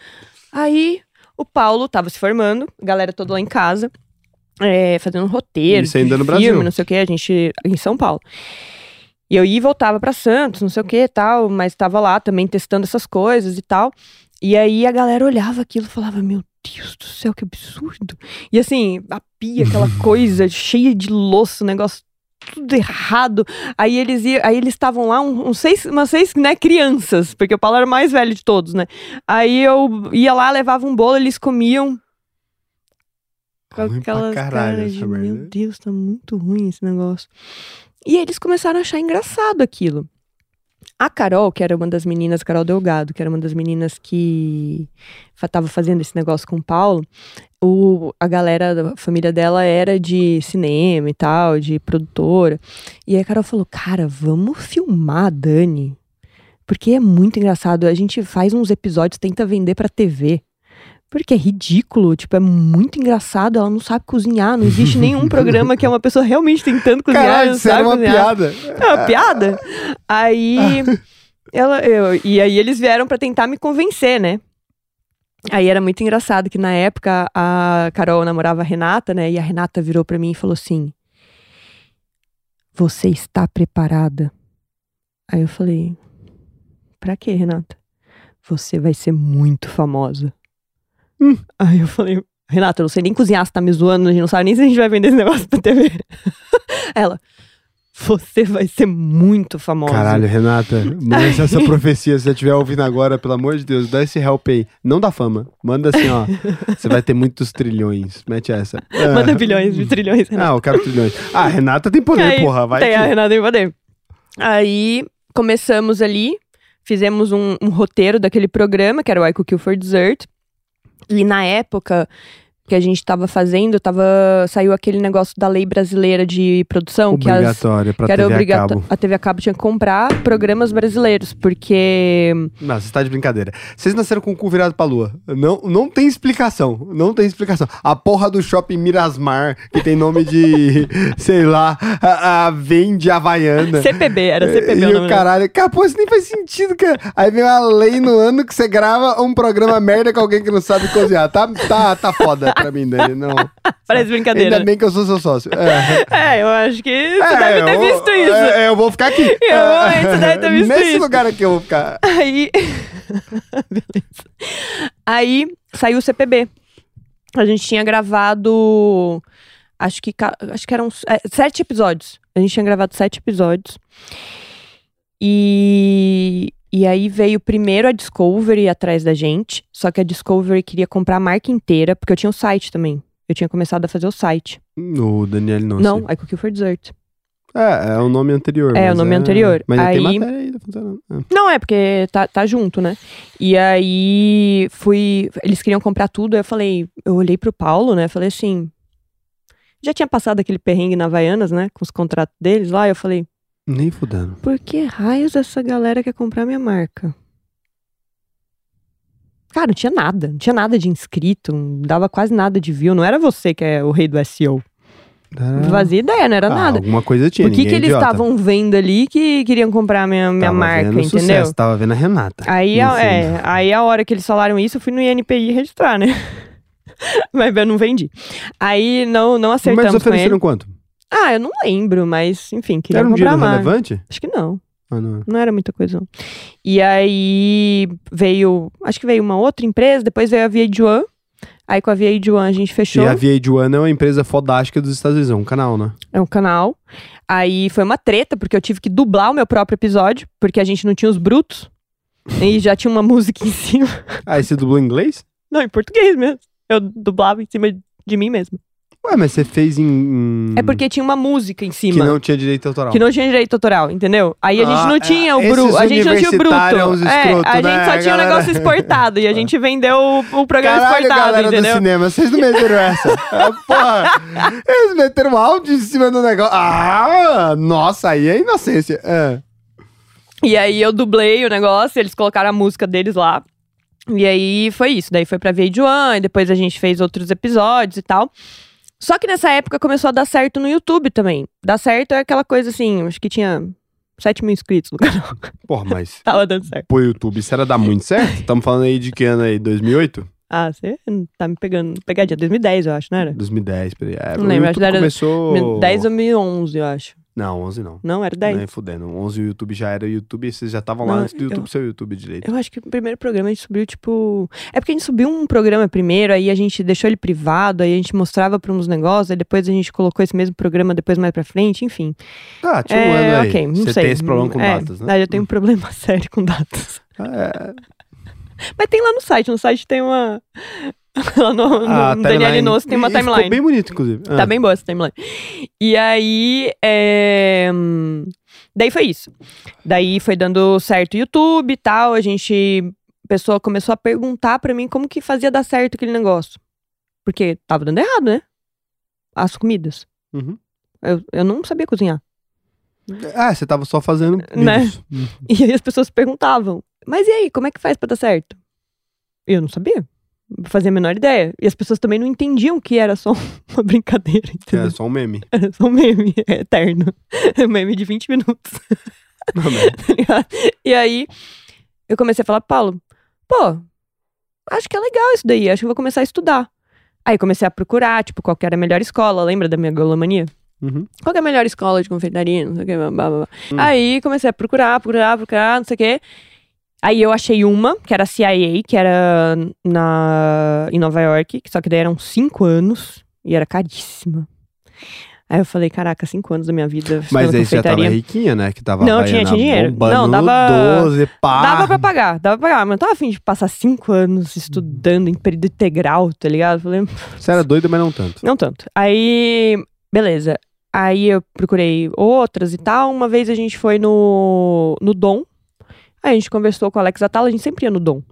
B: Aí, o Paulo tava se formando, a galera toda lá em casa, é, fazendo um roteiro.
A: Isso ainda no
B: filme,
A: Brasil.
B: Não sei o que, a gente. em São Paulo. E eu ia e voltava pra Santos, não sei o que e tal, mas tava lá também testando essas coisas e tal. E aí a galera olhava aquilo e falava: Meu Deus do céu, que absurdo. E assim, a pia, aquela coisa cheia de louça, o negócio tudo errado. Aí eles iam, aí eles estavam lá, um- uns seis, umas seis, né, crianças, porque o Paulo era o mais velho de todos, né? Aí eu ia lá, levava um bolo, eles comiam. Com
A: pra
B: aquelas
A: caralho
B: caras de, meu Deus, tá muito ruim esse negócio. E eles começaram a achar engraçado aquilo. A Carol, que era uma das meninas, Carol Delgado, que era uma das meninas que fa- tava fazendo esse negócio com o Paulo, o, a galera da família dela era de cinema e tal, de produtora. E aí a Carol falou: Cara, vamos filmar a Dani. Porque é muito engraçado. A gente faz uns episódios, tenta vender pra TV. Porque é ridículo, tipo, é muito engraçado. Ela não sabe cozinhar. Não existe nenhum programa que é uma pessoa realmente tentando cozinhar.
A: Caralho,
B: não sabe
A: uma
B: cozinhar.
A: piada.
B: É uma piada. Aí. ela, eu, e aí eles vieram pra tentar me convencer, né? Aí era muito engraçado que na época a Carol namorava a Renata, né? E a Renata virou pra mim e falou assim: Você está preparada? Aí eu falei: Pra quê, Renata? você vai ser muito famosa.
A: Hum.
B: Aí eu falei, Renata, eu não sei nem cozinhar, você tá me zoando, a gente não sabe nem se a gente vai vender esse negócio pra TV. Ela, você vai ser muito famosa.
A: Caralho, Renata, manda essa profecia. Se você estiver ouvindo agora, pelo amor de Deus, dá esse help aí. Não dá fama. Manda assim, ó. Você vai ter muitos trilhões. Mete essa.
B: Manda
A: Ah.
B: bilhões de trilhões, Renata.
A: Ah, eu quero trilhões. Ah, Renata tem poder,
B: Aí,
A: porra. Vai
B: tem
A: que...
B: a Renata tem poder. Aí começamos ali, fizemos um, um roteiro daquele programa, que era o I Cook You for Dessert. E na época que a gente tava fazendo, tava, saiu aquele negócio da lei brasileira de produção, que as,
A: Obrigatória pra
B: que era
A: TV a
B: obrigato-
A: cabo.
B: a TV a cabo tinha que comprar programas brasileiros, porque
A: Não, você tá de brincadeira. Vocês nasceram com o cu virado pra lua. Não, não tem explicação. Não tem explicação. A porra do shopping Mirasmar, que tem nome de, sei lá, a, a vende Havaiana.
B: CPB, era CPB
A: e
B: o nome.
A: caralho, cara, pô, isso nem faz sentido, cara. Aí vem uma lei no ano que você grava um programa merda com alguém que não sabe cozinhar. Tá, tá, tá foda pra mim, Dani. Não.
B: Parece brincadeira.
A: Ainda bem que eu sou seu sócio. É.
B: É, eu acho que você
A: É,
B: deve ter
A: eu-
B: visto isso.
A: é, eu vou ficar aqui.
B: Eu- você deve ter visto
A: Nesse
B: isso.
A: lugar aqui eu vou ficar.
B: Aí. Beleza. Aí saiu o CPB. A gente tinha gravado. Acho que, acho que eram é, sete episódios. A gente tinha gravado sete episódios. E, e aí veio primeiro a Discovery atrás da gente. Só que a Discovery queria comprar a marca inteira, porque eu tinha o site também. Eu tinha começado a fazer o site.
A: O Daniel não.
B: Não,
A: sei.
B: I Cook for Dessert.
A: É, é o nome anterior.
B: É,
A: mas
B: o nome anterior.
A: Mas
B: Aí-
A: tem matéria aí, tá funcionando. É.
B: Não, é porque tá, tá junto, né? E aí fui. Eles queriam comprar tudo, aí eu falei, eu olhei pro Paulo, né? Falei assim. Já tinha passado aquele perrengue na Havaianas, né? Com os contratos deles lá. Eu falei,
A: Nem fudendo.
B: por que raios essa galera quer comprar minha marca? Cara, não tinha nada, não tinha nada de inscrito, não dava quase nada de view. Não era você que é o rei do SEO. Não fazia ideia, não era
A: Ah,
B: nada.
A: Alguma coisa tinha.
B: Por que, que
A: é
B: eles estavam vendo ali que queriam comprar minha, minha
A: Tava
B: marca,
A: vendo
B: entendeu?
A: Sucesso, tava vendo a Renata.
B: Aí, a, é, aí a hora que eles falaram isso, eu fui no INPI registrar, né? mas eu não vendi. Aí não, não
A: Mas
B: acertamos ele.
A: ofereceram quanto?
B: Ah, eu não lembro, mas enfim, queria
A: Era um
B: comprar
A: dinheiro
B: mais.
A: relevante?
B: Acho que não.
A: Ah, não.
B: Não era muita coisa, não. E aí veio, acho que veio uma outra empresa, depois veio a VH1. Aí com a VH1 a gente fechou.
A: E a VH1 é uma empresa fodástica dos Estados Unidos, é um canal, né?
B: É um canal. Aí foi uma treta, porque eu tive que dublar o meu próprio episódio, porque a gente não tinha os brutos. e já tinha uma música em cima.
A: Ah, e você dublou em inglês?
B: Não, em português mesmo. Eu dublava em cima de mim mesmo.
A: Ué, mas você fez em...
B: É porque tinha uma música em
A: Que
B: cima.
A: não tinha direito autoral.
B: Que não tinha direito autoral, entendeu? Aí a gente
A: Ah,
B: não tinha o bruto. A gente não tinha o bruto. É, a
A: né,
B: gente só tinha o
A: galera?
B: negócio exportado. E a gente vendeu o, o programa
A: Caralho,
B: exportado,
A: galera do
B: entendeu?
A: cinema, vocês não meteram essa. Ah, Porra, eles meteram áudio em cima do negócio. Ah, nossa, aí é inocência. É.
B: E aí eu dublei o negócio, eles colocaram a música deles lá. E aí foi isso. Daí foi pra VH1, e depois a gente fez outros episódios e tal. Só que nessa época começou a dar certo no YouTube também. Dar certo é aquela coisa assim, acho que tinha 7 mil inscritos no canal.
A: Porra, mas
B: Tava dando certo.
A: pro YouTube, isso era dar muito certo? Estamos falando aí de que ano aí? 2008?
B: Ah, você tá me pegando. Pegadinha, 2010, eu acho, não era?
A: 2010, peraí. É,
B: Não lembro, acho que era
A: começou...
B: 10 ou 2011, eu acho.
A: Não, 11 não.
B: Não, era 10.
A: Nem fudendo. 11 o YouTube já era YouTube e vocês já estavam lá
B: Não,
A: antes do YouTube
B: eu-
A: ser o YouTube direito.
B: Eu acho que o primeiro programa a gente subiu, tipo. É porque a gente subiu um programa primeiro, aí a gente deixou ele privado, aí a gente mostrava pra uns negócios, aí depois a gente colocou esse mesmo programa depois mais pra frente, enfim.
A: Tá, um
B: é,
A: ano aí.
B: ok, não
A: Você
B: sei.
A: tem esse problema com
B: É,
A: datas, né?
B: ah, eu tenho um problema sério com datas.
A: É,
B: Mas tem lá no site, no site tem uma. lá no, no
A: a
B: Daniel
A: timeline-
B: Inossi tem uma
A: e-
B: timeline.
A: Ficou bem bonito, inclusive.
B: Tá
A: Ah.
B: bem boa essa timeline. E aí, é, daí foi isso. Daí foi dando certo o YouTube e tal. A gente, a pessoa começou a perguntar pra mim como que fazia dar certo aquele negócio. Porque tava dando errado, né? As comidas.
A: Uhum.
B: Eu, eu não sabia cozinhar.
A: Ah, você tava só fazendo
B: Né? E aí as pessoas perguntavam, mas e aí, como é que faz pra dar certo? Eu não sabia. Fazia a menor ideia. E as pessoas também não entendiam que era só uma brincadeira,
A: Que
B: entendeu?
A: é só um meme.
B: Era só um meme é eterno. Um meme de 20 minutos.
A: Não, mas-
B: tá e aí, eu comecei a falar, Paulo, pô, acho que é legal isso daí, acho que eu vou começar a estudar. Aí comecei a procurar, tipo, qual que era a melhor escola, lembra da minha golomania?
A: Uhum.
B: Qual é a melhor escola de confeitaria, não sei o que, blá, blá, blá.
A: Hum.
B: Aí comecei a procurar, procurar, procurar, não sei o que. Aí eu achei uma, que era a CIA, que era na, em Nova York, só que daí eram cinco anos e era caríssima. Aí eu falei, caraca, cinco anos da minha vida.
A: Mas aí você já tava riquinha, né? Que tava
B: Não, tinha- tinha dinheiro. Não, dava-
A: 12, pá.
B: Dava pra pagar, dava pra pagar, mas não tava afim de passar cinco anos estudando em período integral, tá ligado? Falei,
A: Você era doida, mas não tanto.
B: não tanto. Aí, beleza. Aí eu procurei outras e tal. Uma vez a gente foi no, no Dom. Aí a gente conversou com o Alex Atala, a gente sempre ia no Dom.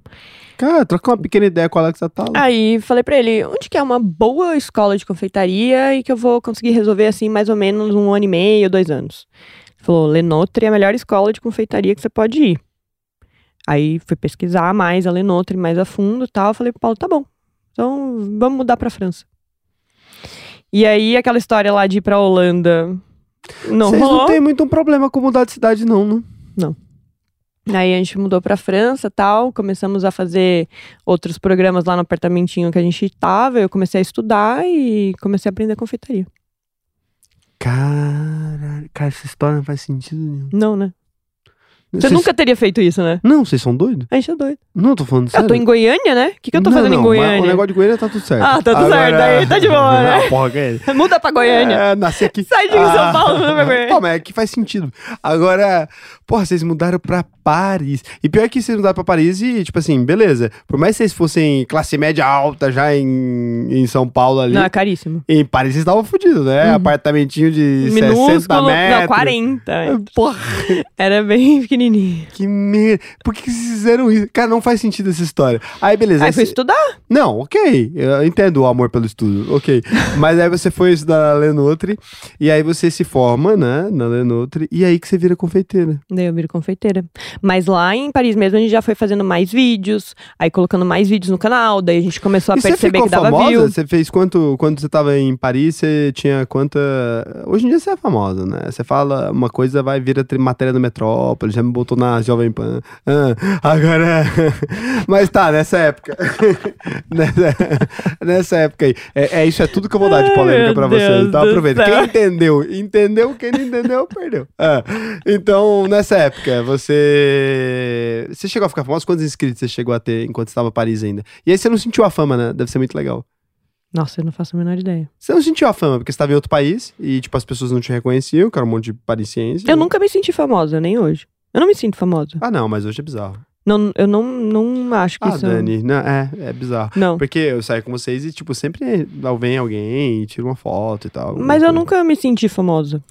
A: Cara, troca uma pequena ideia com o Alex Atala.
B: Aí falei pra ele, onde que é uma boa escola de confeitaria e que eu vou conseguir resolver assim mais ou menos um ano e meio, dois anos. Ele falou, Lenotre é a melhor escola de confeitaria que você pode ir. Aí fui pesquisar mais a Lenotre, mais a fundo e tal. Falei pro Paulo, tá bom, então vamos mudar pra França. E aí aquela história lá de ir pra Holanda não
A: Vocês não tem muito um problema com mudar de cidade, não, não.
B: Aí a gente mudou pra França tal, começamos a fazer outros programas lá no apartamentinho que a gente tava. Eu comecei a estudar e comecei a aprender confeitaria.
A: Caralho, cara, essa história não faz sentido nenhum.
B: Não, né? Você
A: Vocês-
B: nunca teria feito isso, né?
A: Não, vocês são doidos?
B: A gente é doido.
A: Não, eu tô falando sério.
B: Eu tô em Goiânia, né? O que, que eu tô
A: Não,
B: fazendo
A: não,
B: em Goiânia?
A: O negócio de Goiânia tá tudo certo.
B: Ah, tá tudo certo, aí tá de boa, né?
A: Ah, porra, Goiânia.
B: Muda pra Goiânia.
A: É, nasci aqui.
B: Sai de
A: Ah.
B: São Paulo, muda pra Goiânia.
A: Pô, mas é que faz sentido. Agora, porra, vocês mudaram pra Paris. E pior que vocês mudaram pra Paris e, tipo assim, beleza. Por mais que vocês fossem classe média alta já em, em São Paulo ali.
B: Não, é caríssimo.
A: Em Paris vocês estavam fodidos, né?
B: Uhum.
A: Apartamentinho de 60
B: Minúsculo.
A: metros.
B: Não, 40.
A: Porra,
B: Era bem pequenininho.
A: que merda. Por que vocês fizeram isso? Cara, não faz sentido essa história. Aí, beleza.
B: Aí
A: cê-
B: estudar.
A: Não, ok. Eu entendo o amor pelo estudo, ok. Mas aí você foi estudar na Lenotre, e aí você se forma, né, na Lenotre, e aí que você vira confeiteira.
B: Daí eu viro confeiteira. Mas lá em Paris mesmo a gente já foi fazendo mais vídeos, aí colocando mais vídeos no canal, daí a gente começou a
A: e
B: perceber
A: ficou
B: que dava
A: famosa?
B: view.
A: Você fez quanto, quando você tava em Paris, você tinha quanta... Hoje em dia você é famosa, né? Você fala uma coisa, vai vir a matéria do Metrópole, já me botou na Jovem Pan. Ah, agora... Mas tá, nessa época. nessa, nessa época aí. É, é isso, é tudo que eu vou dar de
B: Ai,
A: polêmica
B: meu
A: pra vocês.
B: Deus
A: Então
B: do
A: aproveita.
B: céu.
A: Quem entendeu, entendeu. Quem não entendeu, perdeu. Ah, então, nessa época, você... Você chegou a ficar famosa? Quantos inscritos você chegou a ter enquanto estava em Paris ainda? E aí você não sentiu a fama, né? Deve ser muito legal.
B: Nossa, eu não faço a menor ideia.
A: Você não sentiu a fama, porque você estava em outro país e, tipo, as pessoas não te reconheciam, que era um monte de parisiense.
B: Eu nunca me senti famosa, nem hoje. Eu não me sinto famosa.
A: Ah, não, mas hoje é bizarro.
B: Não, eu não, não acho que
A: Ah,
B: isso.
A: Dani, não, é, é bizarro.
B: Não.
A: Porque eu saio com vocês e, tipo, sempre vem alguém e tira uma foto e tal.
B: Mas eu
A: coisa.
B: nunca me senti famosa.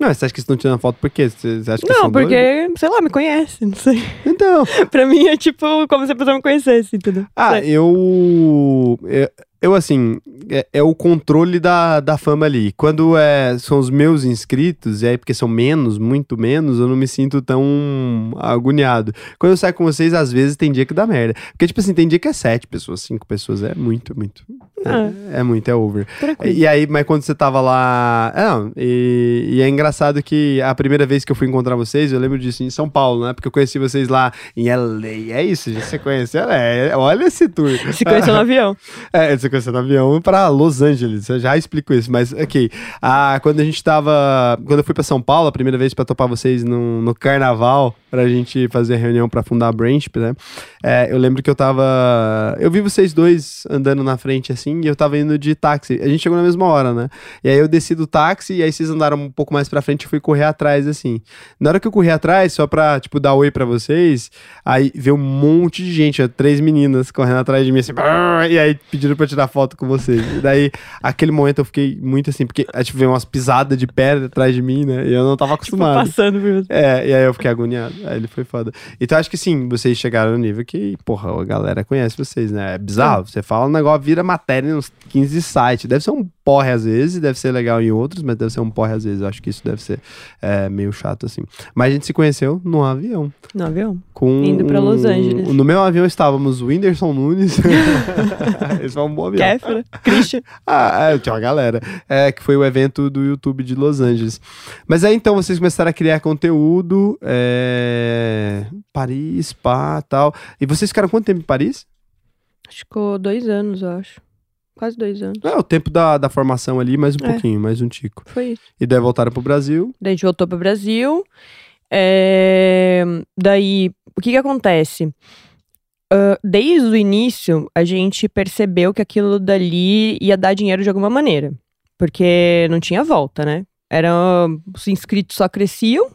A: Não, você acha que vocês estão tirando foto por quê? Você você acha que
B: Não, porque, sei lá, me conhece, não sei.
A: Então,
B: pra mim é tipo como se a pessoa me conhecesse, entendeu?
A: ah, eu... eu... Eu, assim, é, é o controle da, da fama ali. Quando é, são os meus inscritos, e aí porque são menos, muito menos, eu não me sinto tão agoniado. Quando eu saio com vocês, às vezes tem dia que dá merda. Porque, tipo assim, tem dia que é sete pessoas, cinco pessoas, é muito, muito.
B: Ah.
A: É, é muito, é over.
B: Tranquilo.
A: E aí, mas quando você tava lá. É, não, e, e é engraçado que a primeira vez que eu fui encontrar vocês, eu lembro disso em São Paulo, né? Porque eu conheci vocês lá em LA. É isso, já você conheceu? É, olha esse tour.
B: Se conheceu no avião.
A: É, você conheceu no avião pra Los Angeles. Eu já explico isso, mas ok. Ah, quando a gente tava. Quando eu fui pra São Paulo, a primeira vez pra topar vocês no, no carnaval, pra gente fazer a reunião pra fundar a Branch, né? É, eu lembro que eu tava. Eu vi vocês dois andando na frente assim, e eu tava indo de táxi. A gente chegou na mesma hora, né? E aí eu desci do táxi, e aí vocês andaram um pouco mais pra frente e fui correr atrás, assim. Na hora que eu corri atrás, só pra, tipo, dar oi pra vocês, aí veio um monte de gente, ó, três meninas correndo atrás de mim, assim, e aí pediram pra eu tirar foto com vocês. E daí, aquele momento eu fiquei muito assim, porque a gente veio umas pisadas de pedra atrás de mim, né? E eu não tava
B: Tipo,
A: acostumado.
B: passando por você.
A: É, e aí eu fiquei agoniado. Aí ele foi foda. Então acho que sim, vocês chegaram no nível que, porra, a galera conhece vocês, né? É bizarro. Você fala um negócio, vira matéria nos 15 sites. Deve ser um porre às vezes, deve ser legal em outros, mas deve ser um porre às vezes. Eu acho que isso deve ser é, meio chato, assim. Mas a gente se conheceu no avião.
B: No avião.
A: Com
B: Indo pra Los
A: um-
B: Angeles.
A: No meu avião estávamos o Whindersson Nunes. Esse foi um bom avião.
B: Kéfera, Christian.
A: Ah, é, tinha uma galera. É, que foi o evento do YouTube de Los Angeles. Mas aí então vocês começaram a criar conteúdo. É... Paris, pá, tal. E vocês ficaram quanto tempo em Paris?
B: Acho que ficou dois anos, eu acho. Quase dois anos.
A: É, o tempo da, da formação ali, mais um
B: É.
A: pouquinho, mais um tico.
B: Foi isso.
A: E daí voltaram pro Brasil.
B: Daí a gente voltou pro Brasil. É, Daí o que que acontece? Ah, desde o início, a gente percebeu que aquilo dali ia dar dinheiro de alguma maneira. Porque não tinha volta, né? Era, os inscritos só cresciam.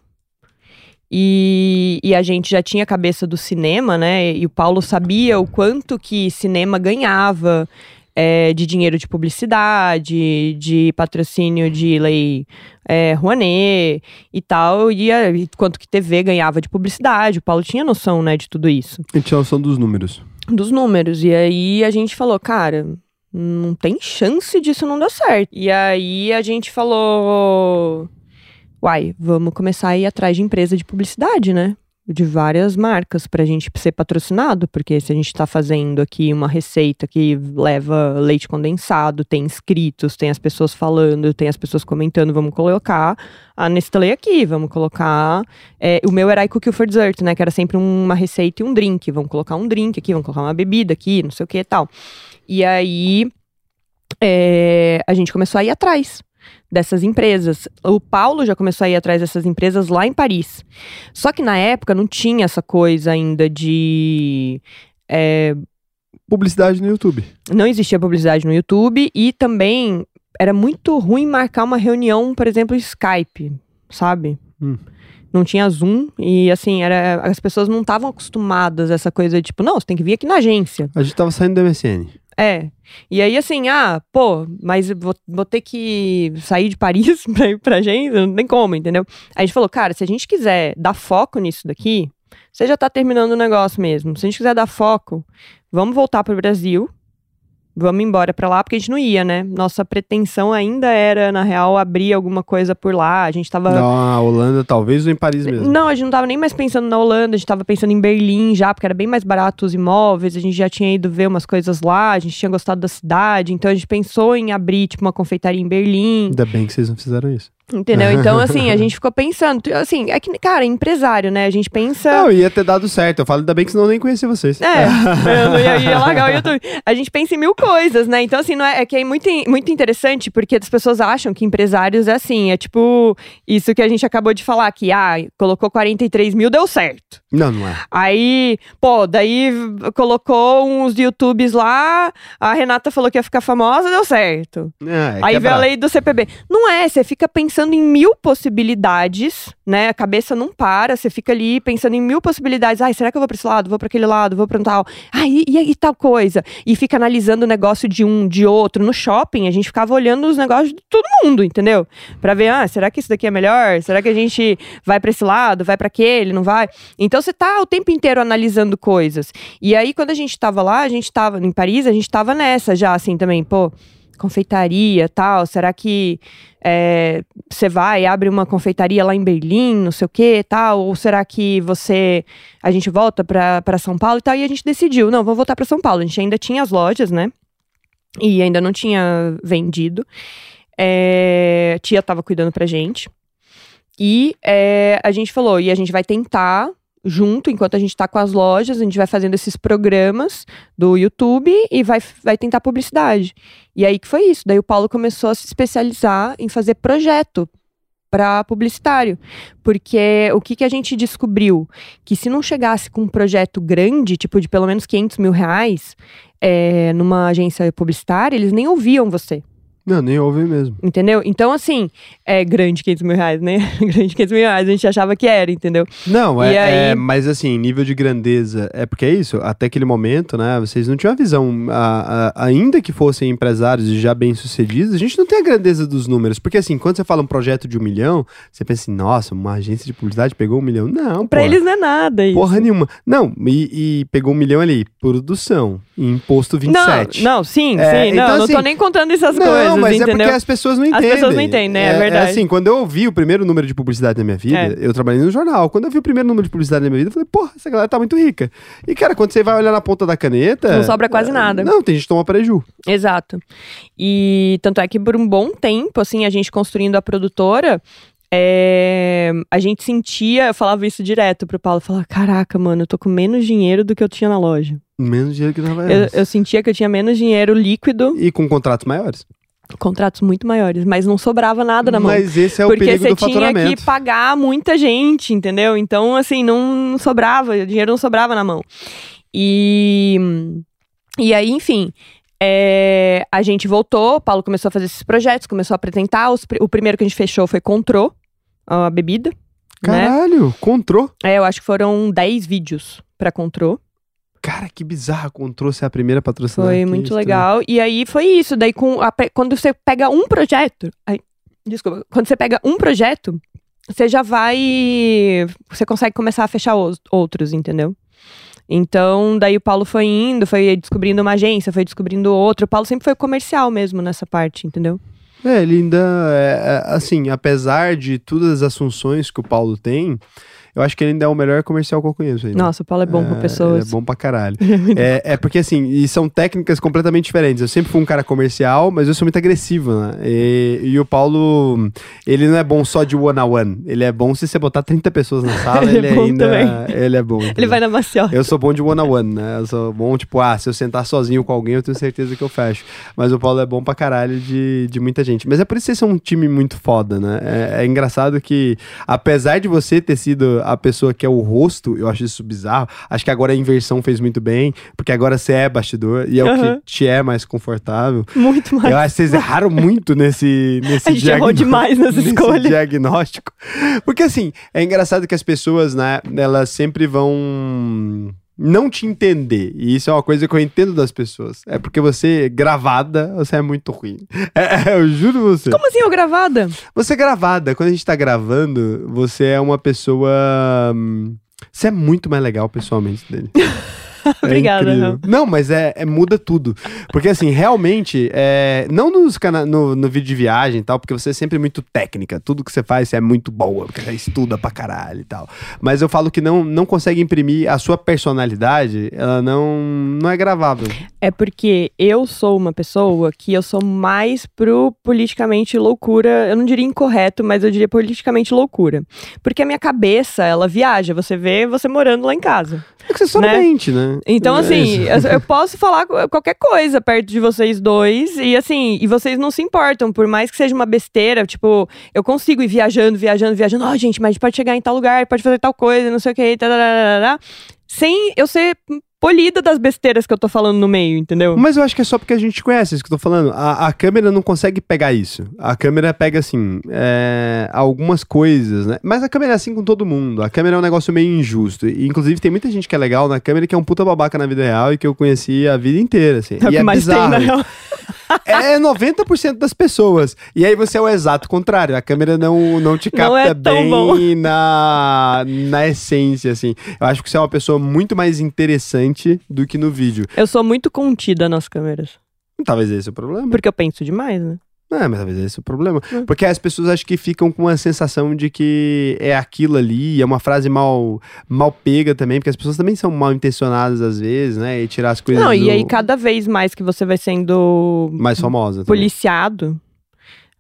B: E, e a gente já tinha a cabeça do cinema, né? E o Paulo sabia o quanto que cinema ganhava é, de dinheiro de publicidade, de patrocínio de lei é, Rouanet e tal, e, a- e quanto que TV ganhava de publicidade. O Paulo tinha noção, né, de tudo isso
A: gente tinha noção dos números.
B: dos números. E aí a gente falou, cara, não tem chance disso não dar certo. E aí a gente falou, uai, vamos começar a ir atrás de empresa de publicidade, né? De várias marcas pra gente ser patrocinado, porque se a gente tá fazendo aqui uma receita que leva leite condensado, tem inscritos, tem as pessoas falando, tem as pessoas comentando, vamos colocar a Nestlé aqui, vamos colocar. é, o meu era I Cook You for Dessert, né? Que era sempre uma receita e um drink. Vamos colocar um drink aqui, vamos colocar uma bebida aqui, não sei o que e tal. E aí é, a gente começou a ir atrás dessas empresas. O Paulo já começou a ir atrás dessas empresas lá em Paris. Só que na época não tinha essa coisa ainda de. é,
A: Publicidade no YouTube.
B: não existia publicidade no YouTube e também era muito ruim marcar uma reunião, por exemplo, Skype, sabe?
A: Hum.
B: Não tinha Zoom e assim, era, as pessoas não estavam acostumadas a essa coisa de tipo, não, você tem que vir aqui na agência.
A: A gente tava saindo do MSN.
B: É. E aí, assim, ah, pô, mas vou, vou ter que sair de Paris pra ir pra agência? Não tem como, entendeu? Aí a gente falou, cara, se a gente quiser dar foco nisso daqui, você já tá terminando o negócio mesmo. Se a gente quiser dar foco, vamos voltar pro Brasil. Vamos embora pra lá, porque a gente não ia, né? Nossa pretensão ainda era, na real, abrir alguma coisa por lá. A gente tava.
A: Na Holanda, talvez, ou em Paris mesmo.
B: Não, a gente não tava nem mais pensando na Holanda, a gente tava pensando em Berlim já, porque era bem mais barato os imóveis, a gente já tinha ido ver umas coisas lá, a gente tinha gostado da cidade, então a gente pensou em abrir, tipo, uma confeitaria em Berlim,
A: Ainda bem que vocês não fizeram isso.
B: Entendeu? Então, assim, a gente ficou pensando, assim, é que, cara, empresário, né? A gente pensa...
A: Não, ia ter dado certo. Eu falo, ainda bem que senão eu nem conhecia vocês.
B: É, eu não ia, ia largar o YouTube. A gente pensa em mil coisas, né? Então, assim, não é, é que é muito, muito interessante, porque as pessoas acham que empresários é assim, é tipo isso que a gente acabou de falar, que, ah, colocou 43 mil, deu certo.
A: Não, não é.
B: Aí, pô, daí colocou uns YouTubes lá, a Renata falou que ia ficar famosa, deu certo.
A: É,
B: Aí veio a lei do CPB. Não é, você fica pensando em mil possibilidades, né? A cabeça não para, você fica ali pensando em mil possibilidades. Ai, será que eu vou pra esse lado? Vou pra aquele lado? Vou pra um tal? Ai, e, e tal coisa? E fica analisando o negócio de um, de outro. No shopping, a gente ficava olhando os negócios de todo mundo, entendeu? Pra ver, ah, será que isso daqui é melhor? Será que a gente vai pra esse lado? Vai pra aquele? Não vai? Então você tá o tempo inteiro analisando coisas. E aí, quando a gente tava lá, a gente tava em Paris, a gente tava nessa já, assim, também, pô, confeitaria tal, será que é, você vai e abre uma confeitaria lá em Berlim, não sei o que tal, ou será que você, a gente volta pra São Paulo e tal, e a gente decidiu, não, vamos voltar pra São Paulo, a gente ainda tinha as lojas, né, e ainda não tinha vendido, é, tia tava cuidando pra gente, e é, a gente falou, e a gente vai tentar junto, enquanto a gente tá com as lojas, a gente vai fazendo esses programas do YouTube e vai, vai tentar publicidade. E aí que foi isso. Daí o Paulo começou a se especializar em fazer projeto para publicitário. Porque o que, que a gente descobriu? Que se não chegasse com um projeto grande, tipo de pelo menos 500 mil reais, é, numa agência publicitária, eles nem ouviam você.
A: Não, nem ouvi mesmo.
B: Entendeu? Então, assim, é grande 500 mil reais, né? grande 500 mil reais, a gente achava que era, entendeu?
A: Não,
B: E
A: é,
B: aí-
A: é, mas assim, nível de grandeza, é porque é isso, até aquele momento, né, vocês não tinham a visão, a- a- ainda que fossem empresários e já bem-sucedidos, a gente não tem a grandeza dos números, porque assim, quando você fala um projeto de um milhão, você pensa assim, nossa, uma agência de publicidade pegou um milhão, não,
B: Pra
A: porra.
B: eles não é nada isso.
A: Porra nenhuma. Não, e, e pegou um milhão ali, produção, e imposto 27.
B: Não, não, sim,
A: É,
B: sim. Não,
A: então,
B: não tô
A: assim,
B: nem contando essas
A: Não,
B: coisas,
A: mas é
B: entendeu?
A: porque as pessoas não
B: As
A: entendem.
B: pessoas não entendem, né? É verdade.
A: assim, quando eu ouvi o primeiro número de publicidade na minha vida,
B: É.
A: eu trabalhei no jornal. Quando eu vi o primeiro número de publicidade na minha vida, eu falei, porra, essa galera tá muito rica. E, cara, quando você vai olhar na ponta da caneta.
B: Não sobra quase
A: é,
B: nada.
A: Não, tem gente que toma preju.
B: Exato. E tanto é que por um bom tempo, assim, a gente construindo a produtora, é, a gente sentia, eu falava isso direto pro Paulo, eu falava, caraca, mano, eu tô com menos dinheiro do que eu tinha na loja.
A: Menos dinheiro que na
B: Eu, eu sentia que eu tinha menos dinheiro líquido.
A: E com contratos maiores.
B: Contratos muito maiores, mas não sobrava nada na mão.
A: Mas esse é o
B: porque
A: perigo
B: você
A: do
B: tinha
A: faturamento.
B: que pagar muita gente, entendeu? Então, assim, não, sobrava, o dinheiro não sobrava na mão. E, e aí, enfim, é, a gente voltou, o Paulo começou a fazer esses projetos, começou a apresentar. os o primeiro que a gente fechou foi Contrô, a bebida. Né?
A: Caralho, Contrô.
B: É, eu acho que foram 10 vídeos pra Contrô.
A: Cara, que bizarro. Contrô ser a primeira patrocinadora.
B: Foi muito
A: isso,
B: legal. E aí foi isso. Daí, com a quando você pega um projeto. ai, desculpa. Quando você pega um projeto, você já vai. Você consegue começar a fechar os- outros, entendeu? Então, daí o Paulo foi indo, foi descobrindo uma agência, foi descobrindo outra. O Paulo sempre foi comercial mesmo nessa parte, entendeu?
A: É, ele ainda, é, é, assim, apesar de todas as funções que o Paulo tem, eu acho que ele ainda é o melhor comercial que eu conheço. Ainda.
B: Nossa, o Paulo é bom
A: É,
B: pessoas.
A: ele é bom pra caralho. é, é porque, assim, e são técnicas completamente diferentes. Eu sempre fui um cara comercial, mas eu sou muito agressivo, né? E, e o Paulo, ele não é bom só de one-on-one. Ele é bom se você botar 30 pessoas na sala,
B: Ele
A: ele,
B: é bom
A: ainda...
B: também.
A: Ele é bom.
B: Ele
A: entendeu?
B: vai na maciota.
A: Eu sou bom de one-on-one, né? Eu sou bom, tipo, ah, se eu sentar sozinho com alguém, eu tenho certeza que eu fecho. Mas o Paulo é bom pra caralho de, de muita gente. Mas é por isso que vocês são um time muito foda, né? É, é engraçado que, apesar de você ter sido a pessoa que é o rosto, eu acho isso bizarro. Acho que agora a inversão fez muito bem, porque agora você é bastidor e é o
B: Aham.
A: que te é mais confortável.
B: Muito mais.
A: Eu acho que vocês erraram muito nesse, nesse
B: A gente errou demais nessa escolha.
A: diagnóstico. Porque assim, é engraçado que as pessoas, né, elas sempre vão não te entender. E isso é uma coisa que eu entendo das pessoas. É porque você, gravada, você é muito ruim. É, é, eu juro você.
B: Como assim, eu gravada?
A: Você gravada, quando a gente tá gravando, você é uma pessoa. hum, Você é muito mais legal pessoalmente dele. É
B: Obrigada. Raul.
A: Não, mas é, é- muda tudo. Porque assim, realmente, é, não nos cana no, no vídeo de viagem e tal, porque você é sempre muito técnica. Tudo que você faz você é muito boa, porque você estuda pra caralho e tal. Mas eu falo que não, não consegue imprimir a sua personalidade, ela não, não é gravável.
B: É porque eu sou uma pessoa que eu sou mais pro politicamente loucura. Eu não diria incorreto, mas eu diria politicamente loucura. Porque a minha cabeça, ela viaja. Você vê você morando lá em casa.
A: É que você só
B: Né?
A: mente, né?
B: Então,
A: É
B: assim,
A: isso.
B: eu, posso falar qualquer coisa perto de vocês dois. E assim, e vocês não se importam. Por mais que seja uma besteira, tipo, eu consigo ir viajando, viajando, viajando. Ó, gente, mas a gente pode chegar em tal lugar, pode fazer tal coisa, não sei o que, sem eu ser polida das besteiras que eu tô falando no meio, entendeu?
A: Mas eu acho que é só porque a gente conhece isso que eu tô falando. A, a câmera não consegue pegar isso. A câmera pega, assim, é, algumas coisas, né? Mas a câmera é assim com todo mundo. A câmera é um negócio meio injusto. E, inclusive, tem muita gente que é legal na câmera que é um puta babaca na vida real e que eu conheci a vida inteira, assim.
B: É
A: e
B: que
A: é bizarro. É 90% das pessoas. E aí você é o exato contrário. A câmera não, não te capta
B: Não é
A: bem
B: bom.
A: na, na essência, assim. Eu acho que você é uma pessoa muito mais interessante do que no vídeo.
B: Eu sou muito contida nas câmeras.
A: Talvez esse é o problema.
B: Porque eu penso demais, né?
A: É, mas talvez esse é o problema.
B: Hum.
A: Porque as pessoas acho que ficam com a sensação de que é aquilo ali, é uma frase mal, mal pega também, porque as pessoas também são mal intencionadas às vezes, né? E tirar as coisas
B: Não, e
A: do-
B: aí cada vez mais que você vai sendo
A: mais famosa. também.
B: policiado,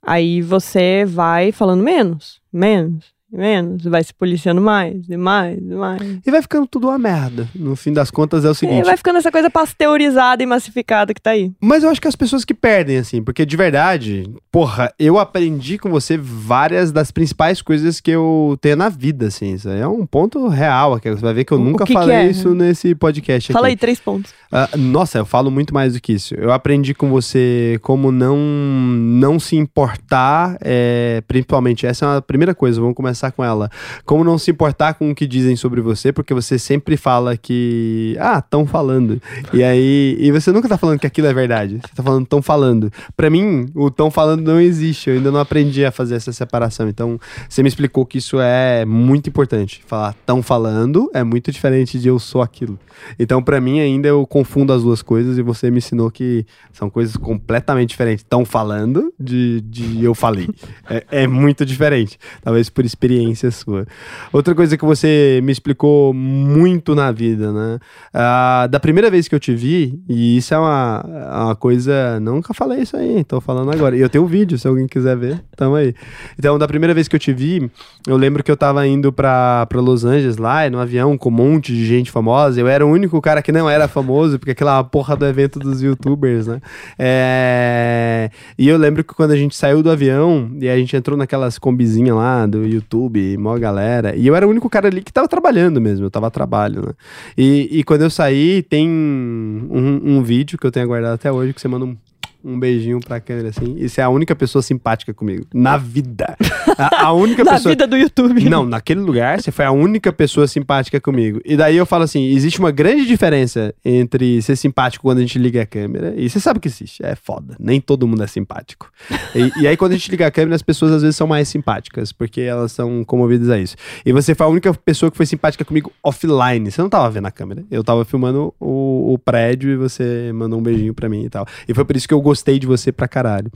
B: aí você vai falando menos, menos, menos, vai se policiando mais, e mais, e mais.
A: E vai ficando tudo uma merda. No fim das contas é o
B: E
A: seguinte.
B: vai ficando essa coisa pasteurizada e massificada que tá aí.
A: Mas eu acho que as pessoas que perdem, assim, porque de verdade, porra, eu aprendi com você várias das principais coisas que eu tenho na vida, assim. Isso aí é um ponto real aqui. Você vai ver que eu nunca
B: que que
A: falei
B: é?
A: isso nesse podcast aqui.
B: Fala aí, três pontos.
A: Ah, nossa, eu falo muito mais do que isso. Eu aprendi com você como não não se importar, é, principalmente, essa é a primeira coisa, vamos começar com ela. Como não se importar com o que dizem sobre você, porque você sempre fala que, ah, estão falando. E aí, e você nunca tá falando que aquilo é verdade. Você tá falando estão falando. Pra mim, o estão falando não existe. Eu ainda não aprendi a fazer essa separação. Então, você me explicou que isso é muito importante. Falar estão falando é muito diferente de eu sou aquilo. Então, pra mim, ainda eu confundo as duas coisas e você me ensinou que são coisas completamente diferentes. Estão falando de, de eu falei. É, é muito diferente. Talvez por experiência experiência sua. Outra coisa que você me explicou muito na vida, né? Ah, da primeira vez que eu te vi, e isso é uma, uma coisa. Nunca falei isso aí, tô falando agora. E eu tenho um vídeo, se alguém quiser ver, tamo aí. Então, da primeira vez que eu te vi, eu lembro que eu tava indo pra, pra Los Angeles lá, no avião, com um monte de gente famosa. Eu era o único cara que não era famoso, porque aquela porra do evento dos youtubers, né? É... E eu lembro que quando a gente saiu do avião e a gente entrou naquelas combizinhas lá do YouTube, mó galera, e eu era o único cara ali que tava trabalhando mesmo, eu tava a trabalho, né? E, e quando eu saí, tem um, um vídeo que eu tenho guardado até hoje que você manda um um beijinho pra câmera, assim. E você é a única pessoa simpática comigo. Na vida. A, a única
B: Na
A: pessoa.
B: vida do YouTube.
A: Não, naquele lugar você foi a única pessoa simpática comigo. E daí eu falo assim: existe uma grande diferença entre ser simpático quando a gente liga a câmera. E você sabe que existe. É foda. Nem todo mundo é simpático. E, e aí, quando a gente liga a câmera, as pessoas às vezes são mais simpáticas, porque elas são comovidas a isso. E você foi a única pessoa que foi simpática comigo offline. Você não tava vendo a câmera. Eu tava filmando o, o prédio e você mandou um beijinho pra mim e tal. E foi por isso que eu gostei de você pra caralho.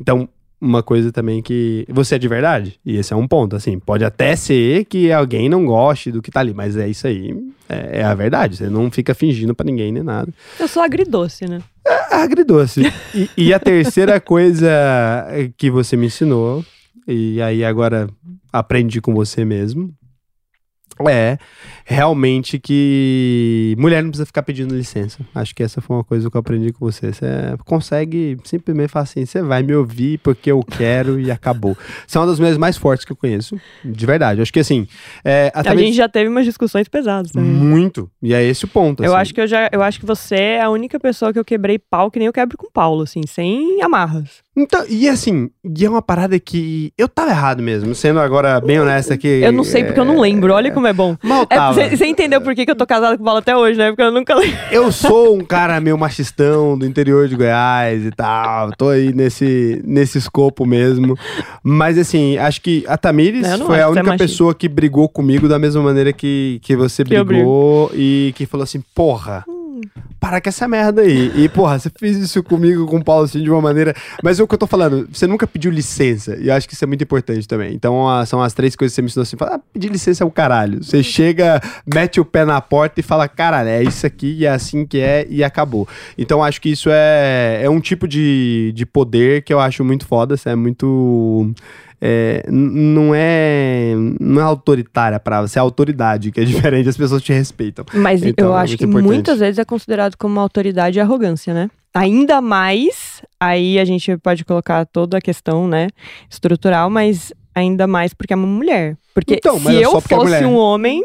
A: Então, uma coisa também que você é de verdade. E esse é um ponto, assim. Pode até ser que alguém não goste do que tá ali, mas é isso aí. É, é a verdade. Você não fica fingindo pra ninguém nem nada.
B: Eu sou agridoce, né?
A: É agridoce. e, e a terceira coisa que você me ensinou, e aí agora aprendi com você mesmo, é realmente que mulher não precisa ficar pedindo licença. Acho que essa foi uma coisa que eu aprendi com você. Você consegue simplesmente falar assim: você vai me ouvir porque eu quero e acabou. Você é uma das mulheres mais fortes que eu conheço, de verdade. Acho que assim. É,
B: A gente já teve umas discussões pesadas também.
A: Muito. E é esse o ponto.
B: Eu
A: assim.
B: acho que eu já, eu acho que você é a única pessoa que eu quebrei pau que nem eu quebro com Paulo, assim, sem amarras.
A: Então, e assim, e é uma parada que eu tava errado mesmo, sendo agora bem honesto aqui.
B: Eu não sei porque eu não lembro, olha como é bom.
A: Mal
B: É,
A: tava.
B: Você entendeu por que, que eu tô casado com o Paulo até hoje, né? Porque eu nunca lembro.
A: Eu sou um cara meio machistão do interior de Goiás e tal. Tô aí nesse, nesse escopo mesmo. Mas assim, acho que a Tamires foi a
B: é
A: única
B: machista.
A: pessoa que brigou comigo da mesma maneira que, que você
B: Que
A: brigou e que falou assim: porra. Para com essa merda aí. E, porra, você fez isso comigo, com o Paulo, assim, de uma maneira. Mas é o que eu tô falando, você nunca pediu licença. E eu acho que isso é muito importante também. Então, a- são as três coisas que você me ensinou assim: fala, ah, pedir licença é o caralho. Você chega, mete o pé na porta e fala, caralho, é isso aqui, é assim que é, e acabou. Então, acho que isso é, é um tipo de, de poder que eu acho muito foda. Você é muito. É, não é não é autoritária pra você é autoridade que é diferente as pessoas te respeitam
B: Mas
A: Então,
B: eu
A: é
B: acho que
A: importante.
B: muitas vezes é considerado como uma autoridade e arrogância, né? Ainda mais, aí a gente pode colocar toda a questão, né, estrutural, mas ainda mais porque é uma mulher. Porque
A: Então,
B: se
A: é
B: eu
A: é
B: fosse
A: mulher.
B: um homem,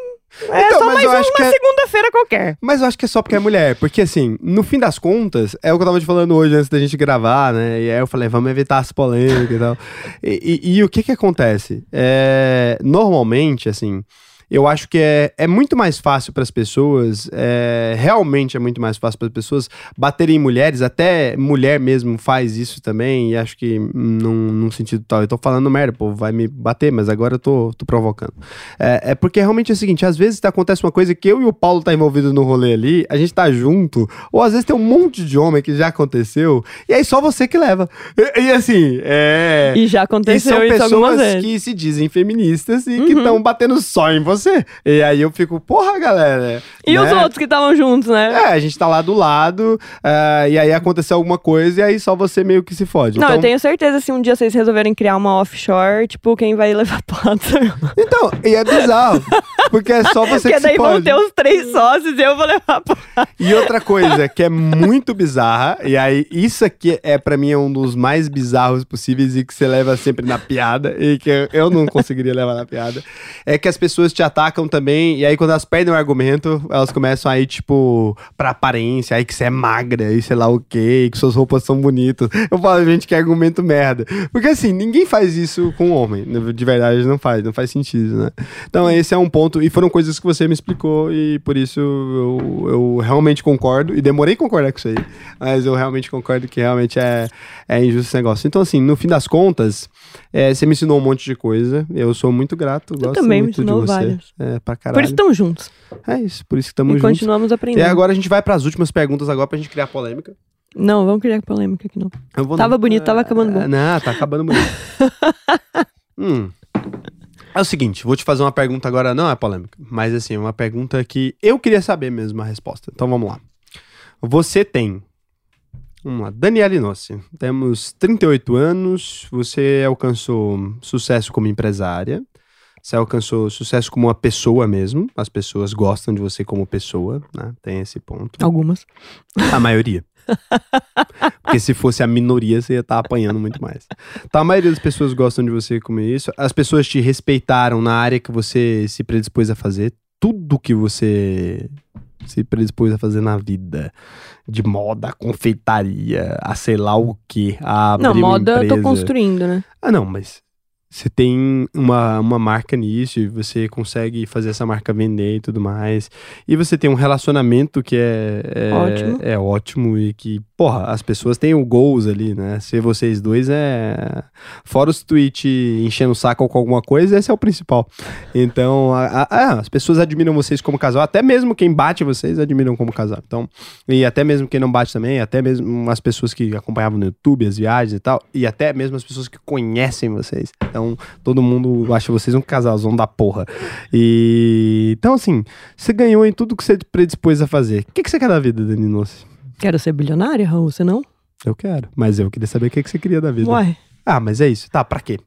B: é
A: Então,
B: só mais uma
A: é-
B: segunda-feira qualquer.
A: Mas eu acho que é só porque é mulher. Porque, assim, no fim das contas, é o que eu tava te falando hoje antes da gente gravar, né? E aí eu falei, vamos evitar as polêmicas e tal. E, e- e o que que acontece? É, normalmente, assim. Eu acho que é, é muito mais fácil para as pessoas, é, realmente é muito mais fácil para as pessoas baterem em mulheres, até mulher mesmo faz isso também, e acho que num, num sentido tal. Eu tô falando merda, pô, vai me bater, mas agora eu tô, tô provocando. É, é porque realmente é o seguinte: às vezes acontece uma coisa que eu e o Paulo tá envolvido no rolê ali, a gente tá junto, ou às vezes tem um monte de homem que já aconteceu, e aí só você que leva. E, e assim, é.
B: E já
A: E
B: aconteceu
A: são
B: isso algumas
A: pessoas
B: vezes.
A: que se dizem feministas e que
B: Uhum.
A: estão batendo só em você. E aí eu fico, porra, galera.
B: E
A: né?
B: os outros que estavam juntos, né?
A: É, a gente tá lá do lado, ah, e aí aconteceu alguma coisa, e aí só você meio que se fode.
B: Não,
A: então,
B: eu tenho certeza se um dia vocês resolverem criar uma offshore, tipo, quem vai levar plata.
A: então, e é bizarro, porque é só você
B: Porque
A: que se
B: daí vão
A: fode.
B: ter os três sócios e eu vou levar plata.
A: E outra coisa que é muito bizarra, e aí isso aqui é pra mim é um dos mais bizarros possíveis e que você leva sempre na piada, e que eu não conseguiria levar na piada, é que as pessoas te atacam também, e aí quando elas perdem o argumento, elas começam a ir, tipo, pra aparência, aí que você é magra, e sei lá o quê, que suas roupas são bonitas. Eu falo, gente, que argumento merda. Porque assim, ninguém faz isso com homem, de verdade não faz, não faz sentido, né? Então esse é um ponto, e foram coisas que você me explicou, e por isso eu, eu realmente concordo, e demorei a concordar com isso aí, mas eu realmente concordo que realmente é, é injusto esse negócio. Então assim, no fim das contas, é, você me ensinou um monte de coisa, eu sou muito grato, gosto
B: também me
A: muito de
B: ensinou
A: você.
B: várias.
A: É, pra caralho.
B: Por isso estão juntos.
A: É isso, por isso que
B: E
A: estamos juntos.
B: continuamos
A: E
B: aprendendo.
A: agora a gente vai pras últimas perguntas agora pra gente criar polêmica.
B: Não, vamos criar polêmica aqui não.
A: Eu vou
B: Tava bonito, tava acabando bom.
A: Ah, Não, tá acabando bonito. hum. É o seguinte, vou te fazer uma pergunta agora, não é polêmica, mas assim, uma pergunta que eu queria saber mesmo a resposta. Então vamos lá. Você tem. Vamos lá, Daniela Inossi. Temos 38 anos, você alcançou sucesso como empresária. Você alcançou sucesso como uma pessoa mesmo. As pessoas gostam de você como pessoa, né? Tem esse ponto.
B: Algumas.
A: A maioria. Porque se fosse a minoria, você ia estar apanhando muito mais. Então, a maioria das pessoas gostam de você como isso. As pessoas te respeitaram na área que você se predispôs a fazer. Tudo que você se predispôs a fazer na vida. De moda, confeitaria, a sei lá o que. A abrir
B: Não,
A: uma
B: moda eu tô construindo, né?
A: Ah, não, mas você tem uma, uma marca nisso e você consegue fazer essa marca vender e tudo mais. E você tem um relacionamento que é, é
B: Ótimo.
A: É ótimo e que, porra, as pessoas têm o goals ali, né? Ser vocês dois é. Fora os tweets enchendo o saco com alguma coisa, esse é o principal. Então, a- a- as pessoas admiram vocês como casal, até mesmo quem bate vocês admiram como casal. Então, e até mesmo quem não bate também, até mesmo as pessoas que acompanhavam no YouTube, as viagens e tal, e até mesmo as pessoas que conhecem vocês. Então, todo mundo acha vocês um casalzão da porra. E então, assim, você ganhou em tudo que você predispôs a fazer. O que, que você quer da vida, Dani Nossi?
B: Quero ser bilionária, Raul, você não?
A: Eu quero, mas eu queria saber o que, que você queria da vida.
B: Uai.
A: Ah, mas é isso. Tá, pra quê?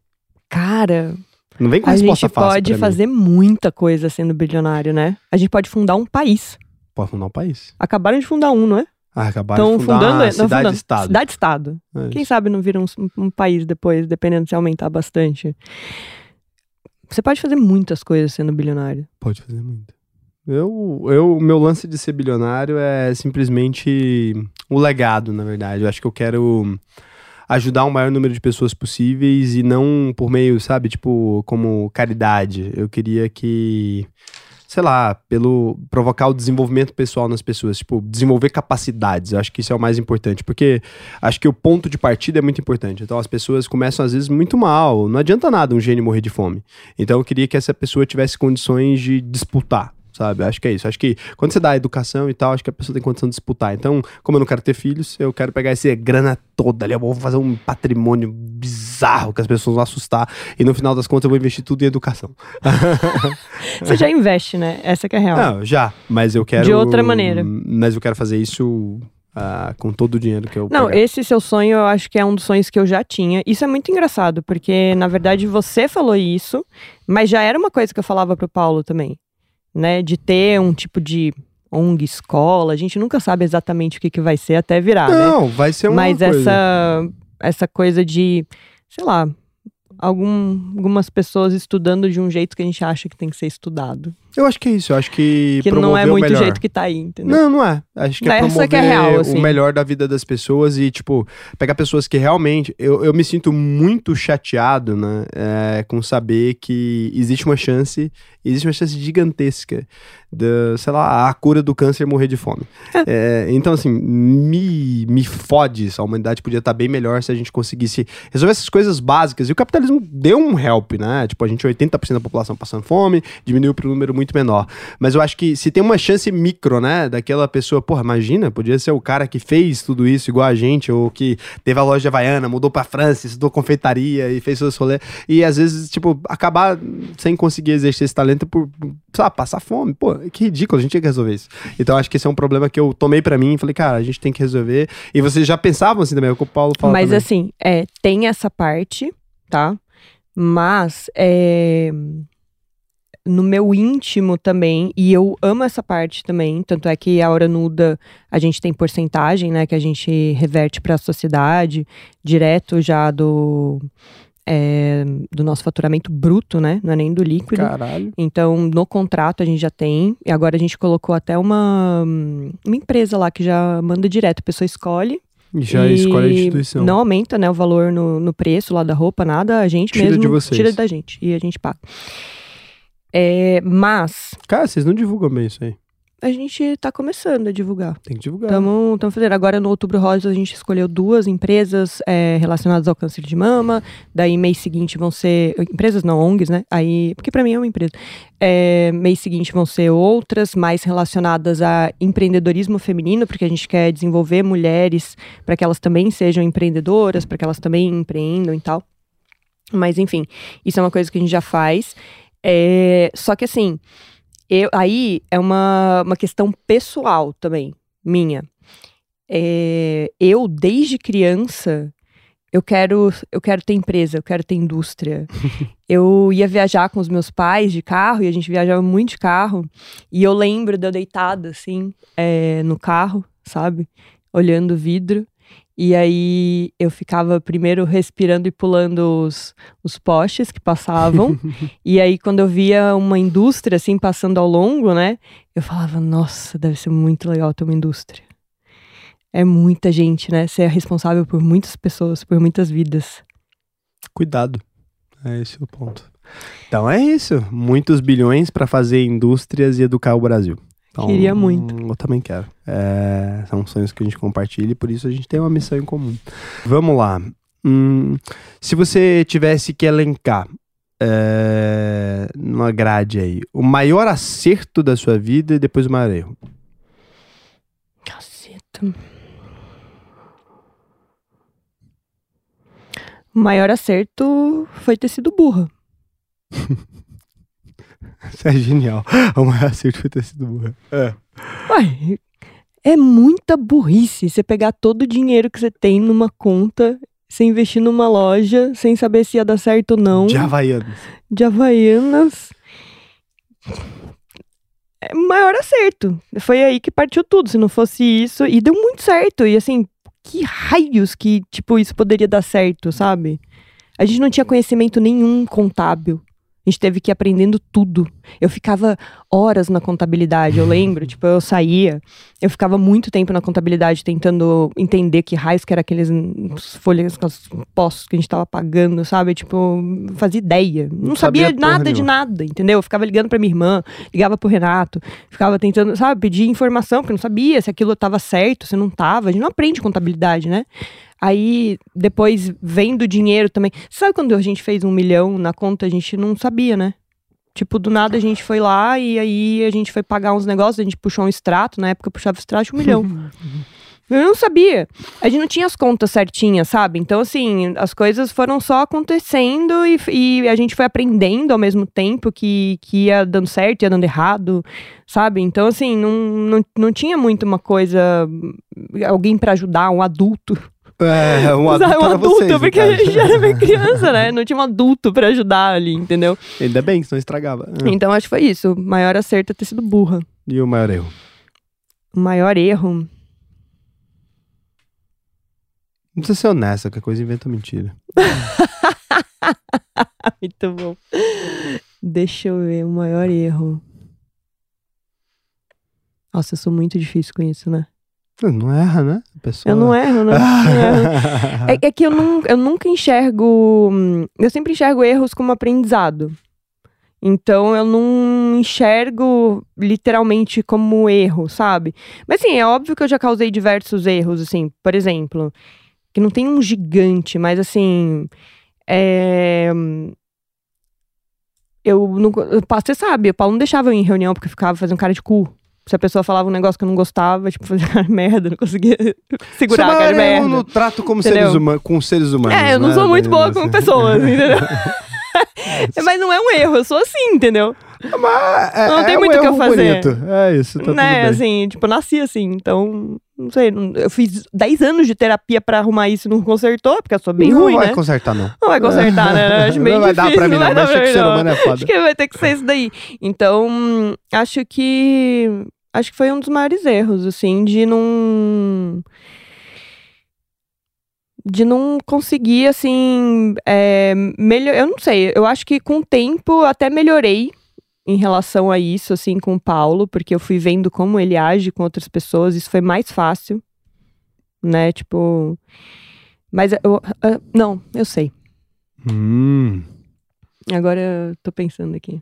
B: Cara,
A: Não vem com
B: a
A: resposta
B: gente
A: fácil.
B: pode
A: mim.
B: fazer muita coisa sendo bilionário, né? A gente pode fundar um país.
A: Pode fundar um país.
B: Acabaram de fundar um, não é?
A: Ah, acabaram fundar
B: fundando,
A: cidade-estado.
B: Cidade-estado.
A: É
B: Quem sabe não vira um, um país depois, dependendo se aumentar bastante. Você pode fazer muitas coisas sendo bilionário.
A: Pode fazer muito. Eu, eu, meu lance de ser bilionário é simplesmente o legado, na verdade. Eu acho que eu quero ajudar o maior número de pessoas possíveis e não por meio, sabe, tipo, como caridade. Eu queria que, sei lá, pelo provocar o desenvolvimento pessoal nas pessoas, tipo, desenvolver capacidades. Eu acho que isso é o mais importante, porque acho que o ponto de partida é muito importante. Então as pessoas começam às vezes muito mal. Não adianta nada um gênio morrer de fome. Então eu queria que essa pessoa tivesse condições de disputar. Sabe? Acho que é isso. Acho que quando você dá educação e tal, acho que a pessoa tem condição de disputar. Então, como eu não quero ter filhos, eu quero pegar essa grana toda ali. Eu vou fazer um patrimônio bizarro que as pessoas vão assustar. E no final das contas, eu vou investir tudo em educação.
B: Você já investe, né? Essa que é a real.
A: Não, já. Mas eu quero.
B: De outra maneira.
A: Mas eu quero fazer isso ah, com todo o dinheiro que eu.
B: Não,
A: pegar.
B: esse seu sonho eu acho que é um dos sonhos que eu já tinha. Isso é muito engraçado, porque na verdade você falou isso, mas já era uma coisa que eu falava pro Paulo também, né? De ter um tipo de ONG, escola. A gente nunca sabe exatamente o que, que vai ser até virar, né?
A: Não, vai ser uma
B: Mas
A: coisa.
B: essa, essa coisa de, sei lá, algum, algumas pessoas estudando de um jeito que a gente acha que tem que ser estudado.
A: Eu acho que é isso. Eu acho que.
B: Que não é muito o jeito que tá aí, entendeu?
A: Não, não é. Acho que é
B: Essa
A: promover
B: que é real, assim.
A: o melhor da vida das pessoas e, tipo, pegar pessoas que realmente. Eu, eu me sinto muito chateado, né? é, com saber que existe uma chance, existe uma chance gigantesca da, sei lá, a cura do câncer morrer de fome. É, então, assim, me, me fode. A humanidade podia estar bem melhor se a gente conseguisse resolver essas coisas básicas. E o capitalismo deu um help, né? Tipo, a gente 80% da população passando fome, diminuiu para um número muito menor. Mas eu acho que se tem uma chance micro, né, daquela pessoa, porra, imagina, podia ser o cara que fez tudo isso igual a gente, ou que teve a loja de Havaiana, mudou pra França, estudou confeitaria e fez seus rolê. E às vezes, tipo, acabar sem conseguir exercer esse talento por, sei lá, passar fome. Pô, que ridículo, a gente tinha que resolver isso. Então acho que esse é um problema que eu tomei pra mim e falei, cara, a gente tem que resolver. E vocês já pensavam assim também, é o que o Paulo falou.
B: Mas
A: também.
B: assim, é, tem essa parte, tá? Mas é, no meu íntimo também, e eu amo essa parte também, tanto é que a hora nuda a gente tem porcentagem, né, que a gente reverte para a sociedade, direto já do, é, do nosso faturamento bruto, né, não é nem do líquido.
A: Caralho.
B: Então, no contrato a gente já tem, e agora a gente colocou até uma, uma empresa lá que já manda direto, a pessoa escolhe,
A: já
B: e
A: escolhe a instituição.
B: Não aumenta, né, o valor no, no preço lá da roupa, nada, a gente
A: Tira
B: mesmo
A: de vocês.
B: tira da gente e a gente paga. É, mas
A: Cara, vocês não divulgam bem isso aí.
B: a gente tá começando a divulgar.
A: Tem que divulgar.
B: Estamos fazendo. Agora no Outubro Rosa a gente escolheu duas empresas é, relacionadas ao câncer de mama. Daí mês seguinte vão ser. Empresas não, ONGs, né? Aí. Porque pra mim é uma empresa. É, mês seguinte vão ser outras, mais relacionadas a empreendedorismo feminino, porque a gente quer desenvolver mulheres para que elas também sejam empreendedoras, para que elas também empreendam e tal. Mas enfim, isso é uma coisa que a gente já faz. É, só que assim, eu, aí é uma, uma questão pessoal também, minha. É, eu, desde criança, eu quero, eu quero ter empresa, eu quero ter indústria. eu ia viajar com os meus pais de carro, e a gente viajava muito de carro. E eu lembro de eu deitada, assim, é, no carro, sabe? Olhando o vidro. E aí eu ficava primeiro respirando e pulando os, os postes que passavam. e aí quando eu via uma indústria assim passando ao longo, né? Eu falava, nossa, deve ser muito legal ter uma indústria. É muita gente, né? Você é responsável por muitas pessoas, por muitas vidas.
A: Cuidado. É esse o ponto. Então é isso. Muitos bilhões para fazer indústrias e educar o Brasil. Então,
B: Queria muito.
A: Eu também quero. É, são sonhos que a gente compartilha e por isso a gente tem uma missão em comum. Vamos lá. Hum, se você tivesse que elencar é, numa grade aí, o maior acerto da sua vida e depois o maior erro.
B: Caceta. O maior acerto foi ter sido burra.
A: Isso é genial. O maior acerto foi ter sido burra. É.
B: Uai, é muita burrice você pegar todo o dinheiro que você tem numa conta, você investir numa loja, sem saber se ia dar certo ou não.
A: De Havaianas.
B: De Havaianas. É maior acerto. Foi aí que partiu tudo. Se não fosse isso. E deu muito certo. E assim, que raios que, tipo, isso poderia dar certo, sabe? A gente não tinha conhecimento nenhum contábil. A gente teve que ir aprendendo tudo. Eu ficava horas na contabilidade, eu lembro. tipo, eu saía, eu ficava muito tempo na contabilidade tentando entender que raios que eram aqueles folhas, aqueles postos que a gente tava pagando, sabe? Tipo, fazia ideia. Não,
A: Não
B: sabia,
A: sabia
B: nada de nada, entendeu? Eu ficava ligando pra minha irmã, ligava pro Renato, ficava tentando, sabe, pedir informação, porque não sabia se aquilo tava certo, se não tava. A gente não aprende contabilidade, né? Aí, depois, vendo dinheiro também. Sabe quando a gente fez um milhão na conta, a gente não sabia, né? Tipo, do nada a gente foi lá e aí a gente foi pagar uns negócios, a gente puxou um extrato, na época eu puxava extrato um milhão. Eu não sabia. A gente não tinha as contas certinhas, sabe? Então, assim, as coisas foram só acontecendo e, e a gente foi aprendendo ao mesmo tempo que, que ia dando certo, ia dando errado, sabe? Então, assim, não, não, não tinha muito uma coisa, alguém pra ajudar, um adulto.
A: É, um adulto,
B: um adulto,
A: vocês,
B: porque a gente era bem criança, né? Não tinha um adulto pra ajudar ali, entendeu?
A: Ainda bem, senão estragava. Ah.
B: Então, acho que foi isso. O maior acerto é ter sido burra.
A: E o maior erro?
B: O maior erro.
A: Não precisa ser honesto, qualquer coisa inventa mentira.
B: Muito bom. Deixa eu ver, o maior erro. Nossa, eu sou muito difícil com isso, né?
A: Não erra, né? Pessoa...
B: Eu não erro, né? Não. É, é que eu, nun- eu nunca enxergo. hum, Eu sempre enxergo erros como aprendizado. Então eu não enxergo literalmente como erro, sabe? Mas assim, é óbvio que eu já causei diversos erros, assim, por exemplo, que não tem um gigante, mas assim. É... Eu não. Você sabe, o Paulo não deixava eu ir em reunião porque ficava fazendo cara de cu. Se a pessoa falava um negócio que eu não gostava, tipo, cara de merda, não conseguia segurar a cara merda.
A: no trato como
B: Entendeu?
A: seres humanos, com seres humanos.
B: É, eu não
A: né?
B: sou muito boa
A: Assim.
B: com pessoas, entendeu? Mas não é um erro, eu sou assim, entendeu?
A: Mas é,
B: Não tem
A: é um
B: muito o que eu fazer.
A: bonito. É isso, tá
B: né,
A: tudo bem.
B: assim, tipo, eu nasci assim, então, não sei, não- eu fiz 10 anos de terapia pra arrumar isso e não consertou, porque eu sou bem
A: não
B: ruim,
A: vai
B: né?
A: consertar, não.
B: Não vai consertar, né? Acho meio
A: não vai dar
B: difícil,
A: pra mim, não.
B: vai dar
A: Mas acho
B: pra
A: que
B: mim,
A: ser
B: não.
A: humano é foda.
B: Acho que vai ter que ser isso daí. Então, acho que. Acho que foi um dos maiores erros, assim, de não. De não conseguir, assim. É, melhor, eu não sei. Eu acho que com o tempo até melhorei em relação a isso, assim, com o Paulo, porque eu fui vendo como ele age com outras pessoas. Isso foi mais fácil, né? Tipo. Mas eu. ah, não, eu sei.
A: Hum.
B: Agora eu tô pensando aqui.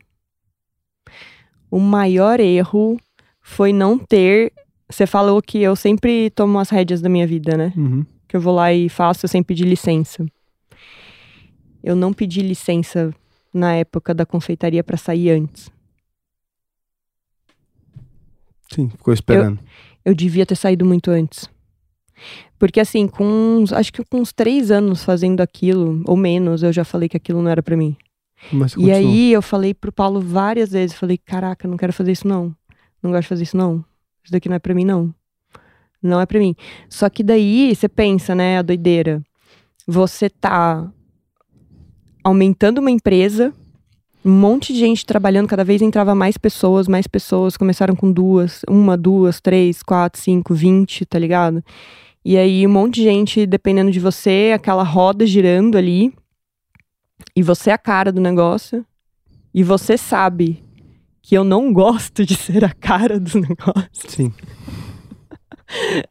B: O maior erro foi não ter. Você falou que eu sempre tomo as rédeas da minha vida, né?
A: Uhum.
B: Que eu vou lá e faço sem pedir licença. Eu não pedi licença na época da confeitaria pra sair antes.
A: Sim, ficou esperando.
B: Eu devia ter saído muito antes. Porque assim, com uns, acho que com uns três anos fazendo aquilo, ou menos, eu já falei que aquilo não era pra mim. E aí eu falei pro Paulo várias vezes, falei, caraca, não quero fazer isso não. Não gosto de fazer isso não. Isso daqui não é pra mim não. Não é pra mim. Só que daí você pensa, né, a doideira. Você tá aumentando uma empresa, um monte de gente trabalhando, cada vez entrava mais pessoas, mais pessoas, começaram com duas, uma, duas, três, quatro, cinco, vinte, tá ligado? E aí um monte de gente dependendo de você, aquela roda girando ali, e você é a cara do negócio, e você sabe que eu não gosto de ser a cara do negócio.
A: Sim.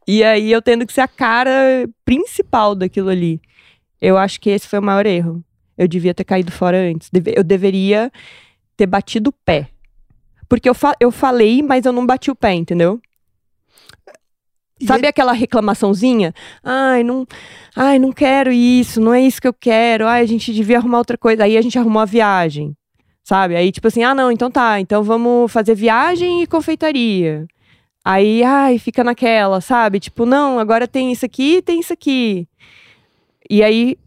B: E aí eu tendo que ser a cara principal daquilo ali. Eu acho que esse foi o maior erro. Eu devia ter caído fora antes. Eu deveria ter batido o pé. Porque eu, fa- eu falei, mas eu não bati o pé, entendeu? Sabe aquela reclamaçãozinha? Ai, não, ai, não quero isso, não é isso que eu quero. Ai, a gente devia arrumar outra coisa. Aí a gente arrumou a viagem. Sabe? Aí, tipo assim, ah, não, então tá, então vamos fazer viagem e confeitaria. Aí, ai, fica naquela, sabe? Tipo, não, agora tem isso aqui, tem isso aqui. E aí,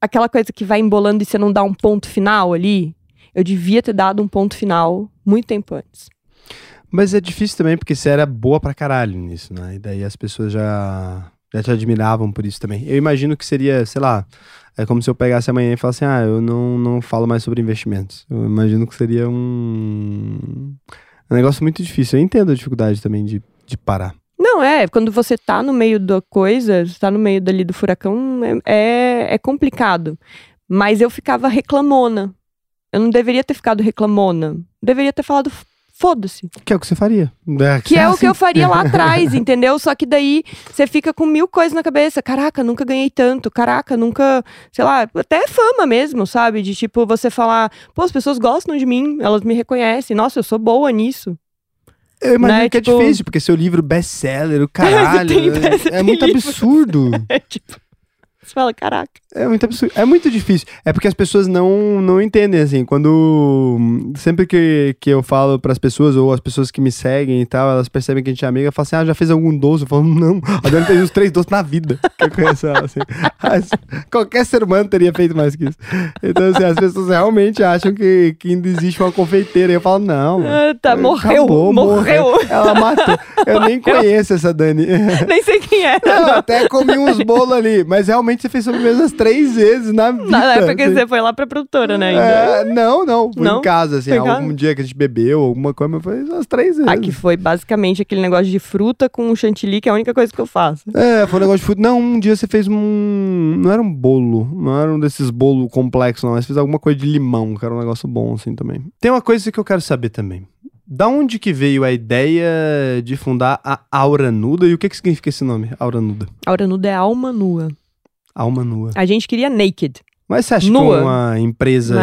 B: aquela coisa que vai embolando e você não dá um ponto final ali, eu devia ter dado um ponto final muito tempo antes.
A: Mas é difícil também, porque você era boa pra caralho nisso, né? E daí as pessoas já, já te admiravam por isso também. Eu imagino que seria, sei lá, é como se eu pegasse amanhã e falasse, ah, eu não, não falo mais sobre investimentos. Eu imagino que seria um, um negócio muito difícil. Eu entendo a dificuldade também de, de parar.
B: Não, é, quando você tá no meio da coisa, você tá no meio dali do furacão, é, é, é complicado. Mas eu ficava reclamona. Eu não deveria ter ficado reclamona. Deveria ter falado "F- foda-se.
A: Que é o que você faria.
B: Que é o que eu
A: assim.
B: faria lá atrás, entendeu? Só que daí você fica com mil coisas na cabeça. Caraca, nunca ganhei tanto. Caraca, nunca. Sei lá, até fama mesmo, sabe? De tipo, você falar, pô, as pessoas gostam de mim, elas me reconhecem. Nossa, eu sou boa nisso.
A: Eu imagino
B: né,
A: que
B: tipo-
A: é difícil, porque seu livro best-seller, o caralho. é- é muito
B: livros.
A: absurdo.
B: É tipo. Você fala, caraca.
A: É muito absurdo. É muito difícil. É porque as pessoas não, não entendem, assim. Quando. Sempre que, que eu falo pras pessoas, ou as pessoas que me seguem e tal, elas percebem que a gente é amiga, falam assim: ah, já fez algum doce? Eu falo, não. A Dani fez uns três doces na vida. Que eu conheço ela, assim. Mas qualquer ser humano teria feito mais que isso. Então, assim, as pessoas realmente acham que, que ainda existe uma confeiteira. E eu falo, não.
B: Ah, tá, morreu.
A: Acabou,
B: morreu.
A: Ela matou. Eu nem conheço essa Dani.
B: Nem sei quem é.
A: Não, até comi uns bolos ali, mas realmente você fez sobremesas três vezes na vida.
B: Não, é porque
A: assim.
B: você foi lá pra produtora, né?
A: É, não, não, fui
B: Não?
A: em casa, assim,
B: Foi
A: algum dia que a gente bebeu, alguma coisa, mas foi umas três vezes.
B: Aqui foi basicamente aquele negócio de fruta com chantilly, que é a única coisa que eu faço.
A: É, foi um negócio de fruta. Não, um dia você fez um. Não era um bolo, não era um desses bolos complexos, não, mas fez alguma coisa de limão, que era um negócio bom, assim também. Tem uma coisa que eu quero saber também. Da onde que veio a ideia de fundar a Aura Nuda e o que que significa esse nome, Aura Nuda?
B: Aura nuda é alma nua.
A: Alma nua.
B: A gente queria naked.
A: Mas você acha
B: Nua.
A: que uma empresa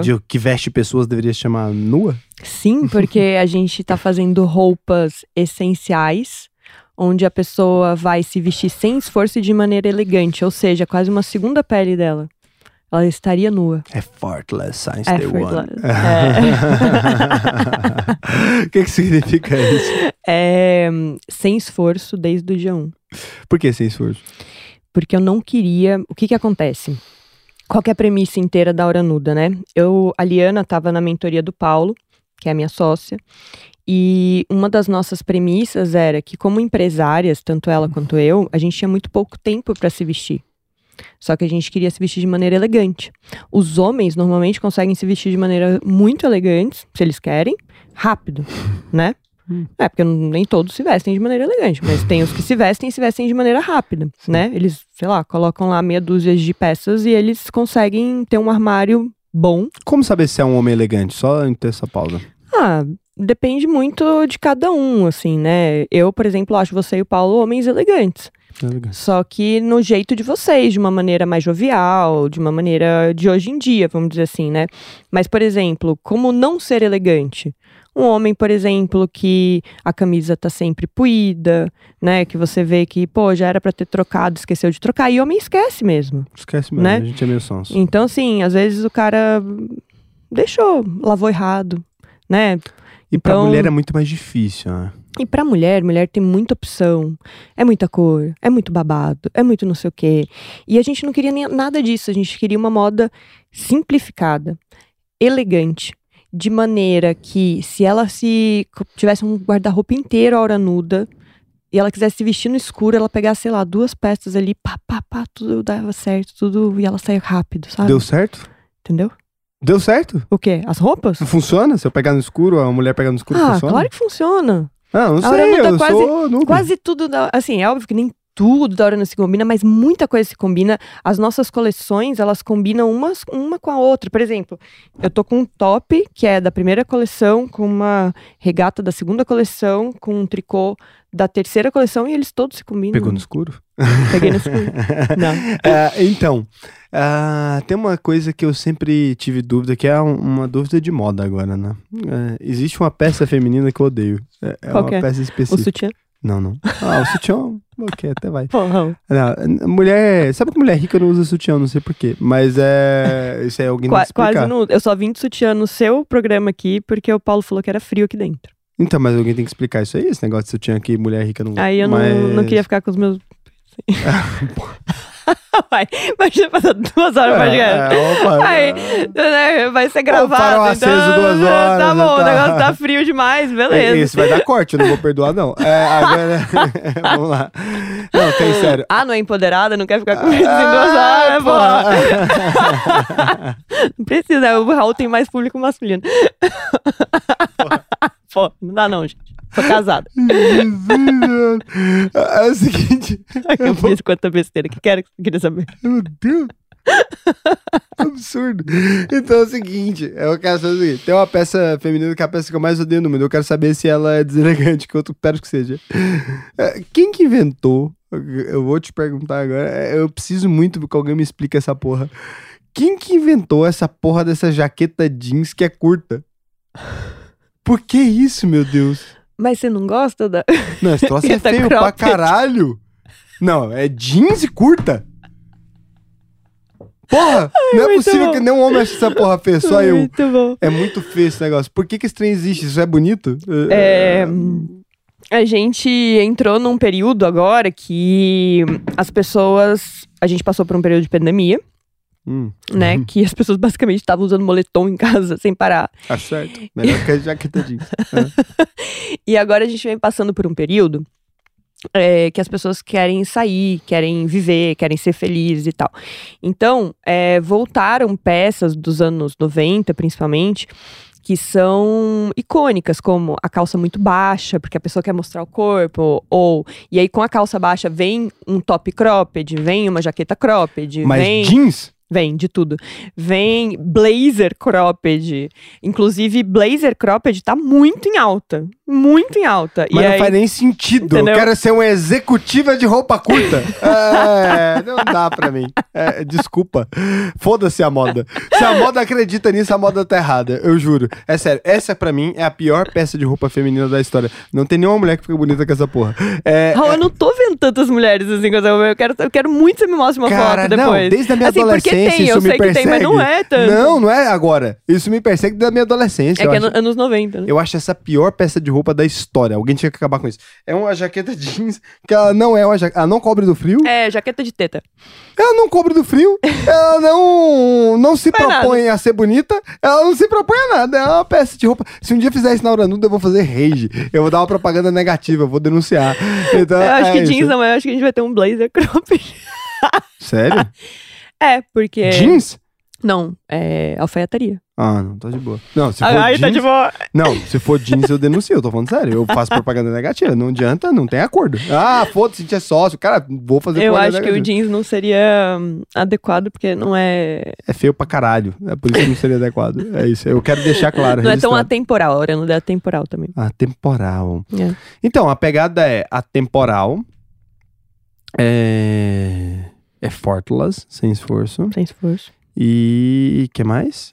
A: de- que veste pessoas deveria se chamar nua?
B: Sim, porque a gente tá fazendo roupas essenciais, onde a pessoa vai se vestir sem esforço e de maneira elegante, ou seja, quase uma segunda pele dela. Ela estaria nua.
A: É Fartless Science Day One.
B: Effortless.
A: O que, que significa isso?
B: É, sem esforço desde o dia 1.
A: Por que sem esforço?
B: Porque eu não queria. O que que acontece? Qual que é a premissa inteira da Hora Nuda, né? Eu, a Liana estava na mentoria do Paulo, que é a minha sócia, e uma das nossas premissas era que, como empresárias, tanto ela quanto eu, a gente tinha muito pouco tempo para se vestir. Só que a gente queria se vestir de maneira elegante. Os homens normalmente conseguem se vestir de maneira muito elegante, se eles querem, rápido, né?
A: Hum.
B: É, porque nem todos se vestem de maneira elegante, mas tem os que se vestem e se vestem de maneira rápida, né? Eles, sei lá, colocam lá meia dúzia de peças e eles conseguem ter um armário bom.
A: Como saber se é um homem elegante? Só em ter essa pausa.
B: Ah, depende muito de cada um, assim, né? Eu, por exemplo, acho você e o Paulo homens elegantes.
A: Elegante.
B: Só que no jeito de vocês, de uma maneira mais jovial, de uma maneira de hoje em dia, vamos dizer assim, né? Mas, por exemplo, como não ser elegante? Um homem, por exemplo, que a camisa tá sempre puída, né? Que você vê que, pô, já era pra ter trocado, esqueceu de trocar. E homem esquece mesmo.
A: Esquece mesmo,
B: Né?
A: a gente é meio sonso.
B: Então, assim, às vezes o cara deixou, lavou errado, né?
A: E pra
B: Então-
A: mulher é muito mais difícil, né?
B: E pra mulher, mulher tem muita opção, é muita cor, é muito babado, é muito não sei o quê. E a gente não queria nem nada disso, a gente queria uma moda simplificada, elegante, de maneira que se ela se tivesse um guarda-roupa inteiro a hora nuda e ela quisesse se vestir no escuro, ela pegasse, sei lá, duas peças ali, pá, pá, pá, tudo dava certo, tudo e ela saia rápido, sabe?
A: Deu certo?
B: Entendeu?
A: Deu certo?
B: O quê? As roupas?
A: Funciona? Se eu pegar no escuro, a mulher pegar no escuro,
B: Ah,
A: funciona?
B: claro que funciona.
A: Ah, não
B: A
A: sei, eu
B: quase-
A: sou.
B: Quase tudo, da- assim, é óbvio que nem tudo da hora não se combina, mas muita coisa se combina. As nossas coleções, elas combinam umas, uma com a outra. Por exemplo, eu tô com um top, que é da primeira coleção, com uma regata da segunda coleção, com um tricô da terceira coleção, e eles todos se combinam.
A: Pegou no escuro?
B: Peguei no escuro. Não.
A: É, então, ah, tem uma coisa que eu sempre tive dúvida, que é um- uma dúvida de moda agora, né? É, existe uma peça feminina que eu odeio. É, é
B: Qual
A: uma
B: é?
A: peça
B: O
A: específica.
B: sutiã.
A: Não, não. Ah, o sutiã, ok, até vai.
B: Porra.
A: Não, mulher. Sabe que mulher rica não usa sutiã, não sei porquê. Mas é. Isso é alguém
B: Qua-
A: que explicar.
B: quase não. Eu só vim de sutiã no seu programa aqui, porque o Paulo falou que era frio aqui dentro.
A: Então, mas alguém tem que explicar isso aí, esse negócio de sutiã que mulher rica não usa.
B: Aí eu não,
A: mas...
B: não queria ficar com os meus. vai, imagina passar duas horas pra chegar.
A: É, opa,
B: Aí,
A: é.
B: né, vai ser gravado.
A: farol
B: então,
A: aceso duas horas,
B: Tá bom,
A: tá.
B: o negócio tá frio demais,
A: É,
B: beleza.
A: Esse vai dar corte, eu não vou perdoar, não. É, agora. Vamos lá. Não, tem sério.
B: Ah, não é empoderada, não quer ficar com isso em duas horas, porra. Não precisa, o Raul tem mais público masculino. Pô, não dá não, gente. Sou casada.
A: É o seguinte.
B: Eu fiz quanta besteira que quero, queria saber.
A: Meu Deus. Absurdo. Então é o seguinte, eu quero saber o seguinte: tem uma peça feminina que é a peça que eu mais odeio no mundo. Eu quero saber se ela é deselegante, que eu espero que seja. É, Quem que inventou? Eu vou te perguntar agora. é, Eu preciso muito que alguém me explique essa porra. Quem que inventou essa porra dessa jaqueta jeans que é curta? Por que isso, meu Deus?
B: Mas você não gosta da.
A: Não, esse troço é feio pra
B: cropped.
A: caralho. Não, é jeans e curta. Porra, não é possível
B: bom.
A: que nenhum homem ache essa porra feia, só eu.
B: Muito bom.
A: É muito feio esse negócio. Por que, que esse trem existe? Isso é bonito?
B: É, a gente entrou num período agora que as pessoas. A gente passou por um período de pandemia,
A: Hum,
B: né? Que as pessoas basicamente estavam usando moletom em casa sem parar.
A: tá certo. Melhor que a jaqueta jeans.
B: E agora a gente vem passando por um período é, que as pessoas querem sair, querem viver, querem ser felizes e tal. Então, é, voltaram peças dos anos 90, principalmente, que são icônicas, como a calça muito baixa, porque a pessoa quer mostrar o corpo, ou e aí com a calça baixa vem um top cropped, vem uma jaqueta cropped,
A: Mas
B: vem
A: jeans?
B: Vem, de tudo. Vem blazer cropped. Inclusive, blazer cropped tá muito em alta. Muito em alta.
A: Mas
B: e
A: não
B: aí,
A: faz nem sentido.
B: Entendeu?
A: Eu quero ser uma executiva de roupa curta. é, não dá pra mim. É, desculpa. Foda-se a moda. Se a moda acredita nisso, a moda tá errada. Eu juro. É sério. Essa, pra mim, é a pior peça de roupa feminina da história. Não tem nenhuma mulher que fica bonita com essa porra. É,
B: Raul, eu não tô vendo tantas mulheres assim. com essa- Eu quero, eu quero muito que você me mostre uma
A: Cara,
B: foto depois.
A: não, desde a minha
B: assim, porque
A: adolescência
B: tem,
A: isso
B: eu
A: me
B: sei que tem, mas não é tanto.
A: Não, não é agora. Isso me persegue da minha adolescência.
B: É que é
A: acho.
B: no- anos 90, né?
A: Eu acho essa a pior peça de roupa da história. Alguém tinha que acabar com isso. É uma jaqueta jeans que ela não é uma jaqueta. Ela não cobre do frio.
B: É, jaqueta de teta.
A: Ela não cobre do frio. ela não, não se
B: Faz
A: propõe a ser bonita. Ela não se propõe a nada. É uma peça de roupa. Se um dia fizer isso na hora nuda, eu vou fazer rage. Eu vou dar uma propaganda negativa. Eu vou denunciar. Então,
B: Eu acho
A: é
B: que
A: isso.
B: jeans não, eu acho que a gente vai ter um blazer cropped.
A: Sério?
B: É, porque.
A: Jeans?
B: Não, é alfaiataria.
A: Ah, não, tá de boa. Não, se for
B: Aí tá
A: jeans,
B: de boa.
A: Não, se for jeans, eu denuncio, eu tô falando sério. Eu faço propaganda negativa. Não adianta, não tem acordo. Ah, foda-se, a gente é sócio. Cara, vou fazer
B: Eu acho que o
A: negativa.
B: jeans não seria hum, adequado, porque não é.
A: É feio pra caralho. É por isso que não seria adequado. É isso. Eu quero deixar claro.
B: Não é tão
A: registrado.
B: atemporal, a não é atemporal também.
A: Atemporal.
B: É.
A: Então, a pegada é atemporal. É. É effortless, sem esforço.
B: Sem esforço.
A: E. que mais?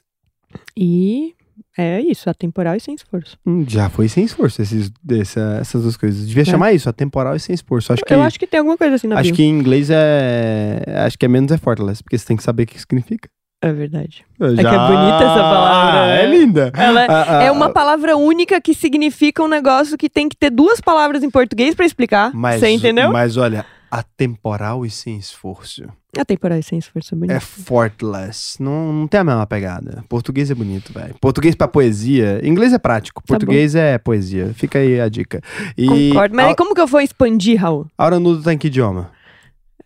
B: E é isso, atemporal e sem esforço.
A: Hum, já foi sem esforço esses, dessa- essas duas coisas. Devia
B: É.
A: chamar isso, atemporal e sem esforço. Acho que,
B: Eu acho que tem alguma coisa assim na
A: acho
B: bio.
A: que em inglês é. Acho que é menos effortless, porque você tem que saber o que significa.
B: É verdade.
A: Eu
B: que é bonita essa palavra,
A: Ah? É linda.
B: Ela
A: Ah, ah,
B: é uma palavra única que significa um negócio que tem que ter duas palavras em português pra explicar.
A: Mas,
B: Você entendeu?
A: Mas olha, atemporal e sem esforço.
B: A temporada sem esforço é bonito.
A: É fortless. Não, não tem a mesma pegada. Português é bonito, velho. Português pra poesia. Inglês é prático. Português é poesia. Fica aí a dica. E
B: Concordo. Mas
A: a,
B: como que eu vou expandir, Raul?
A: Aura Nudo tá em que idioma?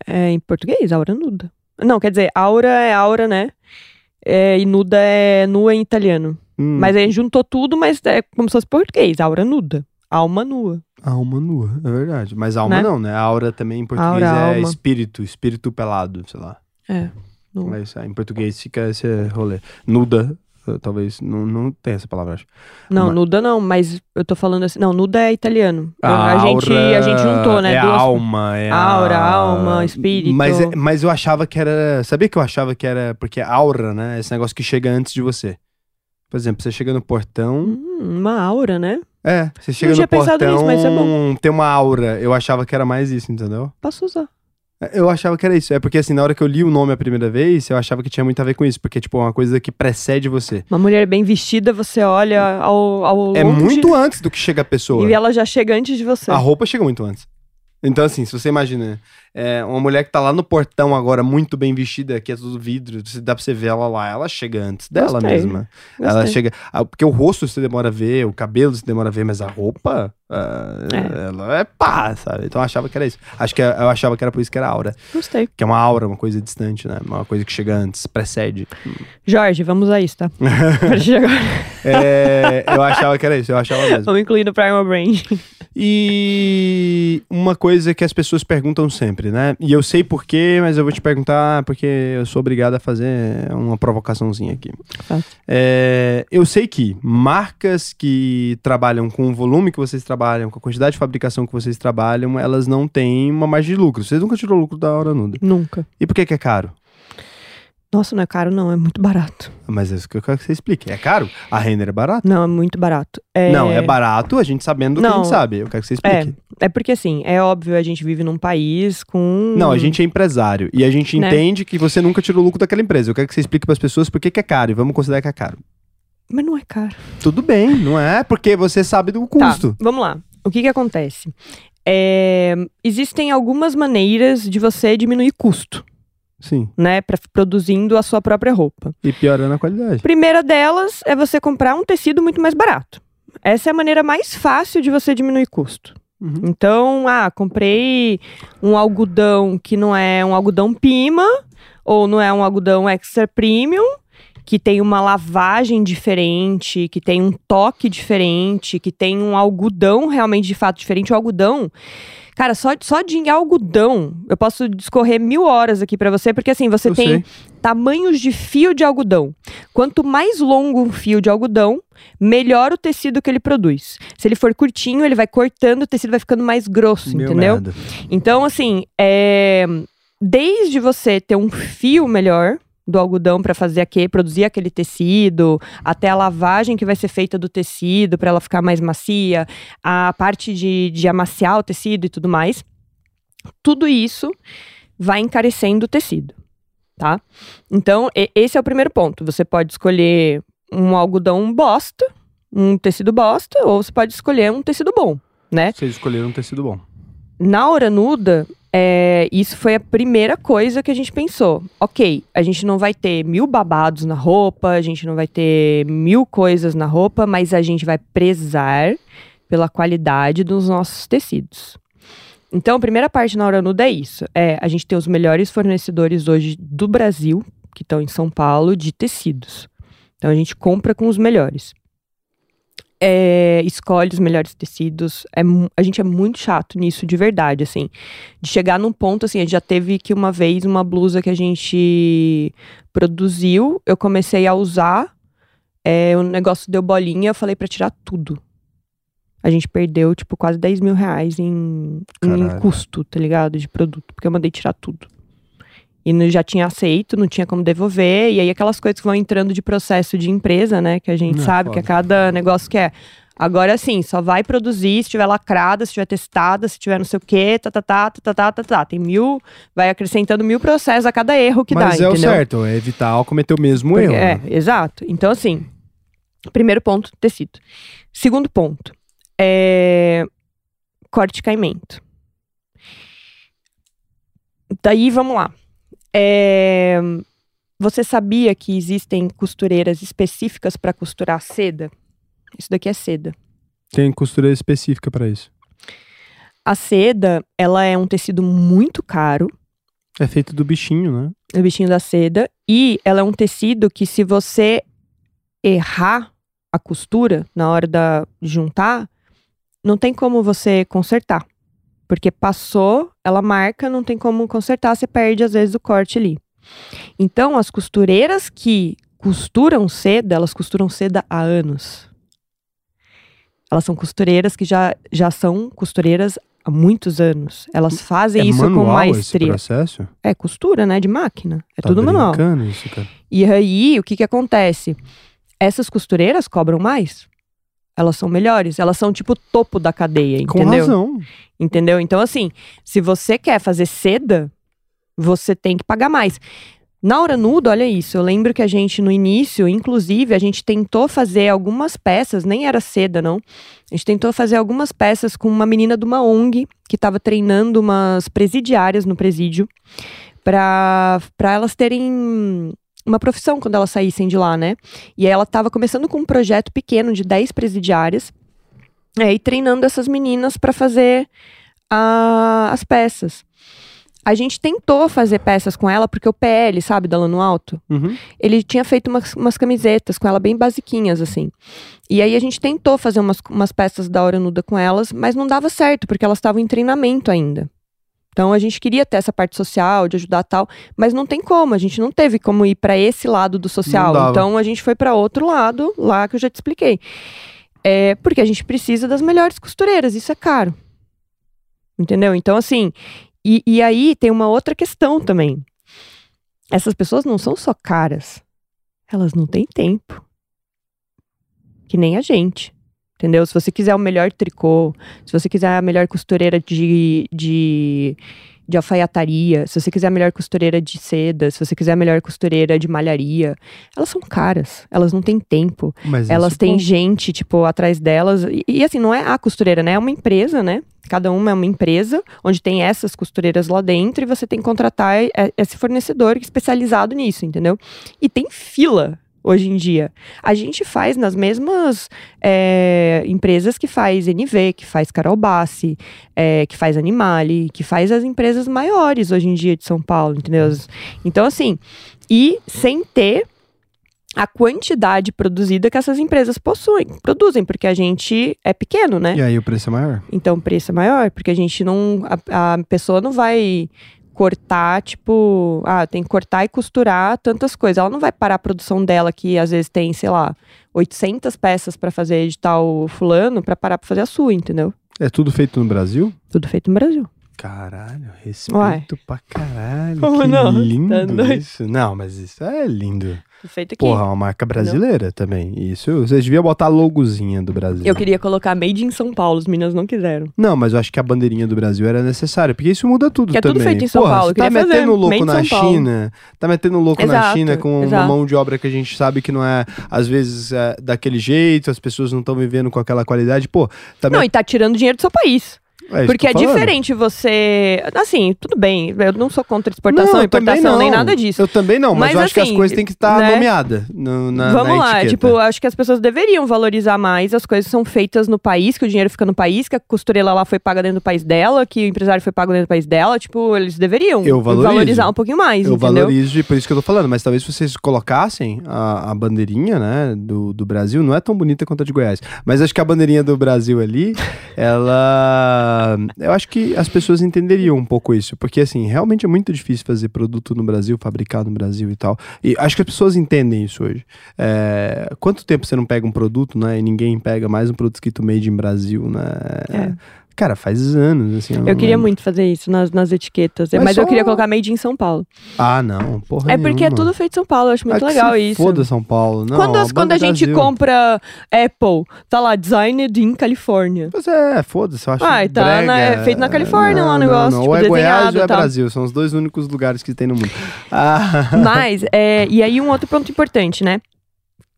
B: É em português? Aura nuda. Não, quer dizer, aura é aura, né? É, e nuda é nua em italiano.
A: Hum,
B: Mas aí juntou tudo, mas é como se fosse português. Aura nuda. Alma nua.
A: Alma nua, é verdade. Mas alma
B: Né?
A: não, né? Aura também em português
B: Aura,
A: é
B: alma.
A: espírito. Espírito pelado, sei lá.
B: É.
A: Mas ah, em português fica esse rolê. Nuda, eh, talvez. Não, não tem essa palavra, acho.
B: Não,
A: Mas-
B: nuda não, mas eu tô falando assim. Não, nuda é italiano.
A: A
B: a, gente, a gente juntou, né?
A: É
B: duas-
A: a alma, é a...
B: Aura, alma, espírito.
A: Mas, é- mas eu achava que era. Sabia que eu achava que era. Porque aura, né? Esse negócio que chega antes de você. Por exemplo, você chega no portão.
B: Hum, uma aura, né?
A: É, você chega
B: tinha
A: no
B: pensado
A: portão.
B: nisso, mas é bom.
A: Tem uma aura. Eu achava que era mais isso, entendeu?
B: Posso usar.
A: Eu achava que era isso. É porque assim, na hora que eu li o nome a primeira vez, eu achava que tinha muito a ver com isso. Porque, tipo, é uma coisa que precede você.
B: Uma mulher bem vestida, você olha ao, ao
A: É
B: longe
A: muito antes do que chega a pessoa.
B: e ela já chega antes de você.
A: A roupa chega muito antes. Então, assim, se você imagina, é, uma mulher que tá lá no portão agora, muito bem vestida, que é tudo vidro, dá pra você ver ela lá, ela chega antes dela
B: Gostei.
A: mesma. Ela
B: Gostei.
A: chega. ah, Porque o rosto você demora a ver, o cabelo você demora a ver, mas a roupa, ah,
B: É.
A: ela é pá, sabe? Então eu achava que era isso. Acho que eu achava que era por isso que era aura.
B: Gostei.
A: Que é uma aura, uma coisa distante, né? Uma coisa que chega antes, precede.
B: Jorge, vamos a isso, tá? A partir de agora.
A: É, eu achava que era isso, eu achava mesmo.
B: Vamos incluir no Primal Brain.
A: E uma coisa que as pessoas perguntam sempre, né? E eu sei porquê, mas eu vou te perguntar porque eu sou obrigado a fazer uma provocaçãozinha aqui. É, eu sei que marcas que trabalham com o volume que vocês trabalham, com a quantidade de fabricação que vocês trabalham, elas não têm uma margem de lucro. Vocês nunca tirou lucro da hora nuda.
B: Nunca.
A: E por que, que é caro?
B: Nossa, não é caro, não. É muito barato.
A: Mas é isso que eu quero que você explique. É caro? A render é barato?
B: Não, é muito barato. É...
A: Não, é barato a gente sabendo do que a gente sabe. Eu quero que você
B: É,
A: explique.
B: é porque assim, é óbvio, a gente vive num país com.
A: Não, a gente é empresário e a gente
B: Né?
A: entende que você nunca tirou lucro daquela empresa. Eu quero que você explique para as pessoas por que, que é caro e vamos considerar que é caro.
B: Mas não é caro.
A: Tudo bem, não é porque você sabe do custo.
B: Tá, vamos lá. O que que acontece? É, existem algumas maneiras de você diminuir custo,
A: Sim.
B: né? Pra, produzindo a sua própria roupa.
A: E piorando a qualidade.
B: Primeira delas é você comprar um tecido muito mais barato. Essa é a maneira mais fácil de você diminuir custo.
A: Uhum.
B: Então, ah, comprei um algodão que não é um algodão Pima, ou não é um algodão extra premium, que tem uma lavagem diferente, que tem um toque diferente, que tem um algodão realmente de fato diferente. O algodão. Cara, só, só de algodão, eu posso discorrer mil horas aqui pra você, porque assim, você
A: Eu
B: tem
A: sei.
B: tamanhos de fio de algodão. Quanto mais longo um fio de algodão, melhor o tecido que ele produz. Se ele for curtinho, ele vai cortando, o tecido vai ficando mais grosso,
A: Meu
B: entendeu?
A: merda.
B: Então, assim, é... desde você ter um fio melhor do algodão para fazer aquele, produzir aquele tecido, até a lavagem que vai ser feita do tecido para ela ficar mais macia, a parte de, de amaciar o tecido e tudo mais, tudo isso vai encarecendo o tecido, tá? Então, esse é o primeiro ponto. Você pode escolher um algodão bosta, um tecido bosta, ou você pode escolher um tecido bom, né?
A: Vocês escolheram um tecido bom.
B: Na hora nuda, é, isso foi a primeira coisa que a gente pensou. Ok, a gente não vai ter mil babados na roupa, a gente não vai ter mil coisas na roupa, mas a gente vai prezar pela qualidade dos nossos tecidos. Então, a primeira parte na hora nuda é isso. É a gente ter os melhores fornecedores hoje do Brasil, que estão em São Paulo, de tecidos. Então, a gente compra com os melhores. É, escolhe os melhores tecidos. É, a gente é muito chato nisso, de verdade, assim. De chegar num ponto, assim, a gente já teve que uma vez uma blusa que a gente produziu, eu comecei a usar, é, o negócio deu bolinha, eu falei pra tirar tudo. A gente perdeu, tipo, quase 10 mil reais em, em custo, tá ligado? De produto, porque eu mandei tirar tudo. E não- já tinha aceito, não tinha como devolver. E aí aquelas coisas que vão entrando de processo de empresa, né? Que a gente
A: Não,
B: sabe que a
A: foda.
B: cada negócio que é. Agora sim, só vai produzir se tiver lacrada, se tiver testada, se tiver não sei o quê, tá, tá, tá, tá, tá, tá, tá. Tem mil, vai acrescentando mil processos a cada erro que
A: Mas
B: dá,
A: é o
B: entendeu?
A: certo, é evitar cometer o mesmo
B: Porque-
A: erro.
B: é,
A: né?
B: exato. Então, assim, primeiro ponto, tecido. Segundo ponto, é corte e caimento. Daí, vamos lá. É, Você sabia que existem costureiras específicas para costurar seda? Isso daqui é seda.
A: Tem costura específica pra isso.
B: A seda, ela é um tecido muito caro,
A: É feito do bichinho, né?
B: o bichinho da seda, e ela é um tecido que se você errar a costura na hora da de juntar, não tem como você consertar. Porque passou, ela marca, não tem como consertar, você perde às vezes o corte ali. Então, as costureiras que costuram seda, elas costuram seda há anos. Elas são costureiras que já, já são costureiras há muitos anos. Elas fazem
A: é
B: isso com
A: manual esse
B: maestria.
A: processo?
B: É costura, né? De máquina. É
A: Tá
B: tudo manual.
A: isso, cara?
B: E aí, o que que acontece? Essas costureiras cobram mais. Elas são melhores. Elas são tipo topo da cadeia,
A: Com
B: entendeu?
A: razão.
B: Entendeu? Então, assim, se você quer fazer seda, você tem que pagar mais. Na hora nuda, olha isso. Eu lembro que a gente, no início, inclusive, a gente tentou fazer algumas peças, nem era seda, não. A gente tentou fazer algumas peças com uma menina de uma ONG que estava treinando umas presidiárias no presídio para elas terem uma profissão quando elas saíssem de lá, né? E aí ela estava começando com um projeto pequeno de 10 presidiárias é, e treinando essas meninas para fazer a- as peças. A gente tentou fazer peças com ela, porque o PL, sabe, da Lano Alto,
A: Uhum.
B: ele tinha feito umas, umas camisetas com ela bem basiquinhas, assim. E aí a gente tentou fazer umas, umas peças da hora nuda com elas, mas não dava certo, porque elas estavam em treinamento ainda. Então a gente queria ter essa parte social, de ajudar tal, mas não tem como, a gente não teve como ir para esse lado do social. Então a gente foi para outro lado, lá que eu já te expliquei. É porque a gente precisa das melhores costureiras, isso é caro. Entendeu? Então, assim, e, e aí tem uma outra questão também. Essas pessoas não são só caras, elas não têm tempo. Que nem a gente. Entendeu? Se você quiser o melhor tricô, se você quiser a melhor costureira de, de, de alfaiataria, se você quiser a melhor costureira de seda, se você quiser a melhor costureira de malharia, elas são caras, elas não têm tempo.
A: Mas
B: Elas têm
A: pô,
B: gente, tipo, atrás delas. E, e, assim, não é a costureira, né? É uma empresa, né? Cada uma é uma empresa, onde tem essas costureiras lá dentro e você tem que contratar e- esse fornecedor especializado nisso, entendeu? E tem fila hoje em dia. A gente faz nas mesmas é, empresas que faz NV, que faz Carol Bassi, é, que faz Animale, que faz as empresas maiores hoje em dia de São Paulo, entendeu? Então, assim, e sem ter a quantidade produzida que essas empresas possuem, produzem, porque a gente é pequeno, né?
A: E aí o preço é maior?
B: Então o preço é maior, porque a gente não. A, a pessoa não vai cortar, tipo, ah, tem que cortar e costurar tantas coisas. Ela não vai parar a produção dela, que às vezes tem, sei lá, 800 peças pra fazer de tal fulano, pra parar pra fazer a sua, entendeu?
A: É tudo feito no Brasil?
B: Tudo feito no Brasil.
A: Caralho, respeito pra caralho.
B: Como
A: que
B: não? Tá
A: lindo
B: doido?
A: isso. Não, mas isso é lindo.
B: Feito aqui.
A: Porra, é uma marca brasileira também. Isso, vocês deviam botar a logozinha do Brasil.
B: Eu queria colocar Made in São Paulo, os meninos não quiseram.
A: Não, mas eu acho que a bandeirinha do Brasil era necessária, porque isso muda tudo
B: Que é
A: também.
B: tudo feito em São
A: Porra,
B: Paulo,
A: tá
B: fazer
A: metendo louco na. China, tá metendo louco na
B: Exato,
A: China com uma
B: exato.
A: mão de obra que a gente sabe que não é, às vezes, é, daquele jeito, as pessoas não estão vivendo com aquela qualidade. Pô, também
B: Não, e tá tirando dinheiro do seu país.
A: É
B: Porque
A: que
B: é
A: falando.
B: diferente você. Assim, tudo bem. Eu não sou contra exportação,
A: Não,
B: importação, nem
A: não.
B: nada disso.
A: Eu também não, mas,
B: Mas
A: eu acho que as
B: assim,
A: coisas têm que estar
B: né?
A: nomeadas no, na,
B: Vamos
A: na
B: lá,
A: etiqueta.
B: tipo, acho que as pessoas deveriam valorizar mais as coisas que são feitas no país, que o dinheiro fica no país, que a costureira lá foi paga dentro do país dela, que o empresário foi pago dentro do país dela. Tipo, eles deveriam valorizar um pouquinho mais,
A: Eu
B: entendeu?
A: valorizo e por isso que eu tô falando, mas talvez se vocês colocassem a, a bandeirinha, né, do, do Brasil, não é tão bonita quanto a de Goiás, mas acho que a bandeirinha do Brasil ali, ela. Eu acho que as pessoas entenderiam um pouco isso, porque assim, realmente é muito difícil fazer produto no Brasil, fabricar no Brasil e tal. E acho que as pessoas entendem isso hoje. É, quanto tempo você não pega um produto, né, e ninguém pega mais um produto escrito made in Brasil, né?
B: É.
A: Cara, faz anos, assim.
B: Eu
A: não
B: queria
A: lembro.
B: muito fazer isso nas, nas etiquetas.
A: Mas
B: Mas, eu queria colocar Made in São Paulo.
A: Ah, não, porra
B: é porque é
A: nenhuma.
B: tudo feito em São Paulo. Eu acho muito
A: Ah,
B: legal isso.
A: Foda São Paulo. Não,
B: quando, as- quando a gente
A: Brasil.
B: compra Apple, tá lá, designed in Califórnia.
A: Pois é, foda-se, eu acho
B: Ah, tá
A: brega.
B: na- é feito na Califórnia lá o
A: Não,
B: negócio,
A: Não, não.
B: tipo,
A: ou é Goiás ou é. Brasil, são os dois únicos lugares que tem no mundo. Ah,
B: Mas, é, e aí um outro ponto importante, né?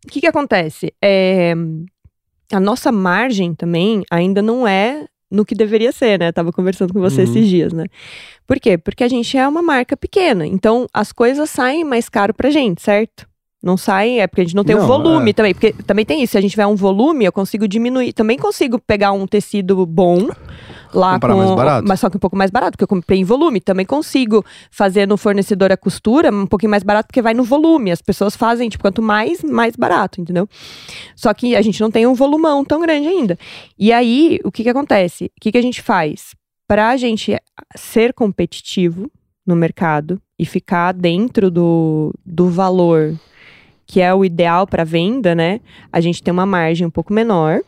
B: O que que acontece? É, a nossa margem também ainda não é no que deveria ser, né? Tava conversando com você
A: Uhum.
B: esses dias, né? Por quê? Porque a gente é uma marca pequena, então as coisas saem mais caro pra gente, certo? Não sai, é porque a gente não tem o volume
A: é.
B: também. Porque também tem isso, se a gente tiver um volume, eu consigo diminuir. Também consigo pegar um tecido bom lá
A: Comprar
B: com.
A: mais barato?
B: Mas só que um pouco mais barato, porque eu comprei em volume. Também consigo fazer no fornecedor a costura um pouquinho mais barato, porque vai no volume. As pessoas fazem, tipo, quanto mais, mais barato, entendeu? Só que a gente não tem um volumão tão grande ainda. E aí, o que que acontece? O que que a gente faz? Pra gente ser competitivo no mercado e ficar dentro do, do valor que é o ideal para venda, né? A gente tem uma margem um pouco menor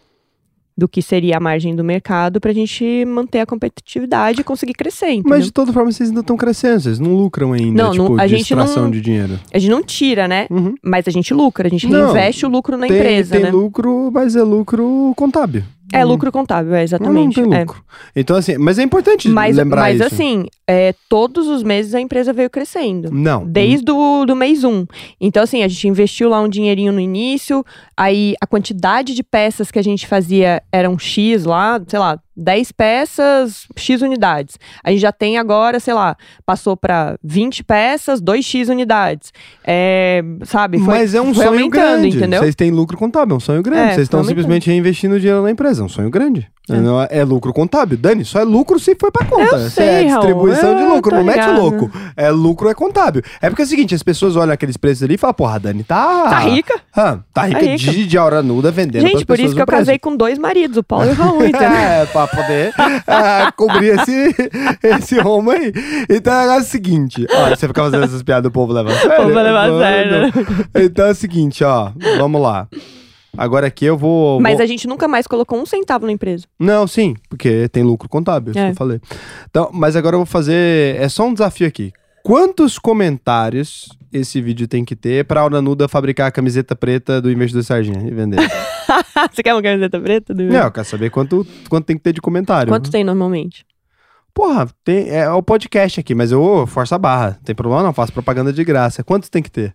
B: do que seria a margem do mercado pra gente manter a competitividade e conseguir crescer, entendeu?
A: mas de toda forma vocês ainda estão crescendo, vocês não lucram ainda,
B: Não,
A: tipo,
B: não- a
A: de
B: gente não-
A: de dinheiro.
B: A gente não tira, né?
A: Uhum.
B: Mas a gente lucra, a gente
A: Não,
B: reinveste o lucro na
A: tem,
B: empresa,
A: tem
B: né?
A: lucro, mas é lucro contábil.
B: É
A: Uhum.
B: lucro contábil, é
A: Não,
B: exatamente.
A: Não, tem
B: é.
A: lucro. Então, assim, mas é importante
B: Mas,
A: lembrar
B: mas
A: isso.
B: assim, é, todos os meses a empresa veio crescendo.
A: Não.
B: Desde o do mês 1. Então, assim, a gente investiu lá um dinheirinho no início, aí a quantidade de peças que a gente fazia era um X lá, sei lá, 10 peças, X unidades. A gente já tem agora, sei lá, passou pra 20 peças, 2X unidades. É, sabe? Foi,
A: mas é um sonho grande.
B: entendeu?
A: Vocês têm lucro contábil, é um sonho grande.
B: É,
A: Vocês estão simplesmente reinvestindo dinheiro na empresa, é um sonho grande.
B: É.
A: Não é, é lucro contábil. Dani, só é lucro se foi pra conta.
B: Eu
A: é
B: sei, Raul,
A: distribuição de lucro, não mete louco. É lucro é contábil. É porque é o seguinte, as pessoas olham aqueles preços ali e falam, porra, Dani tá...
B: Tá rica?
A: Ah, tá rica,
B: rica.
A: de, de hora nuda vendendo
B: Gente, por isso que eu
A: preço.
B: casei com dois maridos, o Paulo e o Raul, entendeu?
A: É, pra poder ah, cobrir esse, esse rumo aí. Então é o seguinte, ó, você fica fazendo essas piadas, o povo leva a sério.
B: O povo vai levar a
A: Mano.
B: sério.
A: Então é o seguinte, ó, vamos lá. Agora aqui eu vou...
B: Mas
A: vou-
B: a gente nunca mais colocou um centavo na empresa.
A: Não, sim, porque tem lucro contábil, isso
B: É.
A: que eu falei. Então, mas agora eu vou fazer... É só um desafio aqui. Quantos comentários esse vídeo tem que ter pra Aura Nuda fabricar a camiseta preta do Investidor Sarginha e vender?
B: Você quer uma camiseta preta? Do...
A: Não, eu quero saber quanto, quanto tem que ter de comentário.
B: Quanto tem normalmente?
A: Porra, tem, é o podcast aqui, mas eu forço a barra. Não tem problema não, faço propaganda de graça. Quantos tem que ter?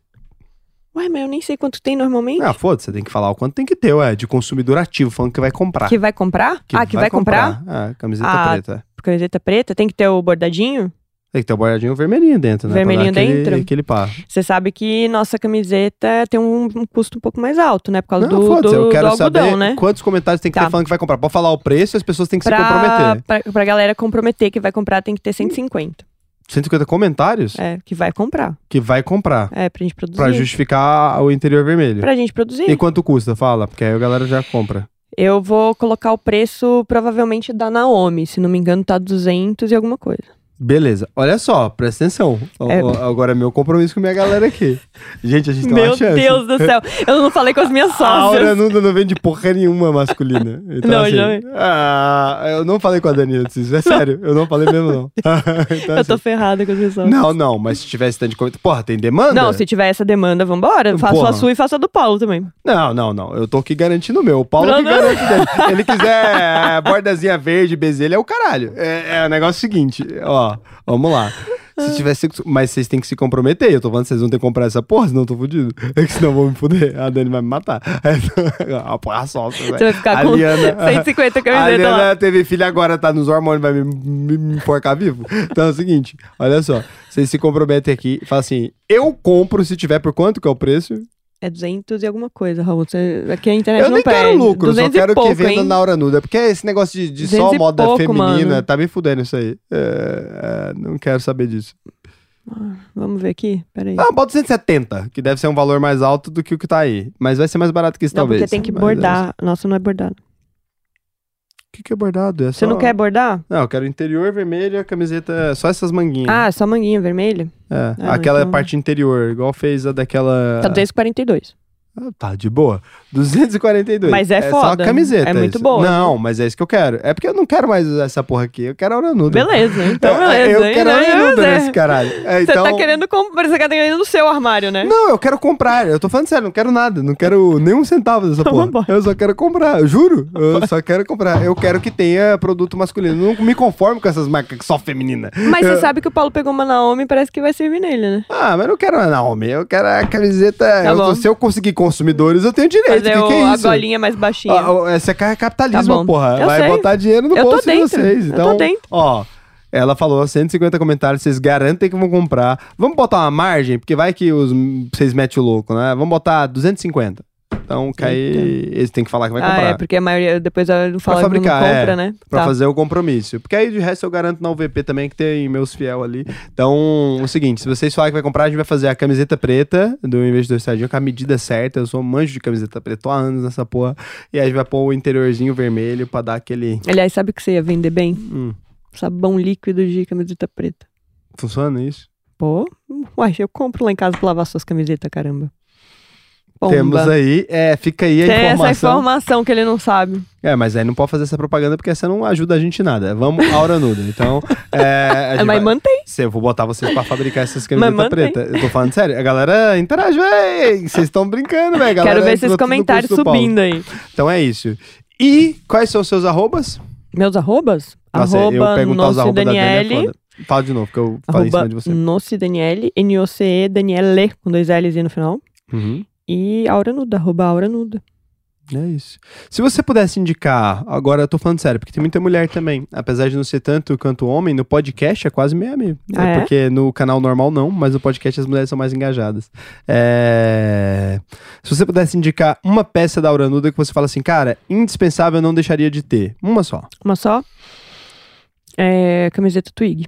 B: Ué, mas eu nem sei quanto tem normalmente.
A: Ah, foda-se, você tem que falar o quanto tem que ter, ué, de consumidor ativo, falando que vai comprar.
B: Que vai comprar? ah, que vai, comprar?
A: É, camiseta
B: Ah,
A: preta.
B: Camiseta preta? Tem que ter o bordadinho?
A: Tem que ter o bordadinho vermelhinho dentro, né? pra
B: Vermelhinho
A: aquele,
B: dentro?
A: Aquele pá.
B: Você sabe que nossa camiseta tem um, um custo um pouco mais alto, né? Por causa
A: Não,
B: do, do,
A: eu quero
B: do algodão,
A: saber
B: né?
A: quantos comentários tem que
B: Tá.
A: ter falando que vai comprar. Pode falar o preço e as pessoas têm que se
B: Pra,
A: comprometer.
B: pra, pra galera comprometer que vai comprar, tem que ter 150.
A: 150 comentários
B: É, que vai comprar.
A: que vai comprar.
B: É, pra gente produzir.
A: Pra justificar o interior vermelho.
B: Pra gente produzir.
A: E quanto custa? Fala, porque aí a galera já compra.
B: Eu vou colocar o preço, provavelmente, da Naomi. Se não me engano, tá 200 e alguma coisa.
A: Beleza, olha só, presta atenção.
B: É.
A: Agora é meu compromisso com minha galera aqui. Gente, a gente tem
B: Meu
A: uma chance.
B: Deus do céu. Eu não falei com as minhas
A: A Aura
B: sócias.
A: não, não vende porra nenhuma masculina. Então,
B: Não,
A: assim,
B: já
A: ah, eu não falei com a Dani antes disso, é sério. Eu não falei mesmo, não. Então,
B: Eu tô
A: assim,
B: ferrada com as minhas sócias.
A: Não, não, mas se tivesse tanto de comentário. Porra, tem demanda?
B: Não, se tiver essa demanda, vambora. Faço
A: Porra.
B: a sua e faço a do Paulo também.
A: Não, não, não. Eu tô aqui garantindo o meu. O Paulo
B: Não,
A: que
B: não.
A: garante dele. Ele quiser bordazinha verde, bezelha, é o caralho. É, é o negócio seguinte, ó. Vamos lá. Se tivesse. Mas vocês têm que se comprometer. Eu tô falando vocês vão ter que comprar essa porra, senão eu tô fudido. É que senão eu vou me fuder. A Dani vai me matar. A porra solta, velho.
B: Você vai ficar
A: A
B: com
A: Liana-
B: 150
A: A
B: camisetas lá.
A: Liana teve filho agora, tá nos hormônios, vai me, me, me enforcar vivo. Então é o seguinte, olha só. Vocês se comprometem aqui e falam assim: eu compro se tiver por quanto que é o preço?
B: É 200 e alguma coisa, Raul. Você... Aqui a internet
A: Eu
B: não
A: nem
B: perde.
A: quero lucro, só
B: 200
A: quero
B: pouco,
A: que venda
B: hein?
A: na hora nuda. Porque esse negócio de, de só
B: 200
A: moda
B: pouco,
A: feminina
B: mano.
A: tá me fudendo isso aí. É, é, não quero saber disso.
B: Vamos ver aqui? Peraí.
A: Ah, bota 170, que deve ser um valor mais alto do que o que tá aí. Mas vai ser mais barato que isso,
B: não,
A: talvez.
B: porque tem que
A: Mas
B: bordar. Nossa, não é bordado.
A: O que, que é bordado? É
B: Você
A: só-
B: não quer bordar?
A: Não, eu quero interior vermelho e a camiseta, só essas manguinhas.
B: Ah, só manguinha vermelha?
A: É,
B: Ah,
A: aquela
B: então-
A: parte interior, igual fez a daquela.
B: Tá 242.
A: Ah, Tá, de boa. 242.
B: Mas é
A: só a
B: foda.
A: camiseta.
B: É muito
A: isso.
B: boa.
A: Não, mas é isso que eu quero. É porque eu não quero mais usar essa porra aqui. Eu quero a hora nuda.
B: Beleza, então
A: É,
B: beleza.
A: Eu quero a
B: Então,
A: hora nuda
B: é.
A: nesse caralho. É,
B: Você
A: então...
B: tá querendo comprar, você tá querendo o seu armário, né?
A: Não, eu quero comprar. Eu tô falando sério, não quero nada. Não quero nenhum centavo dessa
B: Então
A: porra. Eu só quero comprar, eu juro. Eu só quero comprar. Eu quero que tenha produto masculino. Não me conformo com essas marcas só feminina.
B: Mas
A: Eu-
B: você sabe que o Paulo pegou uma Naomi e parece que vai servir nele, né?
A: Ah, mas eu não quero a Naomi. Eu quero a camiseta. eu-
B: bom.
A: se eu conseguir consumidores, eu tenho direito.
B: Fazer
A: que
B: o-
A: que é
B: a
A: isso?
B: golinha mais baixinha.
A: Ah, ah, essa é capitalismo,
B: Tá
A: porra.
B: Eu
A: Vai
B: sei.
A: botar dinheiro no
B: Eu
A: bolso de vocês.
B: Eu
A: Então,
B: tô dentro.
A: ó. Ela falou 150 comentários, vocês garantem que vão comprar. Vamos botar uma margem, porque vai que os, vocês metem o louco, né? Vamos botar 250. Então, que aí eles têm que falar que vai
B: ah,
A: comprar.
B: é, porque a maioria depois não fala que não
A: fabricar,
B: compra,
A: é.
B: né?
A: Pra
B: Tá.
A: fazer o compromisso. Porque aí de resto eu garanto na UVP também que tem meus fiel ali. Então, o seguinte, se vocês falarem que vai comprar, a gente vai fazer a camiseta preta do Investidor Sardinha com a medida certa. Eu sou manjo de camiseta preta, tô há anos nessa porra. E aí a gente vai pôr o interiorzinho vermelho pra dar aquele.
B: Aliás, sabe o que você ia vender bem?
A: Hum,
B: Sabão líquido de camiseta preta.
A: funciona isso?
B: Pô, uai, eu compro lá em casa pra lavar suas camisetas, caramba. Pomba.
A: Temos aí, é, fica aí a
B: Tem
A: informação.
B: essa informação que ele não sabe.
A: É, mas aí não pode fazer essa propaganda porque essa não ajuda a gente em nada. Vamos a hora nuda. Então, é,
B: mas
A: vai-
B: mantém.
A: Eu vou botar vocês pra fabricar essas camisetas pretas. Eu tô falando sério. A galera interage, véi. Vocês estão brincando, velho.
B: Quero ver esses comentários subindo aí.
A: Então é isso. E quais são os seus arrobas?
B: Meus arrobas?
A: Nossa, eu
B: arroba
A: perguntar os arrobas da Dani é
B: Daniele.
A: foda. Fala de novo, que eu falei em cima de você.
B: Noce Daniele. N-O-C-E Daniele, com dois L's aí no final.
A: Uhum.
B: E Aura Nuda, arroba Aura Nuda.
A: É isso. Se você pudesse indicar, agora eu tô falando sério, porque tem muita mulher também. Apesar de não ser tanto quanto homem, no podcast é quase meio a meio.
B: Ah, é?
A: Porque no canal normal não, mas no podcast as mulheres são mais engajadas. É, Se você pudesse indicar uma peça da Auranuda que você fala assim, cara, indispensável eu não deixaria de ter. Uma só.
B: Uma só. É, camiseta Twig.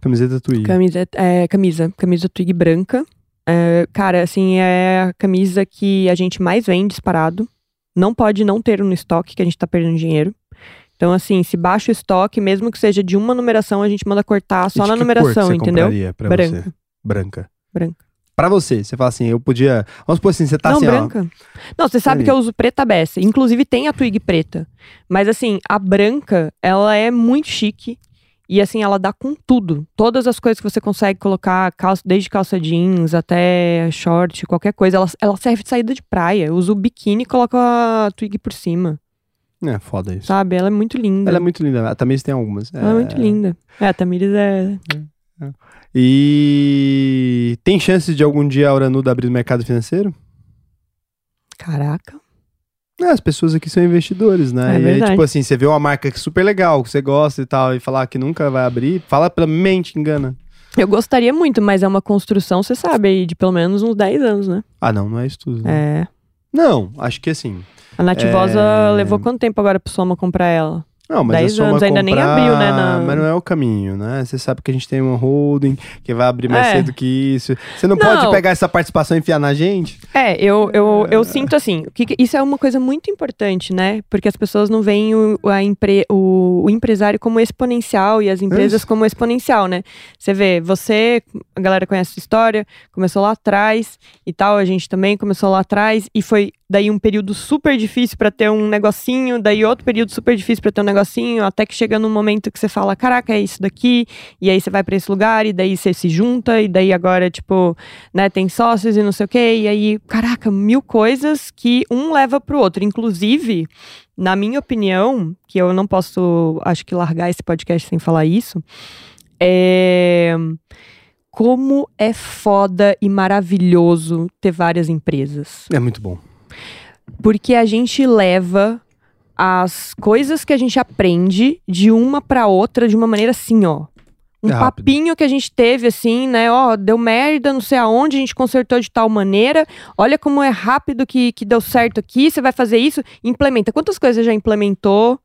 A: Camiseta Twig.
B: Camiseta, é, camisa. Camisa Twig branca. É, cara, assim, é a camisa que a gente mais vende disparado. Não pode não ter no estoque, que a gente tá perdendo dinheiro. Então, assim, se baixa o estoque, mesmo que seja de uma numeração, a gente manda cortar só na numeração, entendeu? Branca.
A: Você? Branca.
B: Branca.
A: Pra você, você fala assim, eu podia. Vamos supor assim, você tá
B: não,
A: assim, ó.
B: branca. Não, você sabe
A: Aí.
B: que eu uso preta beça. Inclusive tem a Twig preta. Mas assim, a branca, ela é muito chique. E assim, ela dá com tudo. Todas as coisas que você consegue colocar, calça, desde calça jeans até short, qualquer coisa. Ela, ela serve de saída de praia. Eu uso o biquíni e coloco a Twig por cima.
A: É, foda isso.
B: Sabe? Ela é muito linda.
A: Ela é muito linda. A Tamires tem algumas.
B: Ela é muito linda. É, a Tamires é.
A: E tem chance de algum dia a Uranuda abrir mercado financeiro?
B: Caraca.
A: É, as pessoas aqui são investidores, né?
B: É
A: e aí, tipo assim, você vê uma marca que é super legal, que você gosta e tal, e falar que nunca vai abrir, fala pela mente, engana.
B: Eu gostaria muito, mas é uma construção, você sabe, aí, de pelo menos uns 10 anos, né?
A: Ah, não, não é isso tudo. né?
B: É.
A: Não, acho que assim.
B: A Nativosa
A: É.
B: levou quanto tempo agora pro Soma comprar ela?
A: Não, mas
B: 10
A: é só
B: anos, ainda nem
A: comprar,
B: abriu, né, na-
A: Mas não é o caminho, né? Você sabe que a gente tem uma holding que vai abrir mais
B: É.
A: cedo que isso. Você não,
B: Não.
A: pode pegar essa participação e enfiar na gente?
B: É, eu, eu, eu sinto assim, que- isso é uma coisa muito importante, né? Porque as pessoas não veem o, a empre, o, o empresário como exponencial e as empresas
A: Isso.
B: como exponencial, né? Você vê, você, a galera conhece a sua história, começou lá atrás e tal, a gente também começou lá atrás e foi daí um período super difícil pra ter um negocinho, daí outro período super difícil pra ter um negocinho, até que chega num momento que você fala, caraca, é isso daqui, e aí você vai pra esse lugar e daí você se junta e daí agora, tipo, né, tem sócios e não sei o quê, e aí, caraca, mil coisas que um leva pro outro. Inclusive, na minha opinião, que eu não posso, acho que largar esse podcast sem falar isso, é como é foda e maravilhoso ter várias empresas.
A: É muito bom.
B: Porque a gente leva as coisas que a gente aprende de uma pra outra de uma maneira assim, ó. Um
A: É
B: papinho que a gente teve assim, né? Ó, deu merda, não sei aonde, a gente consertou de tal maneira. Olha como é rápido que, que deu certo aqui. Você vai fazer isso, implementa. Quantas coisas já implementou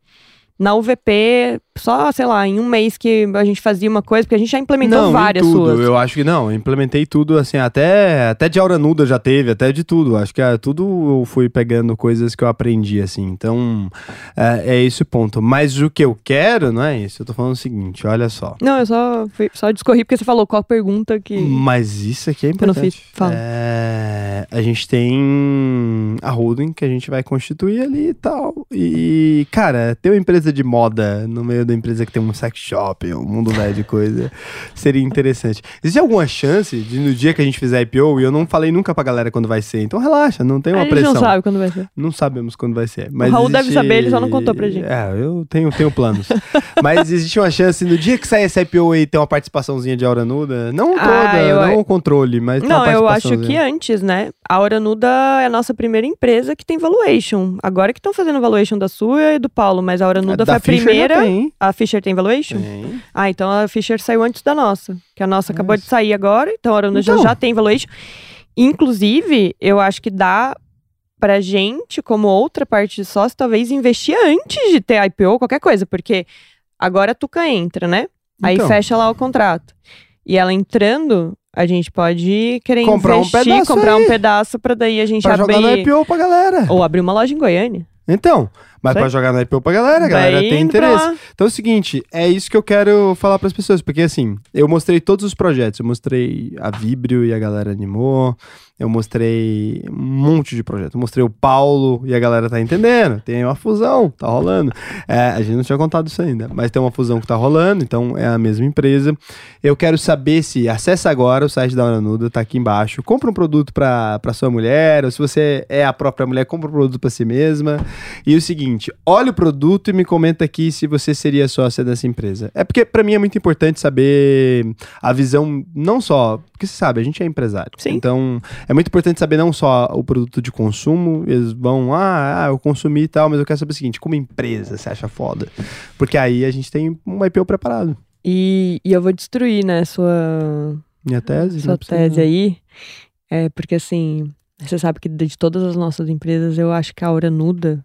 B: na UVP só, sei lá, em um mês que a gente fazia uma coisa, porque a gente já implementou
A: não,
B: várias
A: tudo.
B: suas.
A: Eu acho que não, eu implementei tudo, assim, até, até de aura nuda já teve, até de tudo. Acho que é, tudo eu fui pegando coisas que eu aprendi, assim. Então, é, é esse o ponto. Mas o que eu quero, não é isso. Eu tô falando o seguinte, olha só.
B: Não, eu só, fui- só discorri porque você falou qual a pergunta que.
A: Mas isso aqui é
B: eu não
A: importante.
B: fiz. Fala.
A: É, a gente tem a holding que a gente vai constituir ali e tal. E, cara, ter uma empresa de moda no meio da empresa que tem um sex shop, um mundo velho de coisa, seria interessante. Existe alguma chance de no dia que a gente fizer IPO, e eu não falei nunca pra galera quando vai ser, então relaxa, não tem
B: a
A: uma
B: gente
A: pressão.
B: não sabe quando vai ser.
A: Não sabemos quando vai ser. Mas
B: Raul deve
A: existe-
B: saber, ele só não contou pra gente.
A: É, eu tenho, tenho planos. mas existe uma chance, no dia que sair esse IPO aí, ter uma participaçãozinha de Aura Nuda. Não
B: Ah,
A: toda,
B: eu-
A: não o controle, mas
B: Não, eu acho que antes, né? A Hora Nuda é a nossa primeira empresa que tem valuation. Agora que estão fazendo valuation da sua e do Paulo, mas a Hora Nuda
A: Da
B: foi a primeira.
A: tem.
B: A Fischer tem valuation?
A: Tem.
B: Ah, então a Fischer saiu antes da nossa. Que a nossa acabou
A: Isso.
B: de sair agora, então a já-
A: Então.
B: já tem valuation. Inclusive, eu acho que dá pra gente, como outra parte de sócio, talvez investir antes de ter IPO, qualquer coisa, porque agora a Tuca entra, né? Aí
A: Então.
B: fecha lá o contrato. E ela entrando, a gente pode querer
A: Comprar um
B: investir,
A: pedaço
B: comprar
A: aí.
B: um pedaço pra daí a gente
A: Pra jogar no
B: abrir.
A: IPO pra galera.
B: Ou abrir uma loja em Goiânia.
A: Então, mas
B: Vai.
A: pra jogar no IPO pra galera, a galera tem interesse. Então é o seguinte, é isso que eu quero falar pras pessoas, porque assim, eu mostrei todos os projetos, eu mostrei a Vibrio e a galera animou, eu mostrei um monte de projetos, eu mostrei o Paulo e a galera tá entendendo, tem uma fusão, tá rolando. É, a gente não tinha contado isso ainda, mas tem uma fusão que tá rolando, então é a mesma empresa. Eu quero saber se, acessa agora o site da Hora Nuda, tá aqui embaixo, compra um produto pra sua mulher, ou se você é a própria mulher, compra um produto pra si mesma. E o seguinte, olha o produto e me comenta aqui se você seria sócia dessa empresa. É porque pra mim é muito importante saber a visão, não só, porque você sabe, a gente é empresário.
B: Sim.
A: Então, é muito importante saber não só o produto de consumo, eles vão, ah, ah, eu consumi e tal, mas eu quero saber o seguinte, como empresa você acha foda? Porque aí a gente tem um IPO preparado.
B: E, e eu vou destruir, né, sua,
A: Minha tese,
B: sua tese aí. É porque assim, você sabe que de todas as nossas empresas, eu acho que a Hora Nuda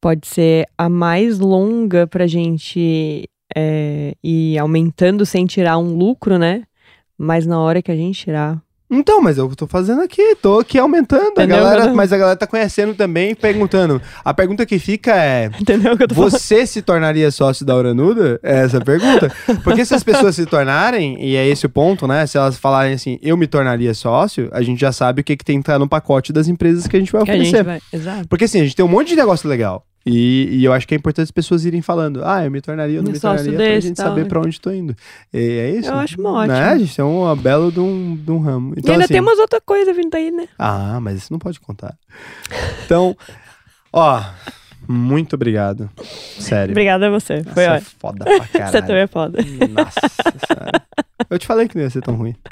B: pode ser a mais longa pra gente é, ir aumentando sem tirar um lucro, né? Mas na hora que a gente tirar.
A: Então, mas eu tô fazendo aqui, tô aqui aumentando. A galera, mas a galera tá conhecendo também, perguntando. A pergunta que fica é:
B: Entendeu o que eu tô falando?
A: Você se tornaria sócio da Uranuda? É essa a pergunta. Porque se as pessoas se tornarem, e é esse o ponto, né? Se elas falarem assim, eu me tornaria sócio, a gente já sabe o que, que tem que estar no pacote das empresas que a gente vai oferecer.
B: gente vai. Exato.
A: Porque assim, a gente tem um monte de negócio legal. E, e eu acho que é importante as pessoas irem falando, ah, eu me tornaria, eu não
B: Me
A: me tornaria, pra
B: desse
A: gente
B: e tal,
A: saber pra onde tô indo. E é isso?
B: Eu acho ótimo.
A: Né? A gente tem um belo de um, de um ramo.
B: e
A: Então,
B: ainda
A: assim,
B: tem umas outras coisas vindo aí, né?
A: ah, mas isso não pode contar. Então, ó, muito obrigado. Sério.
B: Obrigada a você.
A: Nossa,
B: Foi
A: é
B: ótimo.
A: foda pra caralho.
B: Você também é foda.
A: Nossa senhora. Eu te falei que não ia ser tão ruim.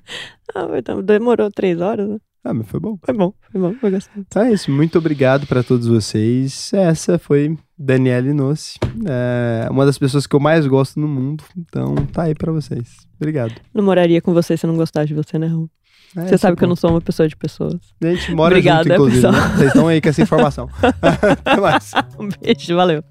B: Ah, então demorou três horas, né?
A: Ah, mas foi bom.
B: Foi bom, foi bom, foi gostoso.
A: Então é isso. Muito obrigado pra todos vocês. Essa foi Daniele Nossi. É uma das pessoas que eu mais gosto no mundo. Então tá aí pra vocês. Obrigado.
B: Não moraria com você se eu não gostasse de você, né, Raul?
A: É,
B: Você sabe
A: é
B: que eu não sou uma pessoa de pessoas.
A: A gente mora
B: Obrigada,
A: junto, inclusive, né? Vocês estão aí com essa informação. Até mais.
B: Um beijo, valeu.